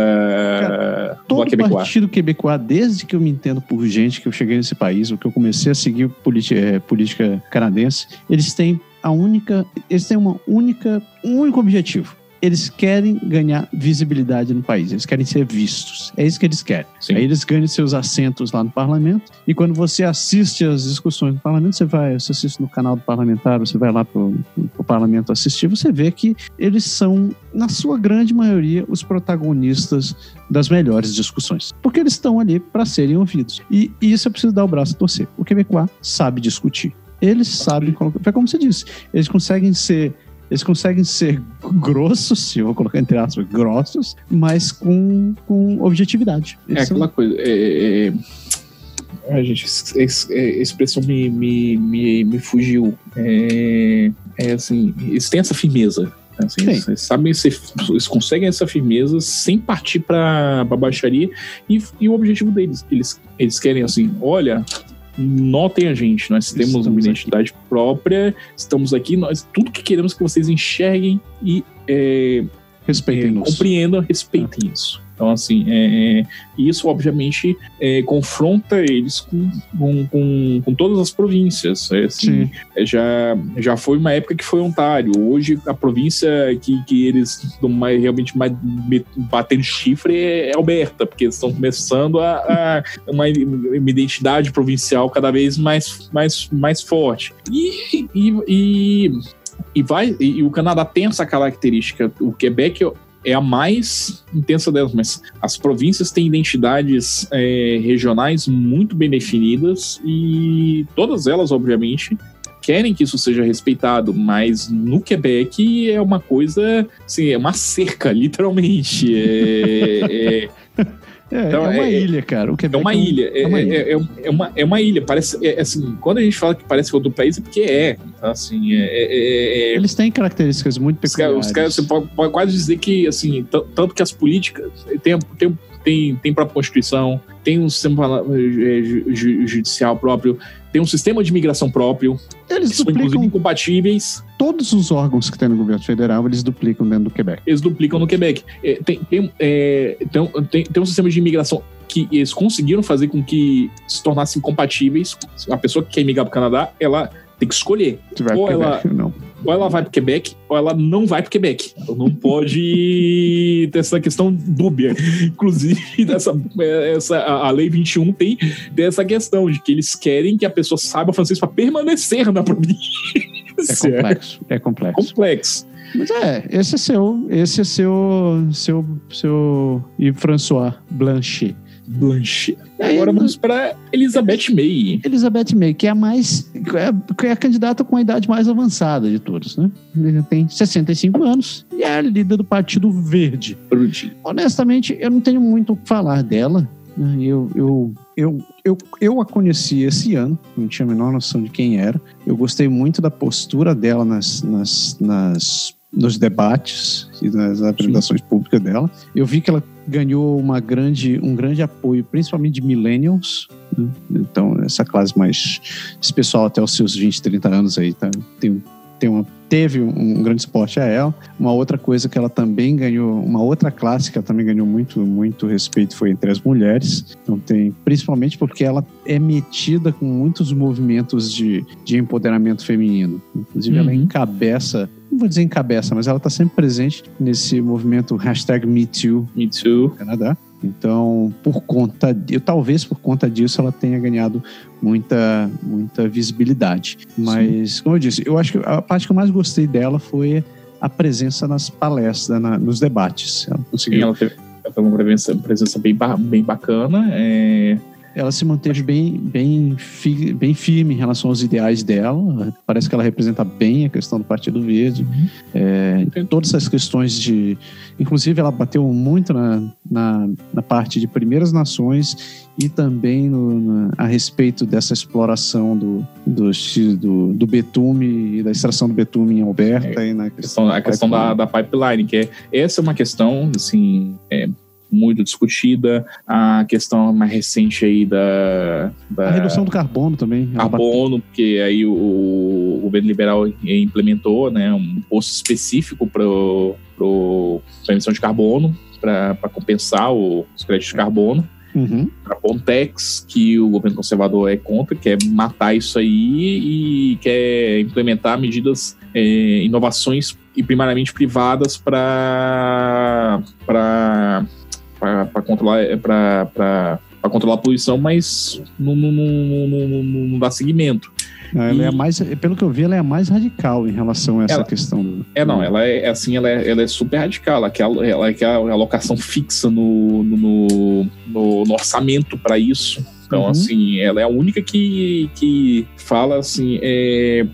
Cara, todo do partido quebecois, desde que eu me entendo por gente que eu cheguei nesse país, ou que eu comecei a seguir é, política canadense, eles têm a única, eles têm uma única, um único objetivo. Eles querem ganhar visibilidade no país, eles querem ser vistos. É isso que eles querem. Sim. Aí eles ganham seus assentos lá no parlamento, e quando você assiste às discussões do parlamento, você vai, você assiste no canal do parlamentar, você vai lá pro, pro parlamento assistir, você vê que eles são, na sua grande maioria, os protagonistas das melhores discussões. Porque eles estão ali para serem ouvidos. E, e isso eu preciso dar o braço a torcer. O Quebecois sabe discutir. Eles sabem colocar. Foi como você disse, eles conseguem ser. Eles conseguem ser grossos, se [LAUGHS] eu vou colocar entre aspas, grossos, mas com, com objetividade. Eles é aquela são... coisa. É, é... A gente, a expressão me, me, me, me fugiu. É, é assim, eles têm essa firmeza. Assim, eles, sabem, eles conseguem essa firmeza sem partir para a baixaria e, e o objetivo deles, eles, eles querem assim, olha, notem a gente, nós temos estamos uma identidade aqui. própria, estamos aqui, nós tudo que queremos que vocês enxerguem e é, respeitem é, compreendam, respeitem ah. isso. Então, assim, é, é, isso obviamente é, confronta eles com, com, com, com, todas as províncias. É, assim, é, já, já foi uma época que foi ontário. Hoje, a província que, que eles estão mais, realmente mais batendo chifre é Alberta, porque eles estão começando a, a uma, uma, identidade provincial cada vez mais, mais, mais forte. E, e, e e vai e, e, o Canadá tem essa característica. O Quebec é a mais intensa delas, mas as províncias têm identidades é, regionais muito bem definidas e todas elas, obviamente, querem que isso seja respeitado, mas no Quebec é uma coisa, assim, é uma cerca, [LAUGHS] literalmente. É, é, é, então, é uma é, ilha, cara. O Quebec é uma ilha. É, uma ilha. É, uma, é uma ilha. Parece, assim, quando a gente fala que parece outro país, é porque é. Então, assim, Eles têm características muito peculiares. Os caras, você pode, pode, quase dizer que, assim, tanto que as políticas tem, tem, tem, tem própria Constituição, tem um sistema judicial próprio, tem um sistema de imigração próprio. Eles que duplicam, são, incompatíveis. Todos os órgãos que tem no governo federal, eles duplicam dentro do Quebec. Eles duplicam no Quebec. É, tem, tem, é, tem, tem, tem um sistema de imigração que eles conseguiram fazer com que se tornassem compatíveis. A pessoa que quer migrar para o Canadá, ela tem que escolher. ou ela, não ou ela vai para Quebec ou ela não vai para Quebec. Não pode [LAUGHS] ter essa questão dúbia. Inclusive, dessa, essa, a Lei 21 tem dessa questão de que eles querem que a pessoa saiba francês para permanecer na província. É complexo. É complexo. Complexo. Mas é, esse é seu, esse é seu, seu, seu Yves François Blanchet. Agora vamos para Elizabeth May. Elizabeth May, que é a mais. É, é a candidata com a idade mais avançada de todos, né? Ela tem 65 anos e é a líder do Partido Verde. Honestamente, eu não tenho muito o que falar dela. Né? Eu, eu, eu, eu, eu a conheci esse ano, não tinha a menor noção de quem era. Eu gostei muito da postura dela nas, nas, nas nos debates e nas apresentações Sim. públicas dela. Eu vi que ela ganhou uma grande, um grande apoio, principalmente de millennials. Né? Então, essa classe mais. Esse pessoal até os seus 20, 30 anos aí, tá? tem, tem uma, teve um, um grande suporte a ela. Uma outra coisa que ela também ganhou, uma outra classe que ela também ganhou muito, muito respeito foi entre as mulheres. Então, tem, principalmente porque ela é metida com muitos movimentos de, de empoderamento feminino. Inclusive, uhum. ela encabeça não vou dizer encabeça, mas ela está sempre presente nesse movimento hashtag MeToo, MeToo. Canadá. Então, por conta, de, talvez por conta disso, ela tenha ganhado muita, muita visibilidade. Mas, Sim. como eu disse, eu acho que a parte que eu mais gostei dela foi a presença nas palestras, na, nos debates. Ela conseguiu. Sim, ela teve foi uma presença, presença bem, bem bacana. É, ela se manteve bem, bem, fi, bem firme em relação aos ideais dela. Parece que ela representa bem a questão do Partido Verde. Uhum. É, todas essas questões de. Inclusive, ela bateu muito na, na, na parte de primeiras nações e também no, na, a respeito dessa exploração do, do, do, do, betume e da extração do betume em Alberta. É, e na questão, a questão da, da pipeline, que é, essa é uma questão assim, é, muito discutida. A questão mais recente aí da. da a redução do carbono também. Carbono, porque aí o, o governo liberal implementou né, um posto específico para a emissão de carbono, para compensar o, os créditos de carbono. Uhum. A Pontex, que o governo conservador é contra, quer matar isso aí e quer implementar medidas, é, inovações e primariamente privadas para para controlar é, para controlar a poluição, mas não, não, não, não, dá seguimento. Ela e... é mais, pelo que eu vi, ela é a mais radical em relação a essa ela, questão. Do... É, não, ela é assim, ela é, ela é super radical. Ela quer, ela quer a alocação fixa no, no, no, no orçamento para isso. Então, uhum. assim, ela é a única que, que fala assim. É,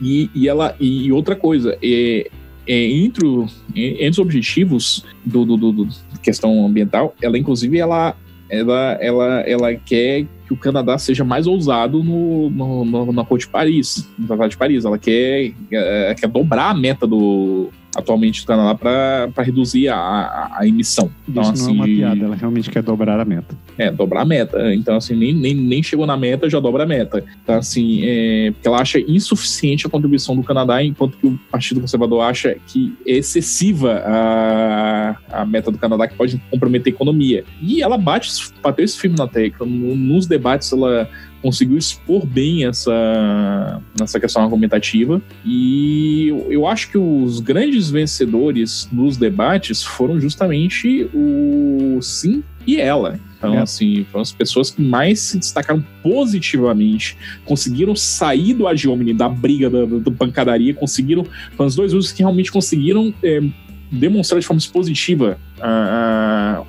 e, e ela e outra coisa, é, é, entre, o, entre os objetivos do, do, do, do, questão ambiental, ela inclusive ela, ela, ela, ela quer que o Canadá seja mais ousado no, no, no na Cor de Paris, no Tratado de Paris. Ela quer, é, quer dobrar a meta do, atualmente do Canadá para reduzir a, a, a, emissão. Então, Isso assim, não é uma piada, ela realmente quer dobrar a meta. É, dobrar a meta. Então, assim, nem, nem, nem chegou na meta, já dobra a meta. Então, assim, é, porque ela acha insuficiente a contribuição do Canadá, enquanto que o Partido Conservador acha que é excessiva a, a meta do Canadá, que pode comprometer a economia. E ela bate, bateu esse filme na tecla. Nos debates, ela conseguiu expor bem essa, essa questão argumentativa. E eu acho que os grandes vencedores dos debates foram justamente o Sim e ela. Então, é. assim, foram as pessoas que mais se destacaram positivamente, conseguiram sair do Agiomini, da briga, da, da, pancadaria, conseguiram. Foram os dois usos que realmente conseguiram é, demonstrar de forma positiva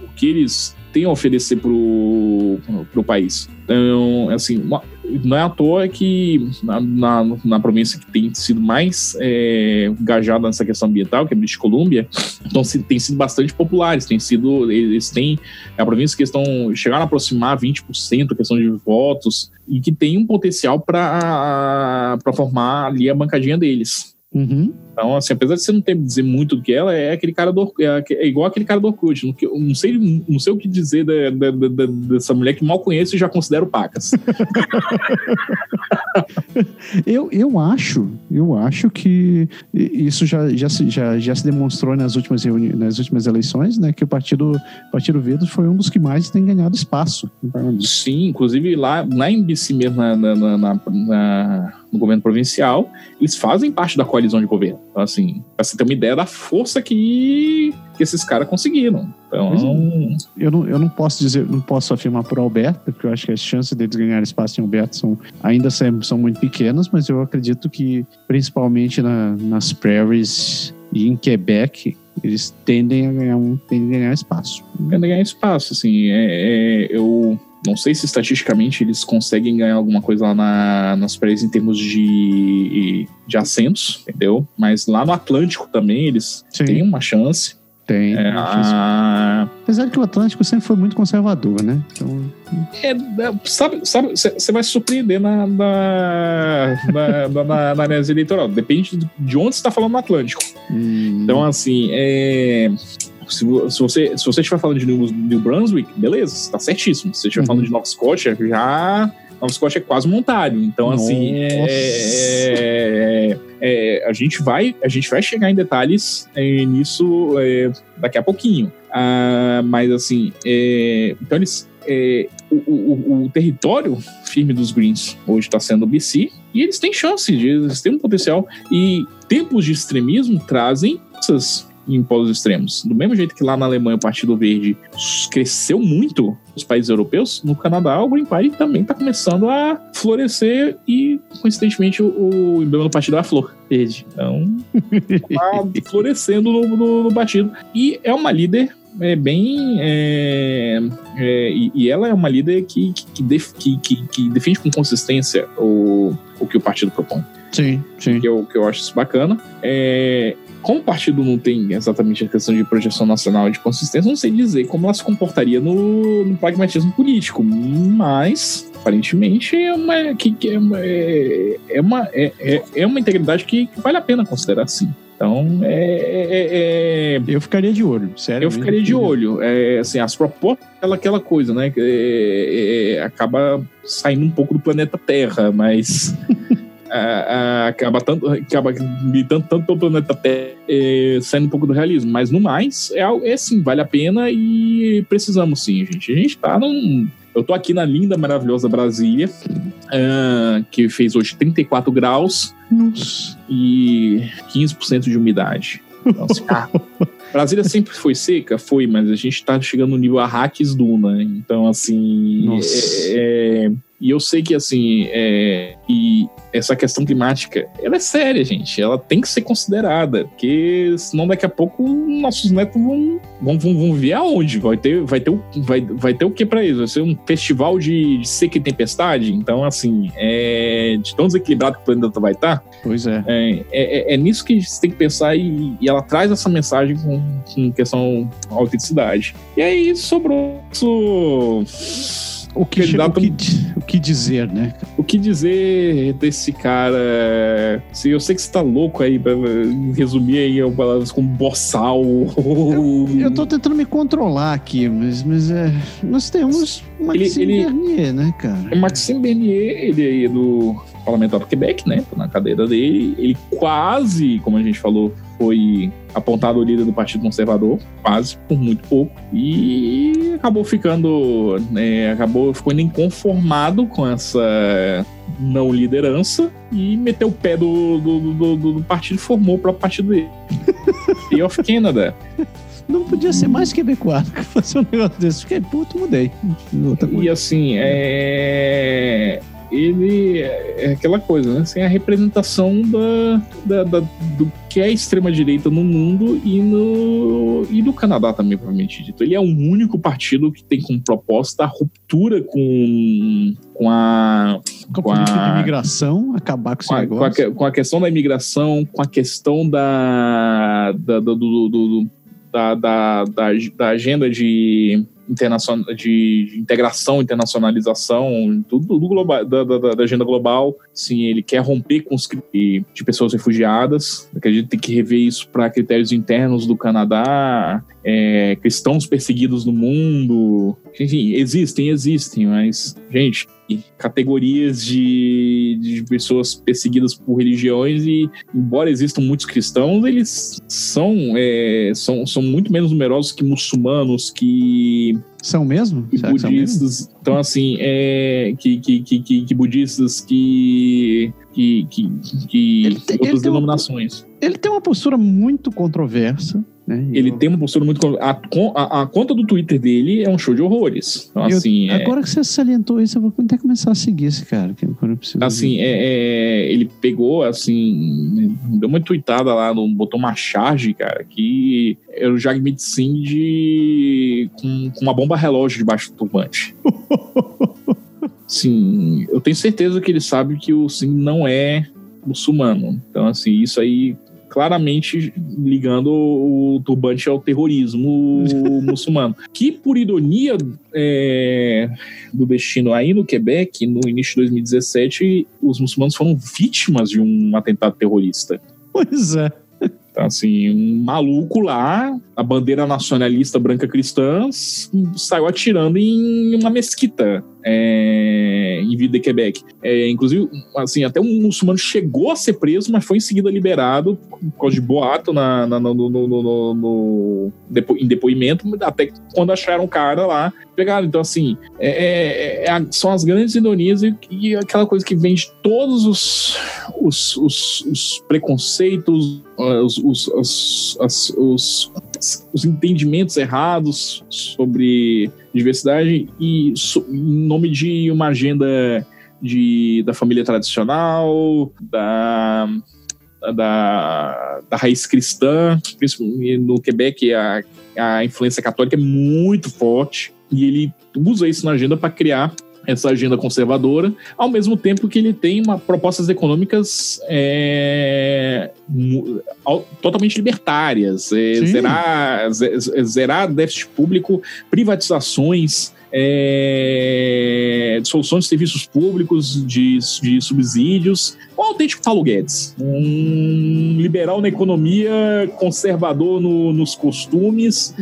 o que eles têm a oferecer pro, pro país. Então, assim, uma, não é à toa que na, na, na, província que tem sido mais é, engajada nessa questão ambiental, que é British Columbia, então se, tem sido bastante populares, tem sido, eles têm, é a província que estão, chegaram a aproximar 20% a questão de votos, e que tem um potencial para formar ali a bancadinha deles. Uhum. Então, assim, apesar de você não ter dizer muito do que ela, é aquele cara do é, é igual aquele cara do Orkut. Não, não, sei, não sei o que dizer da, da, da, dessa mulher que mal conheço e já considero pacas. [LAUGHS] eu, eu acho, eu acho que isso já, já, já, já se demonstrou nas últimas, nas últimas eleições, né? Que o Partido, Partido Verde foi um dos que mais tem ganhado espaço. Sim, inclusive lá, lá em BC mesmo, na, na, na, na no governo provincial, eles fazem parte da coalizão de governo. Então, assim, pra você ter uma ideia da força que, que esses caras conseguiram. Então, eu não, eu não posso dizer, não posso afirmar por Alberta, porque eu acho que as chances deles ganharem espaço em Alberta são, ainda são muito pequenas, mas eu acredito que, principalmente na, nas prairies e em Quebec, eles tendem a ganhar, um, tendem a ganhar espaço. Tendem a ganhar espaço, assim. É, é, eu não sei se estatisticamente eles conseguem ganhar alguma coisa lá na, nas praias em termos de, de assentos, entendeu? Mas lá no Atlântico também eles Sim. têm uma chance. Tem. É, a... Apesar de que o Atlântico sempre foi muito conservador, né? Então... É, é sabe, sabe, você vai se surpreender na, na, na, na, na análise eleitoral. Depende de onde você está falando no Atlântico. Hum. Então, assim, é, se, se, você, se você estiver falando de New, New Brunswick, beleza, está certíssimo. Se você estiver uhum. falando de Nova Scotia, já. Nova Scotia é quase um Ontário. Então, Nossa. assim, é, é, é, a, gente vai, a gente vai chegar em detalhes é, nisso é, daqui a pouquinho. Ah, mas, assim, é, então eles. O, o, o, território firme dos Greens hoje está sendo o BC e eles têm chance, eles têm um potencial. E tempos de extremismo trazem essas em polos extremos. Do mesmo jeito que lá na Alemanha o Partido Verde cresceu muito nos países europeus, no Canadá o Green Party também está começando a florescer e, coincidentemente, o, o emblema do partido é a flor verde. Então, [LAUGHS] tá florescendo no, no, no partido. E é uma líder é bem. É, é, e, e, ela é uma líder que, que, que, def, que, que, defende com consistência o, o que o partido propõe. Sim, sim. Que eu, que eu acho isso bacana. É, como o partido não tem exatamente a questão de projeção nacional e de consistência, não sei dizer como ela se comportaria no, no pragmatismo político, mas aparentemente é uma, que, que é, uma, é, é uma, é, é, é uma integridade que, que vale a pena considerar assim. Então, é, é, é, Eu ficaria de olho, sério. Eu ficaria de olho. É, assim, as propostas, aquela, aquela coisa, né? É, é, acaba saindo um pouco do planeta Terra, mas. [LAUGHS] acaba tanto acaba militando tanto pelo planeta Terra é, saindo um pouco do realismo mas no mais é, é sim vale a pena e precisamos sim gente a gente tá num eu tô aqui na linda, maravilhosa Brasília, uh, que fez hoje 34 graus Nossa. e 15% de umidade. Então, assim, [LAUGHS] ah, Brasília sempre foi seca? Foi, mas a gente tá chegando no nível Arrakis Duna. Então, assim. É, é, e eu sei que, assim, é, e essa questão climática, ela é séria, gente. Ela tem que ser considerada, porque senão daqui a pouco nossos netos vão, vão, vão, vão ver aonde? Vai ter, vai ter, o, vai, vai ter o que para eles? Vai ser um festival de, de, seca e tempestade? Então, assim, é, de tão desequilibrado que o planeta vai estar. Tá, pois é. É, é. é, nisso que você tem que pensar e, e ela traz essa mensagem com, com questão autenticidade. E aí sobrou isso o que, candidato... o, que, o que dizer, né? O que dizer desse cara? Se eu sei que você tá louco aí pra resumir aí palavras como boçal. Eu, eu tô tentando me controlar aqui, mas, mas é, nós temos Maxime ele, ele, Bernier, né, cara? O Maxime Bernier, ele aí é do parlamentar do Quebec, né? Na cadeira dele. Ele quase, como a gente falou, foi apontado o líder do Partido Conservador, quase, por muito pouco, e acabou ficando, né, acabou ficando inconformado com essa não liderança e meteu o pé do, do, do, do, do partido e formou o próprio partido dele. [LAUGHS] State of Canada. Não podia ser mais quebecoado que fazer um negócio desse. Fiquei puto, mudei. E assim, é ele é aquela coisa, né? Assim, a representação da, da, da, do que é a extrema-direita no mundo e no, e no Canadá também, provavelmente dito. Ele é o único partido que tem como proposta a ruptura com, com a. Com, com a, de imigração, acabar com com a, negócio. Com a, com a, questão da imigração, com a questão da, da, do, do, do da, da, da, da agenda de internacional, de integração, internacionalização, tudo do global, da, da, da, agenda global. Sim, ele quer romper com os de pessoas refugiadas. A gente tem que rever isso para critérios internos do Canadá, é, cristãos perseguidos no mundo. Enfim, existem, existem, mas, gente, categorias de, de pessoas perseguidas por religiões e, embora existam muitos cristãos, eles são, é, são, são muito menos numerosos que muçulmanos, que são mesmo? Que budistas. Mesmo? Então, assim, é, que, que, que, que, budistas que. que, que, que outras denominações. Uma, ele tem uma postura muito controversa. Né? Ele eu... tem uma postura muito. A, a, a, conta do Twitter dele é um show de horrores. Então, eu, assim, é agora é... que você salientou isso, eu vou até começar a seguir esse cara. Que eu preciso assim, é, é, ele pegou, assim, deu uma tweetada lá, botou uma charge, cara, que era o Jagmeet Singh de, com, com uma bomba relógio debaixo do turbante. [LAUGHS] Sim, eu tenho certeza que ele sabe que o Singh não é muçulmano. Então, assim, isso aí claramente ligando o turbante ao terrorismo [LAUGHS] muçulmano. Que, por ironia é, do destino aí no Quebec, no início de 2017, os muçulmanos foram vítimas de um atentado terrorista. Pois é. Então, assim, um maluco lá, a bandeira nacionalista branca cristã, saiu atirando em uma mesquita é, em Ville de Quebec. É, inclusive, assim, até um muçulmano chegou a ser preso, mas foi em seguida liberado por causa de boato na, na no, no, no, no, depo, em depoimento, até quando acharam o cara lá, pegaram. Então, assim, é, é, é são as grandes ironias e, e, aquela coisa que vem de todos os, os, os, os preconceitos, os, os, os, os, os entendimentos errados sobre diversidade e so, em nome de uma agenda de, da família tradicional, da, da, da raiz cristã, no Quebec a, a influência católica é muito forte e ele usa isso na agenda para criar essa agenda conservadora, ao mesmo tempo que ele tem uma, propostas econômicas é, totalmente libertárias, é, zerar, zerar déficit público, privatizações, é, soluções de serviços públicos, de, de subsídios. Um autêntico Paulo Guedes. Um liberal na economia, conservador no, nos costumes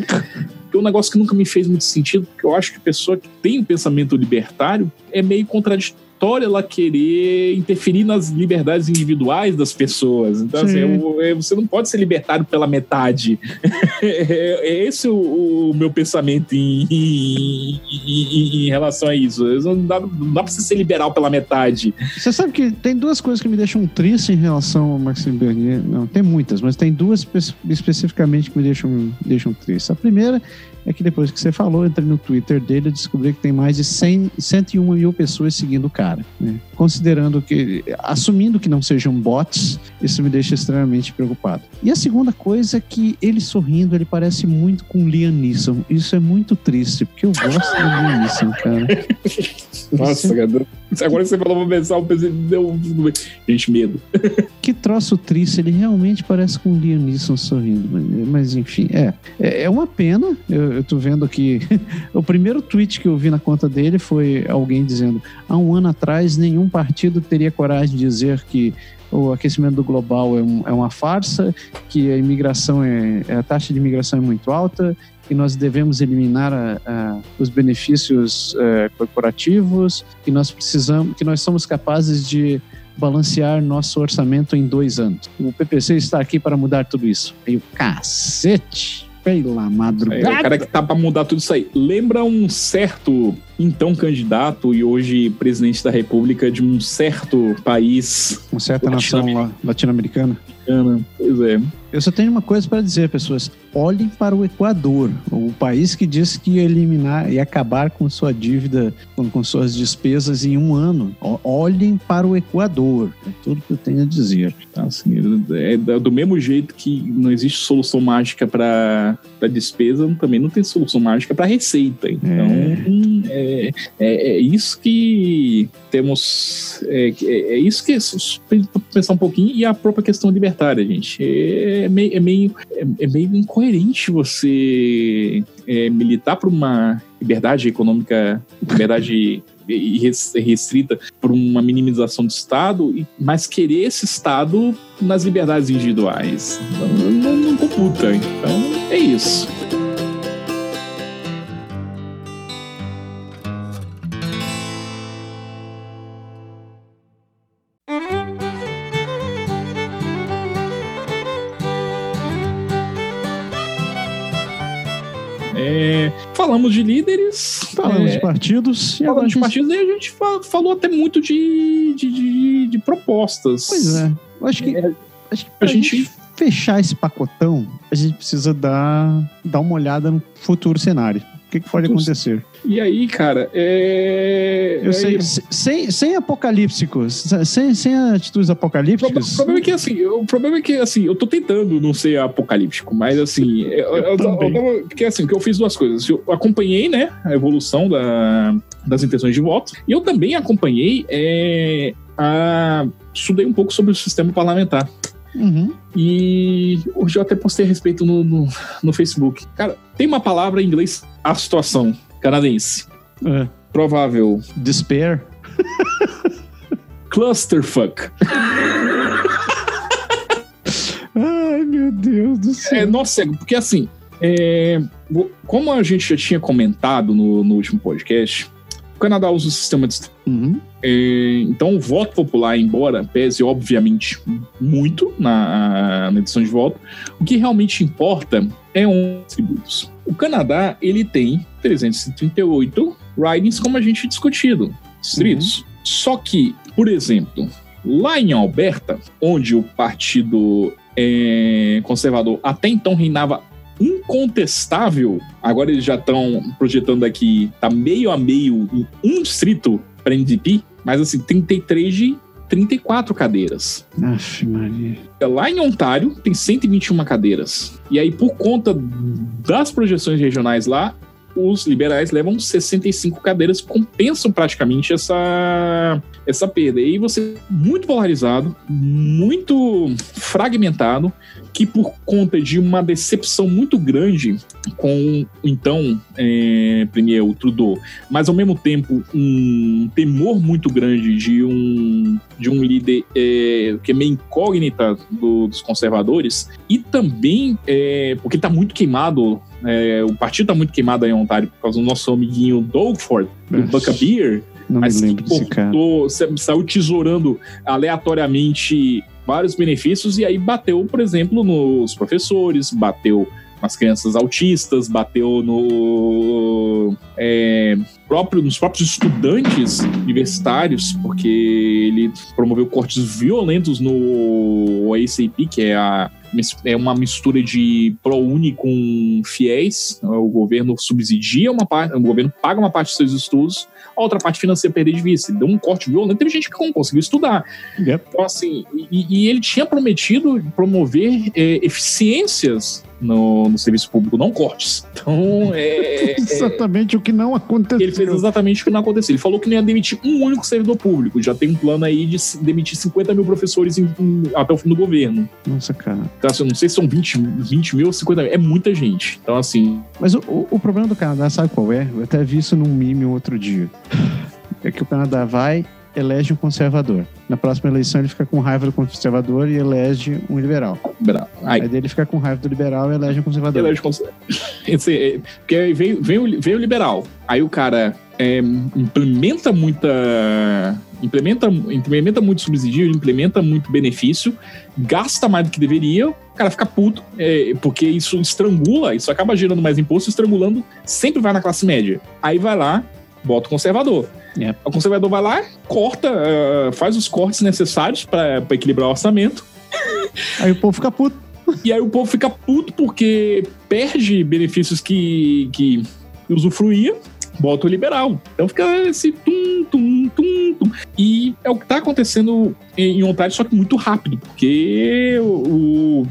que é um negócio que nunca me fez muito sentido, porque eu acho que pessoa que tem um pensamento libertário é meio contraditório ela querer interferir nas liberdades individuais das pessoas. Então, assim, você não pode ser libertário pela metade. [LAUGHS] é, é, esse o, o meu pensamento em, em, em, em, relação a isso. Não dá, não dá pra você ser liberal pela metade. Você sabe que tem duas coisas que me deixam triste em relação ao Maxime Bernier. Não, tem muitas, mas tem duas especificamente que me deixam, deixam triste. A primeira é que depois que você falou, entrei no Twitter dele e descobri que tem mais de 100, 101 mil pessoas seguindo o cara. Né? Considerando que, assumindo que não sejam bots, isso me deixa extremamente preocupado. E a segunda coisa é que ele sorrindo, ele parece muito com Liam Neeson. Isso é muito triste, porque eu gosto do Liam Neeson, cara. [LAUGHS] Nossa, você... cara. Agora você falou pra pensar, eu pensei, deu. Gente, medo. [LAUGHS] que troço triste, ele realmente parece com o Liam Neeson sorrindo. Mas, mas enfim, é. É uma pena. Eu, eu tô vendo que [LAUGHS] o primeiro tweet que eu vi na conta dele foi alguém dizendo: há um ano atrás, nenhum partido teria coragem de dizer que o aquecimento global é, um, é uma farsa, que a imigração é, a taxa de imigração é muito alta, que nós devemos eliminar a, a, os benefícios é, corporativos, que nós precisamos, que nós somos capazes de balancear nosso orçamento em dois anos. O PPC está aqui para mudar tudo isso. Aí o cacete! Pela madrugada. É, o cara que tá para mudar tudo isso aí. Lembra um certo então candidato e hoje presidente da República de um certo país. Uma certa nação latino-americana. Pois é. Eu só tenho uma coisa para dizer, pessoas. Olhem para o Equador, o país que disse que ia eliminar e acabar com sua dívida, com, com suas despesas em um ano. Olhem para o Equador. É tudo que eu tenho a dizer. Assim, é do mesmo jeito que não existe solução mágica para despesa, também não tem solução mágica para receita. Então, é. É, é, é, isso que temos. É, é, é isso que pensar um pouquinho e a própria questão libertária, gente. É meio, é meio, é, meio incoerente você militar por uma liberdade econômica, liberdade restrita por uma minimização do Estado, mas querer esse Estado nas liberdades individuais. Não, não, não computa. Então, é isso. Falamos de líderes. Falamos é, de partidos. E falamos de partidos e a gente falou até muito de, de, de, de propostas. Pois é. Eu acho que, é, acho que a gente, gente fechar esse pacotão, a gente precisa dar, dar uma olhada no futuro cenário. O que, que pode acontecer? E aí, cara, é. Eu sei, sem, sem apocalípticos, sem, sem atitudes apocalípticas. O problema é que, assim, o problema é que, assim, eu tô tentando não ser apocalíptico, mas, assim, eu, eu, eu, porque, assim, que eu fiz duas coisas. Eu acompanhei, né, a evolução da, das intenções de voto, e eu também acompanhei, é, a, estudei um pouco sobre o sistema parlamentar. Uhum. E hoje eu até postei a respeito no, no, no Facebook. Cara, tem uma palavra em inglês, a situação canadense. É. Provável. Despair. Clusterfuck. Ai, meu Deus do céu. É, nossa, porque assim, é, como a gente já tinha comentado no, no último podcast, o Canadá usa o sistema de. Uhum. É, então, o voto popular, embora pese, obviamente, muito na, na edição de voto, o que realmente importa é um tributos. O Canadá, ele tem 338 ridings, como a gente discutido, distritos. Uhum. Só que, por exemplo, lá em Alberta, onde o partido é, conservador até então reinava incontestável, agora eles já estão projetando aqui, tá meio a meio em um distrito para NDP, mas assim, 33 de 34 cadeiras. Aff, Maria. Lá em Ontário tem 121 cadeiras. E aí, por conta das projeções regionais lá, os liberais levam 65 cadeiras, compensam praticamente essa, essa perda. E aí você muito polarizado, muito fragmentado, que por conta de uma decepção muito grande com então é, Premier o Trudeau, mas ao mesmo tempo um temor muito grande de um de um líder é, que é meio incógnita do, dos conservadores e também é, porque está muito queimado é, o partido está muito queimado aí em Ontário por causa do nosso amiguinho Doug Ford, do Buckabeer, Não mas me lembro desse cara. saiu tesourando aleatoriamente vários benefícios e aí bateu, por exemplo, nos professores, bateu nas crianças autistas, bateu no é, próprio, nos próprios estudantes universitários, porque ele promoveu cortes violentos no ACP, que é a é uma mistura de ProUni com fiéis. O governo subsidia uma parte, o governo paga uma parte dos seus estudos, a outra parte financeira perder de vista. Ele deu um corte violento, teve gente que não conseguiu estudar. Yep. Então, assim, e, e, ele tinha prometido promover é, eficiências no, no, serviço público, não cortes. Então, [LAUGHS] é, é exatamente é, o que não aconteceu. Ele fez exatamente o que não aconteceu. Ele falou que não ia demitir um único servidor público. Já tem um plano aí de demitir 50 mil professores em, em, até o fim do governo. Nossa, cara. Então, assim, não sei se são 20, 20 mil ou 50 mil. É muita gente. Então, assim. Mas o, o, o problema do Canadá, sabe qual é? Eu até vi isso num meme outro dia. É que o Canadá vai elege um conservador. Na próxima eleição ele fica com raiva do conservador e elege um liberal. Liberal. Aí, Aí dele fica com raiva do liberal e elege um conservador. Elege [LAUGHS] Esse, é, porque veio, veio, veio o liberal. Aí o cara é, implementa muita. Implementa, implementa muito subsídio, implementa muito benefício, gasta mais do que deveria, o cara fica puto, é, porque isso estrangula, isso acaba gerando mais imposto, estrangulando, sempre vai na classe média. Aí vai lá, bota o conservador. É. O conservador vai lá, corta, uh, faz os cortes necessários para equilibrar o orçamento. [LAUGHS] Aí o povo fica puto. E aí o povo fica puto porque perde benefícios que, que usufruía, bota o liberal. Então fica esse tum, tum, tum, tum. E é o que tá acontecendo em Ontário, só que muito rápido, porque o,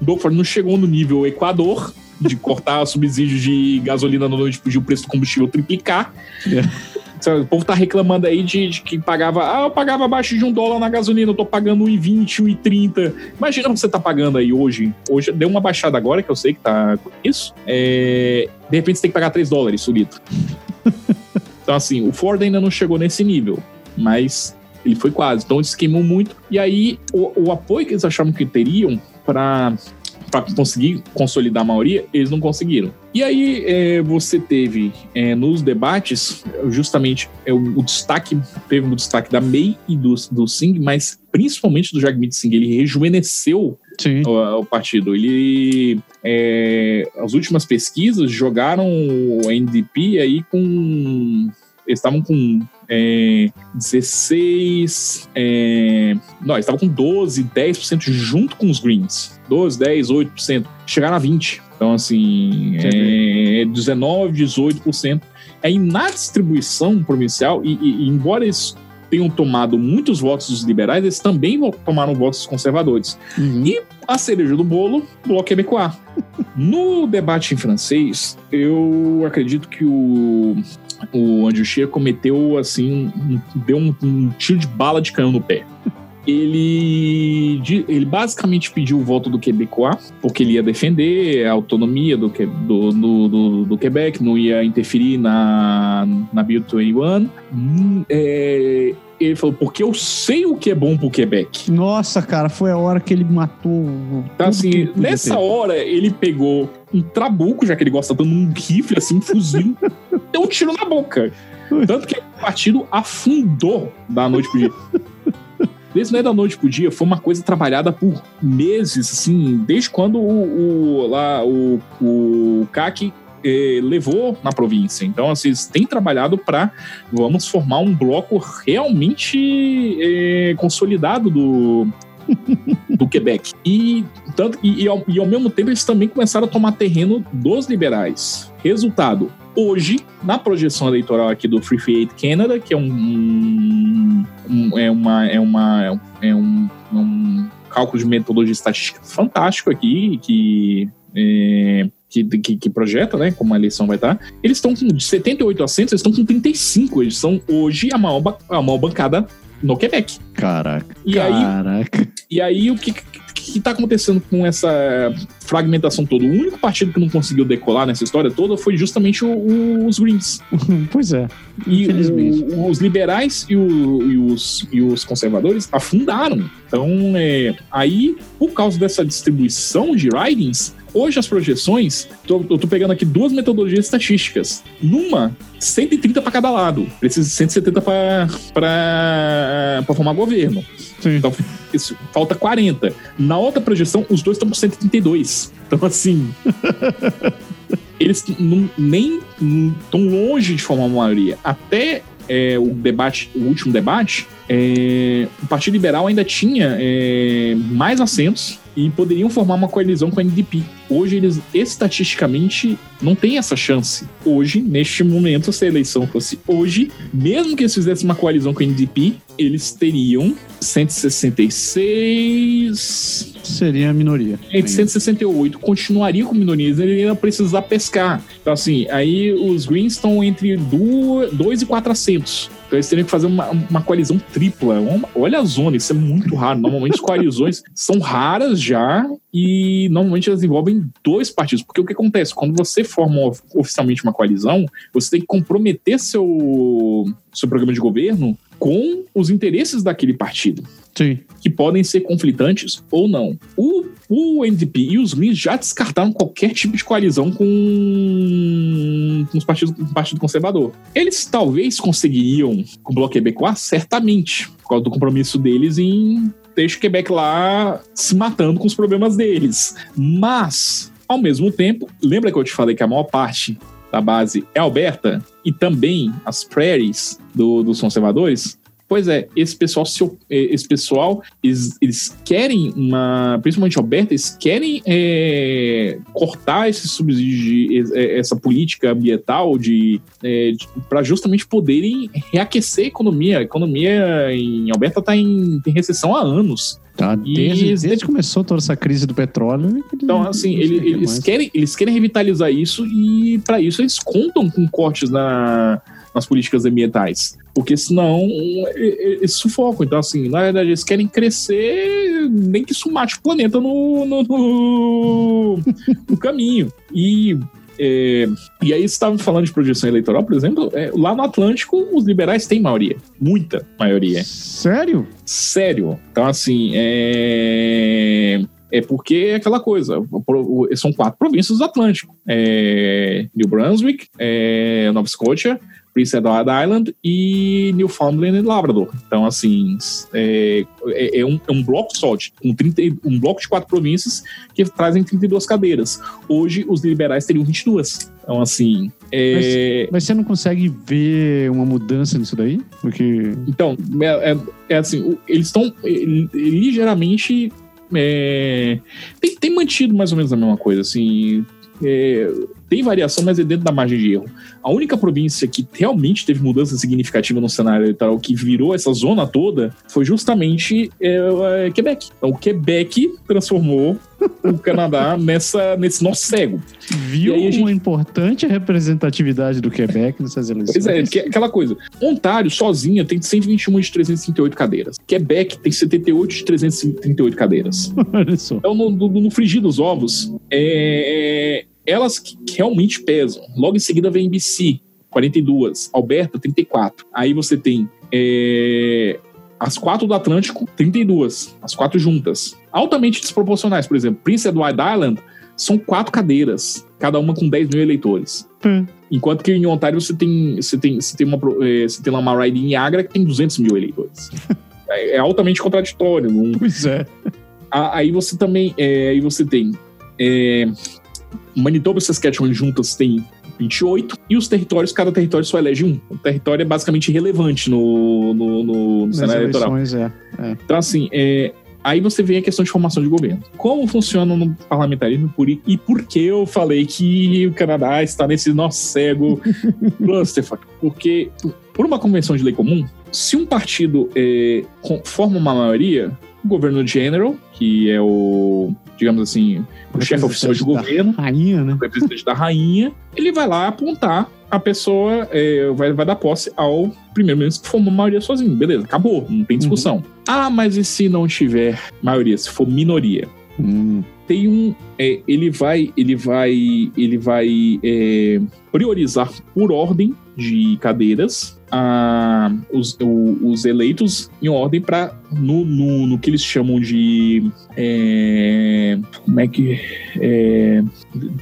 o [LAUGHS] não chegou no nível Equador de cortar [LAUGHS] subsídios de gasolina no noite, podia o preço do combustível triplicar. É. O povo tá reclamando aí de, de, que pagava. Ah, eu pagava abaixo de um dólar na gasolina, eu tô pagando 1,20, 1,30. Imagina o que você tá pagando aí hoje. Hoje deu uma baixada agora, que eu sei que tá com isso. É, de repente você tem que pagar 3 dólares o litro. [LAUGHS] então, assim, o Ford ainda não chegou nesse nível. Mas ele foi quase. Então, eles queimou muito. E aí, o, o apoio que eles achavam que teriam para para conseguir consolidar a maioria, eles não conseguiram. E aí é, você teve é, nos debates, justamente é, o, o, destaque, teve um destaque da May e do, do Singh, mas principalmente do Jagmeet Singh, ele rejuvenesceu o, o, partido. Ele, é, as últimas pesquisas jogaram o NDP aí com eles estavam com é, 16. É, não, eles estavam com 12, 10% junto com os Greens. 12, 10, 8%. Chegaram a 20%. Então, assim, é, 19, 18%. Aí na distribuição provincial, e, e, embora eles tenham tomado muitos votos dos liberais, eles também tomaram votos dos conservadores. Uhum. E a cereja do bolo, Bloco Québécois. no debate em francês, eu acredito que o o Andrew Scheer cometeu, assim, um, deu um, um tiro de bala de canhão no pé ele, ele basicamente pediu o voto do Quebecois, porque ele ia defender a autonomia do, do, do, do, Quebec, não ia interferir na, na Bill 21. Hum, é, ele falou, porque eu sei o que é bom pro Quebec. Nossa, cara, foi a hora que ele matou. Então, assim, nessa ter. hora, ele pegou um trabuco, já que ele gosta dando um rifle, assim, um fuzil, [LAUGHS] deu um tiro na boca. Tanto que o partido afundou da noite pro dia. Desde não é da noite pro dia, foi uma coisa trabalhada por meses, assim, desde quando o, o lá o, o CAC eh, levou na província. Então, assim, eles têm trabalhado para vamos formar um bloco realmente eh, consolidado do, do Quebec. E, tanto, e, e, ao, e ao mesmo tempo eles também começaram a tomar terreno dos liberais. Resultado, hoje, na projeção eleitoral aqui do Free Trade Canada, que é um, um, é, uma, é, uma, é um, um cálculo de metodologia estatística fantástico aqui, que é, que, que, que, projeta, né, como a eleição vai estar, eles estão com de 78 assentos, eles estão com 35. Eles são hoje a maior, a maior bancada no Quebec. Caraca. E caraca. Aí, e aí, o que, que está acontecendo com essa fragmentação toda? O único partido que não conseguiu decolar nessa história toda foi justamente o, os Greens. [LAUGHS] pois é. E o, os liberais e, o, e, os, e os conservadores afundaram. Então, é, aí, por causa dessa distribuição de ridings, Hoje as projeções, tô, eu tô pegando aqui duas metodologias estatísticas. Numa, 130 para cada lado. Precisa de 170 para formar governo. Sim. Então, isso, falta 40. Na outra projeção, os dois estão com 132. Então, assim. [LAUGHS] eles nem estão longe de formar uma maioria. Até é, o debate, o último debate, é, o Partido Liberal ainda tinha é, mais assentos e poderiam formar uma coalizão com a NDP. Hoje eles estatisticamente não têm essa chance. Hoje, neste momento, se a eleição fosse hoje, mesmo que eles fizessem uma coalizão com a NDP, eles teriam 166. Seria a minoria. Entre 168 continuaria com minorias, ele ia precisar pescar. Então, assim, aí os Greens estão entre 2 e 4 assentos. Então eles teriam que fazer uma, uma coalizão tripla. Uma, olha a zona, isso é muito raro. Normalmente as coalizões [LAUGHS] são raras já e normalmente elas envolvem dois partidos. Porque o que acontece? Quando você forma oficialmente uma coalizão, você tem que comprometer seu, seu programa de governo com os interesses daquele partido. Sim. Que podem ser conflitantes ou não. O, o NDP e os Greens já descartaram qualquer tipo de coalizão com, com os partidos com o Partido Conservador. Eles talvez conseguiriam com o Bloco Quebecois, certamente, por causa do compromisso deles em deixa o Quebec lá se matando com os problemas deles. Mas, ao mesmo tempo, lembra que eu te falei que a maior parte da base é Alberta e também as prairies do, dos conservadores, Pois é, esse pessoal, esse pessoal eles, eles querem uma. Principalmente Alberta, eles querem é, cortar esse subsídio, é, essa política ambiental de, é, de para justamente poderem reaquecer a economia. A economia em Alberta está em tem recessão há anos. Tá, desde, eles, desde que começou toda essa crise do petróleo. Então, assim, eles, eles querem, eles querem revitalizar isso e, para isso, eles contam com cortes na, nas políticas ambientais. Porque senão eles sufocam. Então, assim, na verdade, eles querem crescer, nem que isso mate o planeta no, no, no, no caminho. E é, e aí, você estava falando de projeção eleitoral, por exemplo, é, lá no Atlântico, os liberais têm maioria. Muita maioria. Sério? Sério. Então, assim, é. É porque é aquela coisa, são quatro províncias do Atlântico: é New Brunswick, é Nova Scotia, Prince Edward Island e Newfoundland e Labrador. Então, assim, é, é, é, um, é um, bloco só, um, 30, um bloco de quatro províncias que trazem 32 cadeiras. Hoje, os liberais teriam 22. Então, assim. É... Mas, mas, você não consegue ver uma mudança nisso daí? Porque... Então, é, é, é assim, eles estão ligeiramente. É, tem, tem mantido mais ou menos a mesma coisa, assim. É, tem variação, mas é dentro da margem de erro. A única província que realmente teve mudança significativa no cenário eleitoral, que virou essa zona toda, foi justamente é, é, Quebec. Então, o Quebec transformou o [LAUGHS] Canadá nessa, nesse nosso cego. Viu gente... uma importante representatividade do Quebec nessas eleições? Pois é, que, é aquela coisa. Ontário, sozinha, tem 121 de 338 cadeiras. Quebec tem 78 de 338 cadeiras. [LAUGHS] Olha só. Então, no, no, no frigir dos ovos, é, elas que realmente pesam. Logo em seguida vem BC, 42, Alberta, 34. Aí você tem é, as quatro do Atlântico, 32, as quatro juntas. Altamente desproporcionais, por exemplo, Prince Edward Island são quatro cadeiras, cada uma com 10 mil eleitores. Hum. Enquanto que em Ontário você tem, você tem, você tem, uma, é, você tem uma riding em Agra que tem 200 mil eleitores. [LAUGHS] é, é, altamente contraditório. Não... Pois é. Aí você também, é, aí você tem é, Manitoba e Saskatchewan juntas têm 28, e os territórios, cada território só elege um. O território é basicamente irrelevante no, no, no, no cenário eleitoral. É, é. Então, assim, é, aí você vem a questão de formação de governo. Como funciona no parlamentarismo por, e por que eu falei que o Canadá está nesse nosso cego [LAUGHS] clusterfuck? Porque por uma convenção de lei comum, se um partido é, forma uma maioria, o governo general, que é o, digamos assim, o chefe oficial de governo, rainha, né? o representante da rainha, ele vai lá apontar a pessoa, é, vai, vai dar posse ao primeiro-ministro que formou maioria sozinho. Beleza, acabou, não tem discussão. Uhum. Ah, mas e se não tiver maioria, se for minoria? Hum. Tem um. É, ele vai. Ele vai. Ele vai é, priorizar por ordem de cadeiras a, os, o, os eleitos em ordem para no, no, no, que eles chamam de é, como é que é,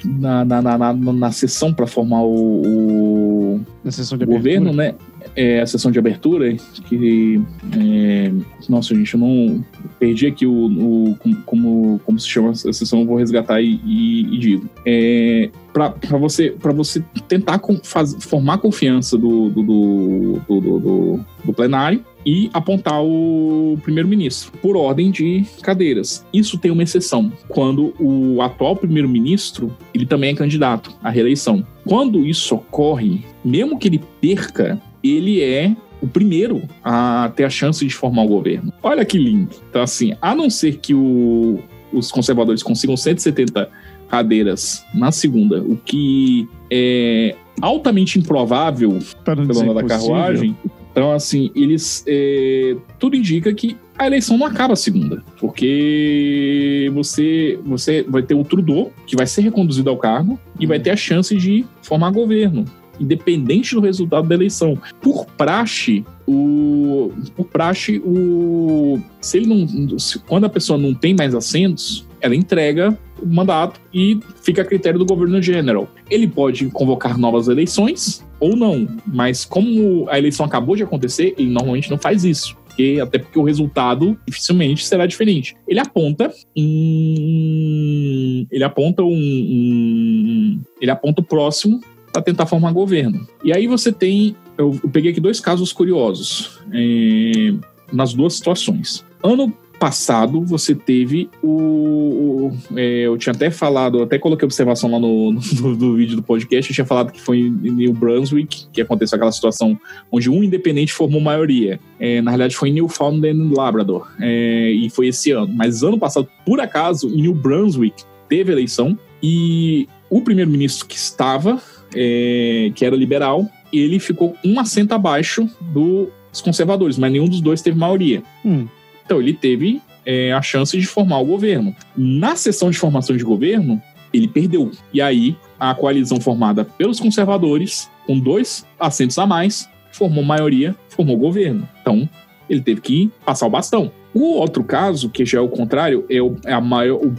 na, na, na, na, sessão para formar o, o, na sessão de governo, né? É, a sessão de abertura que é, nossa gente, eu não perdi aqui o, o como, como se chama a sessão, vou resgatar e, e, e digo. É, para você, você tentar com, faz, formar confiança do, do, do, do, do plenário e apontar o primeiro-ministro por ordem de cadeiras. Isso tem uma exceção, quando o atual primeiro-ministro ele também é candidato à reeleição. Quando isso ocorre, mesmo que ele perca, ele é o primeiro a ter a chance de formar o governo. Olha que lindo. Então, assim, a não ser que o, os conservadores consigam 170 cadeiras na segunda, o que é altamente improvável pelo nome da carruagem. Então, assim, eles. É, tudo indica que a eleição não acaba a segunda. Porque você, você vai ter o Trudeau, que vai ser reconduzido ao cargo, e vai ter a chance de formar governo independente do resultado da eleição. Por praxe, o por praxe, o se ele não se, quando a pessoa não tem mais assentos, ela entrega o mandato e fica a critério do governo general. Ele pode convocar novas eleições ou não, mas como a eleição acabou de acontecer, ele normalmente não faz isso. Até porque o resultado dificilmente será diferente. Ele aponta um, ele aponta um, um ele aponta o próximo para tentar formar governo. E aí você tem, eu, eu peguei aqui dois casos curiosos é, nas duas situações. Ano passado você teve o. o é, eu tinha até falado, até coloquei observação lá no, [LAUGHS] no, no, vídeo do podcast, eu tinha falado que foi em New Brunswick que aconteceu aquela situação onde um independente formou maioria. É, na realidade foi em Newfoundland Labrador. É, e foi esse ano. Mas ano passado, por acaso, em New Brunswick teve eleição e o primeiro-ministro que estava é, que era liberal, ele ficou um assento abaixo dos conservadores, mas nenhum dos dois teve maioria. Hum. Então ele teve é, a chance de formar o governo. Na sessão de formação de governo, ele perdeu. E aí, a coalizão formada pelos conservadores, com dois assentos a mais, formou maioria, formou governo. Então, ele teve que passar o bastão. O outro caso, que já é o contrário, é, o, é a maior, o,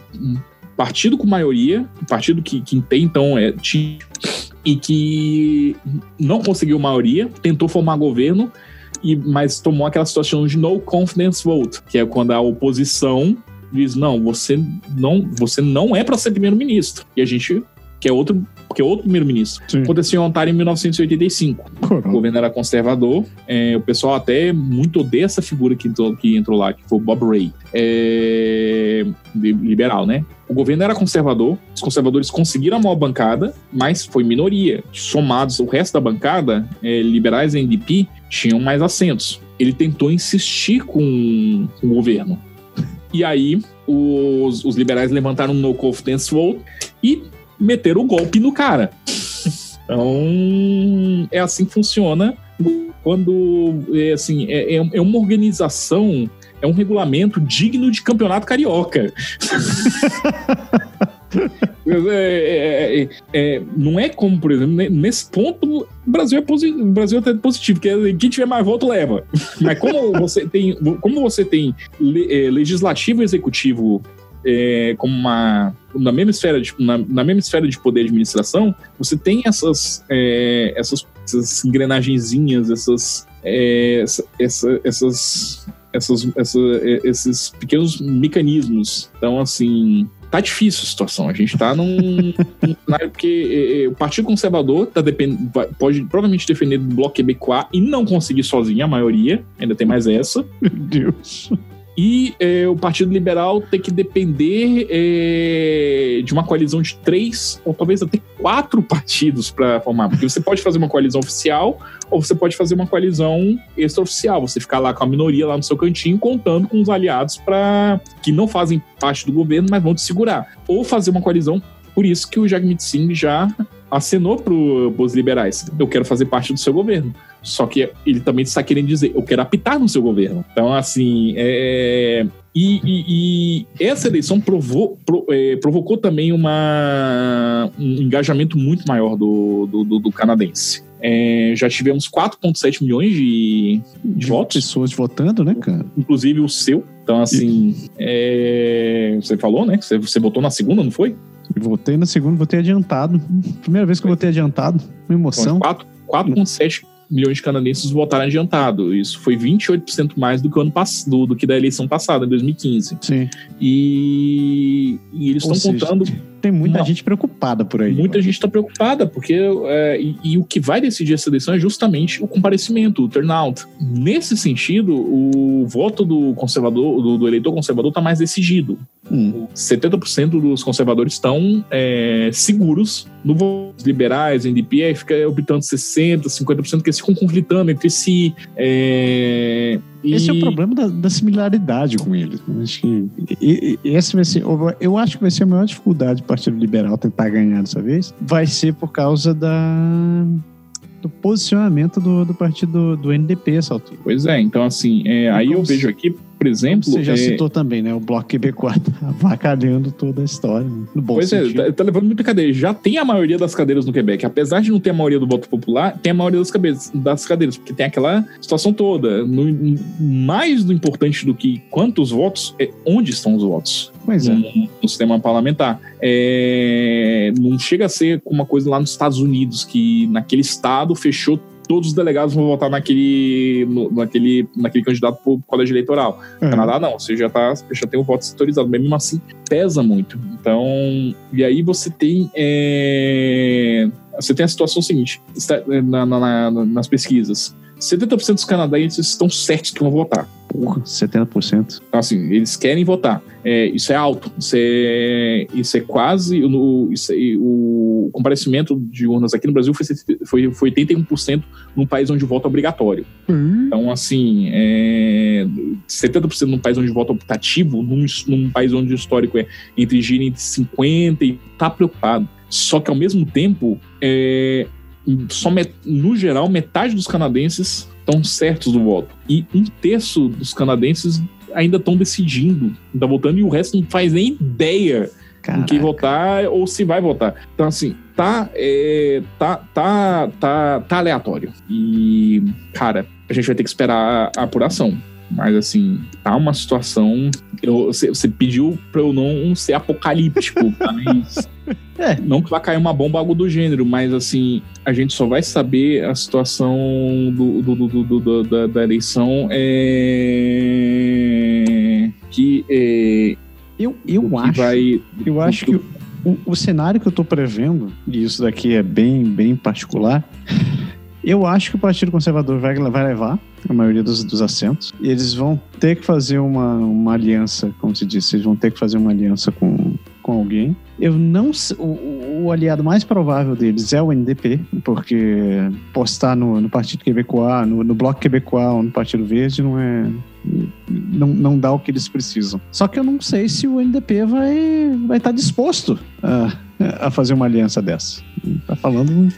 partido com maioria, o partido que, que tem, então, é, tinha e que não conseguiu maioria, tentou formar governo, e, mas tomou aquela situação de no confidence vote, que é quando a oposição diz não, você não, você não é para ser primeiro-ministro. E a gente que é outro, que é outro primeiro-ministro. Aconteceu em Ontário em 1985. O governo era conservador. É, o pessoal até muito odeia essa figura que entrou, que entrou lá, que foi o Bob Ray. É, liberal, né? O governo era conservador, os conservadores conseguiram a maior bancada, mas foi minoria. Somados o resto da bancada, é, liberais e NDP tinham mais assentos. Ele tentou insistir com, o governo. E aí, os, os liberais levantaram um no confidence vote e meteram o golpe no cara. Então, é assim que funciona quando é assim é, é, é uma organização é um regulamento digno de campeonato carioca. [LAUGHS] É, é, é, não é como, por exemplo, nesse ponto, o Brasil é, posi o Brasil é positivo, que quem tiver mais voto leva. [LAUGHS] Mas como você tem, como você tem le legislativo e executivo como uma na mesma esfera de, na, na, mesma esfera de poder de administração, você tem essas, essas, essas engrenagenzinhas, essas, essa, essa, essas essas, essa, esses pequenos mecanismos. Então, assim, tá difícil a situação. A gente tá num. [LAUGHS] porque o Partido Conservador tá depend, pode provavelmente defender do Bloco Quebecois e não conseguir sozinho a maioria. Ainda tem mais essa. Meu Deus. E é, o Partido Liberal ter que depender é, de uma coalizão de três ou talvez até quatro partidos para formar. Porque você pode fazer uma coalizão oficial ou você pode fazer uma coalizão extraoficial. Você ficar lá com a minoria lá no seu cantinho contando com os aliados para que não fazem parte do governo, mas vão te segurar. Ou fazer uma coalizão por isso que o Jagmeet Singh já acenou para os liberais. Eu quero fazer parte do seu governo. Só que ele também está querendo dizer, eu quero apitar no seu governo. Então, assim, é... E, e, e, essa eleição provou, pro, é, provocou também uma, um engajamento muito maior do, do, do, do canadense. É, já tivemos 4,7 milhões de, de, de, votos. Pessoas votando, né, cara? Inclusive o seu. Então, assim, é, você falou, né? Você, você votou na segunda, não foi? Votei na segunda, votei adiantado. Primeira vez que eu votei adiantado. Uma emoção. 4,7 milhões de canadenses votaram adiantado. Isso foi 28% mais do que o ano passado, do que da eleição passada, em 2015. Sim. E, e eles estão contando. Tem muita uma, gente preocupada por aí. Muita gente está preocupada, porque. É, e, e, o que vai decidir essa eleição é justamente o comparecimento, o turnout. Nesse sentido, o voto do conservador, do, do eleitor conservador, está mais decidido. Hum. 70% dos conservadores estão é, seguros no voto. Os liberais, NDP, aí fica optando 60%, 50%, que eles ficam conflitando entre si. É, e... Esse é o problema da, da similaridade com eles. Acho que, e, e, esse vai ser, eu acho que vai ser a maior dificuldade do Partido Liberal tentar ganhar dessa vez. Vai ser por causa da do posicionamento do, do partido do NDP altura. Pois é, então assim, é, aí eu vejo aqui, por exemplo. Você já é... citou também, né? O Bloco Quebecois [LAUGHS] tá avacalhando toda a história. Né? No bom pois é, sentido. é, tá, tá, levando muita cadeira. Já tem a maioria das cadeiras no Quebec. Apesar de não ter a maioria do voto popular, tem a maioria das, cadeiras, das cadeiras, porque tem aquela situação toda. No, mais do importante do que quantos votos é onde estão os votos. Pois é. No, no sistema parlamentar. É, não chega a ser como uma coisa lá nos Estados Unidos, que naquele estado fechou todos os delegados vão votar naquele, no, naquele, naquele candidato para o colégio eleitoral. No uhum. Canadá, não, você já, tá, já tem o voto setorizado, mesmo assim pesa muito. Então, e aí você tem. É, você tem a situação seguinte: na, na, na, nas pesquisas, 70% dos canadenses estão certos que vão votar. Porra, 70%. Então, assim, eles querem votar. É, isso é alto. Isso é, isso é quase. O, isso é, o comparecimento de urnas aqui no Brasil foi, foi, foi 81% num país onde o voto é obrigatório. Uhum. Então, assim, é, 70% num país onde o voto é optativo, num, num país onde o histórico é entre gira entre 50% e tá preocupado. Só que, ao mesmo tempo, é, só met, no geral, metade dos canadenses estão certos do voto. E um terço dos canadenses ainda estão decidindo, está votando, e o resto não faz nem ideia Caraca. em quem votar ou se vai votar. Então, assim, tá, é, tá, tá, tá, tá aleatório. E, cara, a gente vai ter que esperar a apuração. Mas, assim, tá uma situação. Eu, você, você pediu pra eu não ser apocalíptico, [LAUGHS] mas. É, não que vai cair uma bomba, algo do gênero, mas assim, a gente só vai saber a situação do, do, do, do da, da, eleição é... que é... eu, eu acho vai... eu acho que o, o, cenário que eu tô prevendo, e isso daqui é bem, bem particular, eu acho que o Partido Conservador vai, vai levar a maioria dos, dos assentos. E eles vão ter que fazer uma, uma aliança, como se disse, eles vão ter que fazer uma aliança com, com alguém. Eu não o, o aliado mais provável deles é o NDP, porque postar no, no Partido Quebecois, no, no Bloco Quebecois ou no Partido Verde não é não, não dá o que eles precisam. Só que eu não sei se o NDP vai vai estar disposto a, a fazer uma aliança dessa. Tá falando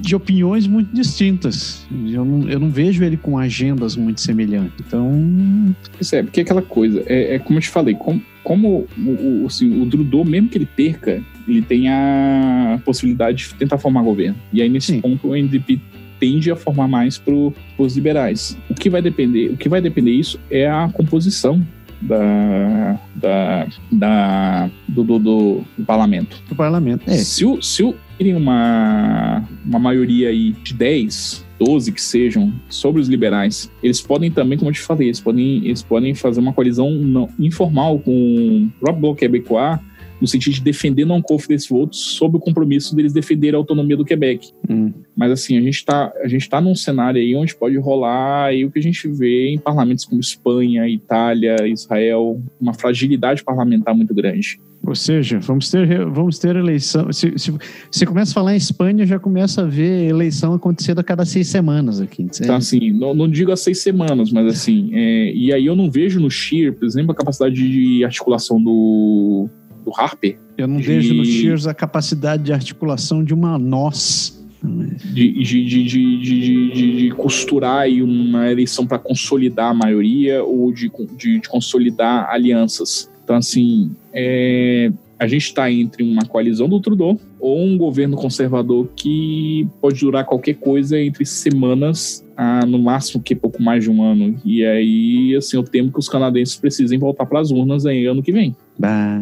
de opiniões muito distintas. Eu não, eu não vejo ele com agendas muito semelhantes. Então. Isso é, porque é aquela coisa, é, é como eu te falei, como, como o, o, assim, o Trudeau, mesmo que ele perca, ele tem a possibilidade de tentar formar governo. E aí, nesse Sim. ponto, o NDP tende a formar mais para os liberais. O que vai depender, o que vai depender disso é a composição da, da, da do, do, do, parlamento. Do parlamento, é. Se o, se o uma, uma maioria aí de 10, 12 que sejam sobre os liberais, eles podem também, como eu te falei, eles podem, eles podem fazer uma coalizão não, informal com o próprio Bloco Quebecois no sentido de defender non-conference votes sob o compromisso deles defender a autonomia do Quebec. Hum. Mas assim, a gente está a gente tá num cenário aí onde pode rolar aí o que a gente vê em parlamentos como Espanha, Itália, Israel, uma fragilidade parlamentar muito grande. Ou seja, vamos ter, vamos ter eleição. Se, se você começa a falar em Espanha, já começa a ver eleição acontecendo a cada seis semanas aqui. Então, assim, não, não digo a seis semanas, mas assim, é, e aí eu não vejo no Shear, por exemplo, a capacidade de articulação do, do Harper. Eu não de... vejo no Shears a capacidade de articulação de uma noz. De, de, de, de, costurar aí uma eleição para consolidar a maioria ou de, de, de consolidar alianças. Então, assim, é, a gente está entre uma coalizão do Trudeau ou um governo conservador que pode durar qualquer coisa entre semanas a, no máximo que pouco mais de um ano. E aí, assim, eu temo que os canadenses precisem voltar para as urnas aí ano que vem. Bah,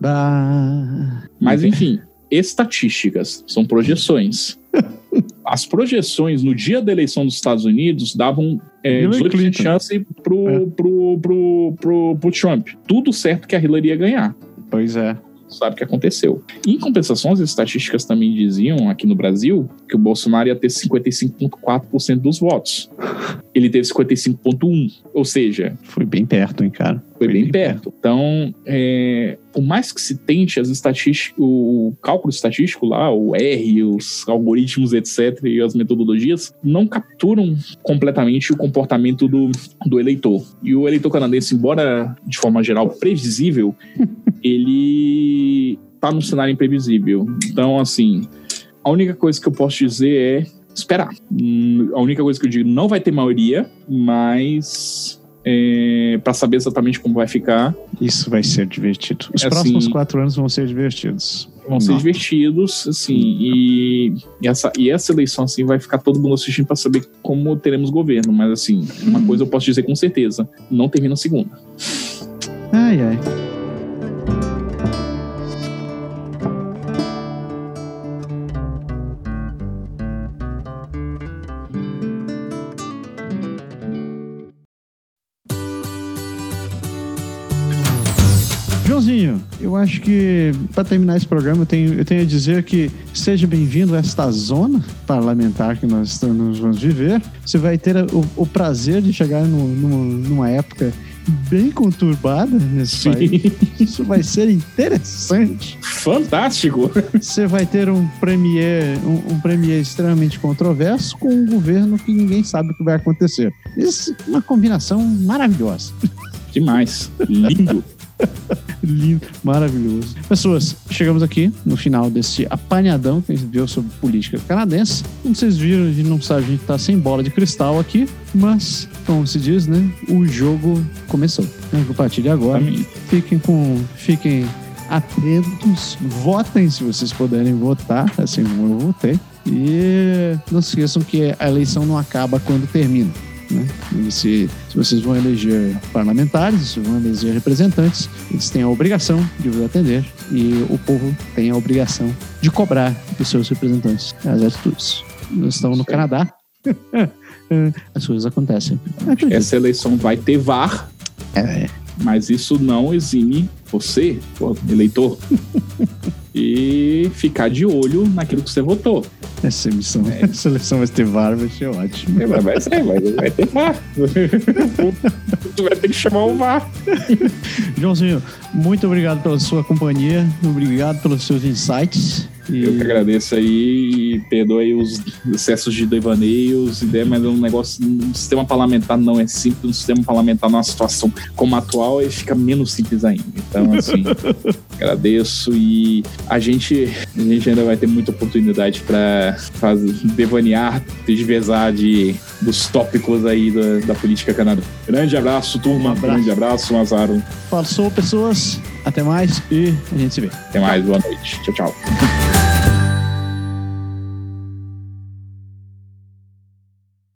bah. Mas, enfim, estatísticas, são projeções. As projeções no dia da eleição dos Estados Unidos davam é, 18% de chance pro, é. pro, pro, pro, pro Trump. Tudo certo que a Hillary ia ganhar. Pois é sabe o que aconteceu. Em compensação, as estatísticas também diziam aqui no Brasil que o Bolsonaro ia ter 55,4% dos votos. Ele teve 55,1%. Ou seja. Foi bem perto, hein, cara? Foi, bem, perto. Então, é, por mais que se tente as estatísticas, o cálculo estatístico lá, o R, os algoritmos, etc., e as metodologias, não capturam completamente o comportamento do, do eleitor. E o eleitor canadense, embora de forma geral previsível, [LAUGHS] ele tá num cenário imprevisível. Então, assim, a única coisa que eu posso dizer é esperar. Hum, a única coisa que eu digo, não vai ter maioria, mas é, para saber exatamente como vai ficar. Isso vai ser divertido. Os é próximos assim, quatro anos vão ser divertidos. Vão ser divertidos, assim, e, e, essa, e essa eleição, assim, vai ficar todo mundo assistindo para saber como teremos governo. Mas, assim, uma hum. coisa eu posso dizer com certeza: não termina segunda. Ai, ai. Eu acho que para terminar esse programa eu tenho, eu tenho a dizer que seja bem-vindo a esta zona parlamentar que nós estamos, vamos viver. Você vai ter o, o prazer de chegar no, no, numa época bem conturbada nesse Sim. país. Isso vai ser interessante. Fantástico! Você vai ter um premier, um, um premier extremamente controverso com um governo que ninguém sabe o que vai acontecer. Isso é uma combinação maravilhosa. Demais. Lindo. [LAUGHS] Lindo, maravilhoso. Pessoas, chegamos aqui no final desse apanhadão que a gente viu sobre política canadense. Como vocês viram, a gente não sabe, a gente tá sem bola de cristal aqui, mas, como se diz, né? O jogo começou. Né, a partir de agora, fiquem com. Fiquem atentos, votem se vocês puderem votar, assim como eu votei. E não se esqueçam que a eleição não acaba quando termina. Né? Se, se vocês vão eleger parlamentares, se vão eleger representantes, eles têm a obrigação de vos atender e o povo tem a obrigação de cobrar dos seus representantes as atitudes. Nós estamos no Canadá. [LAUGHS] As coisas acontecem. Essa eleição vai ter VAR. É. Mas isso não exime você, eleitor, [LAUGHS] e ficar de olho naquilo que você votou. Essa emissão, é. [LAUGHS] essa eleição vai ter VAR, vai ser ótimo. É, vai, ser, vai, vai ter VAR. [LAUGHS] tu vai ter que chamar o VAR. Joãozinho, muito obrigado pela sua companhia, obrigado pelos seus insights. E... Eu que agradeço aí e perdoe os excessos de devaneios, ideia, mas é um negócio. Um sistema parlamentar não é simples, um sistema parlamentar numa situação como a atual, ele fica menos simples ainda. Então, assim, [LAUGHS] agradeço e a gente, a gente ainda vai ter muita oportunidade para devanear, desvezar de, dos tópicos aí da, da política canadense. Grande abraço, turma. Um abraço. Grande abraço, Mazaro. Passou, pessoas. Até mais e a gente se vê. Até mais, boa noite. Tchau, tchau.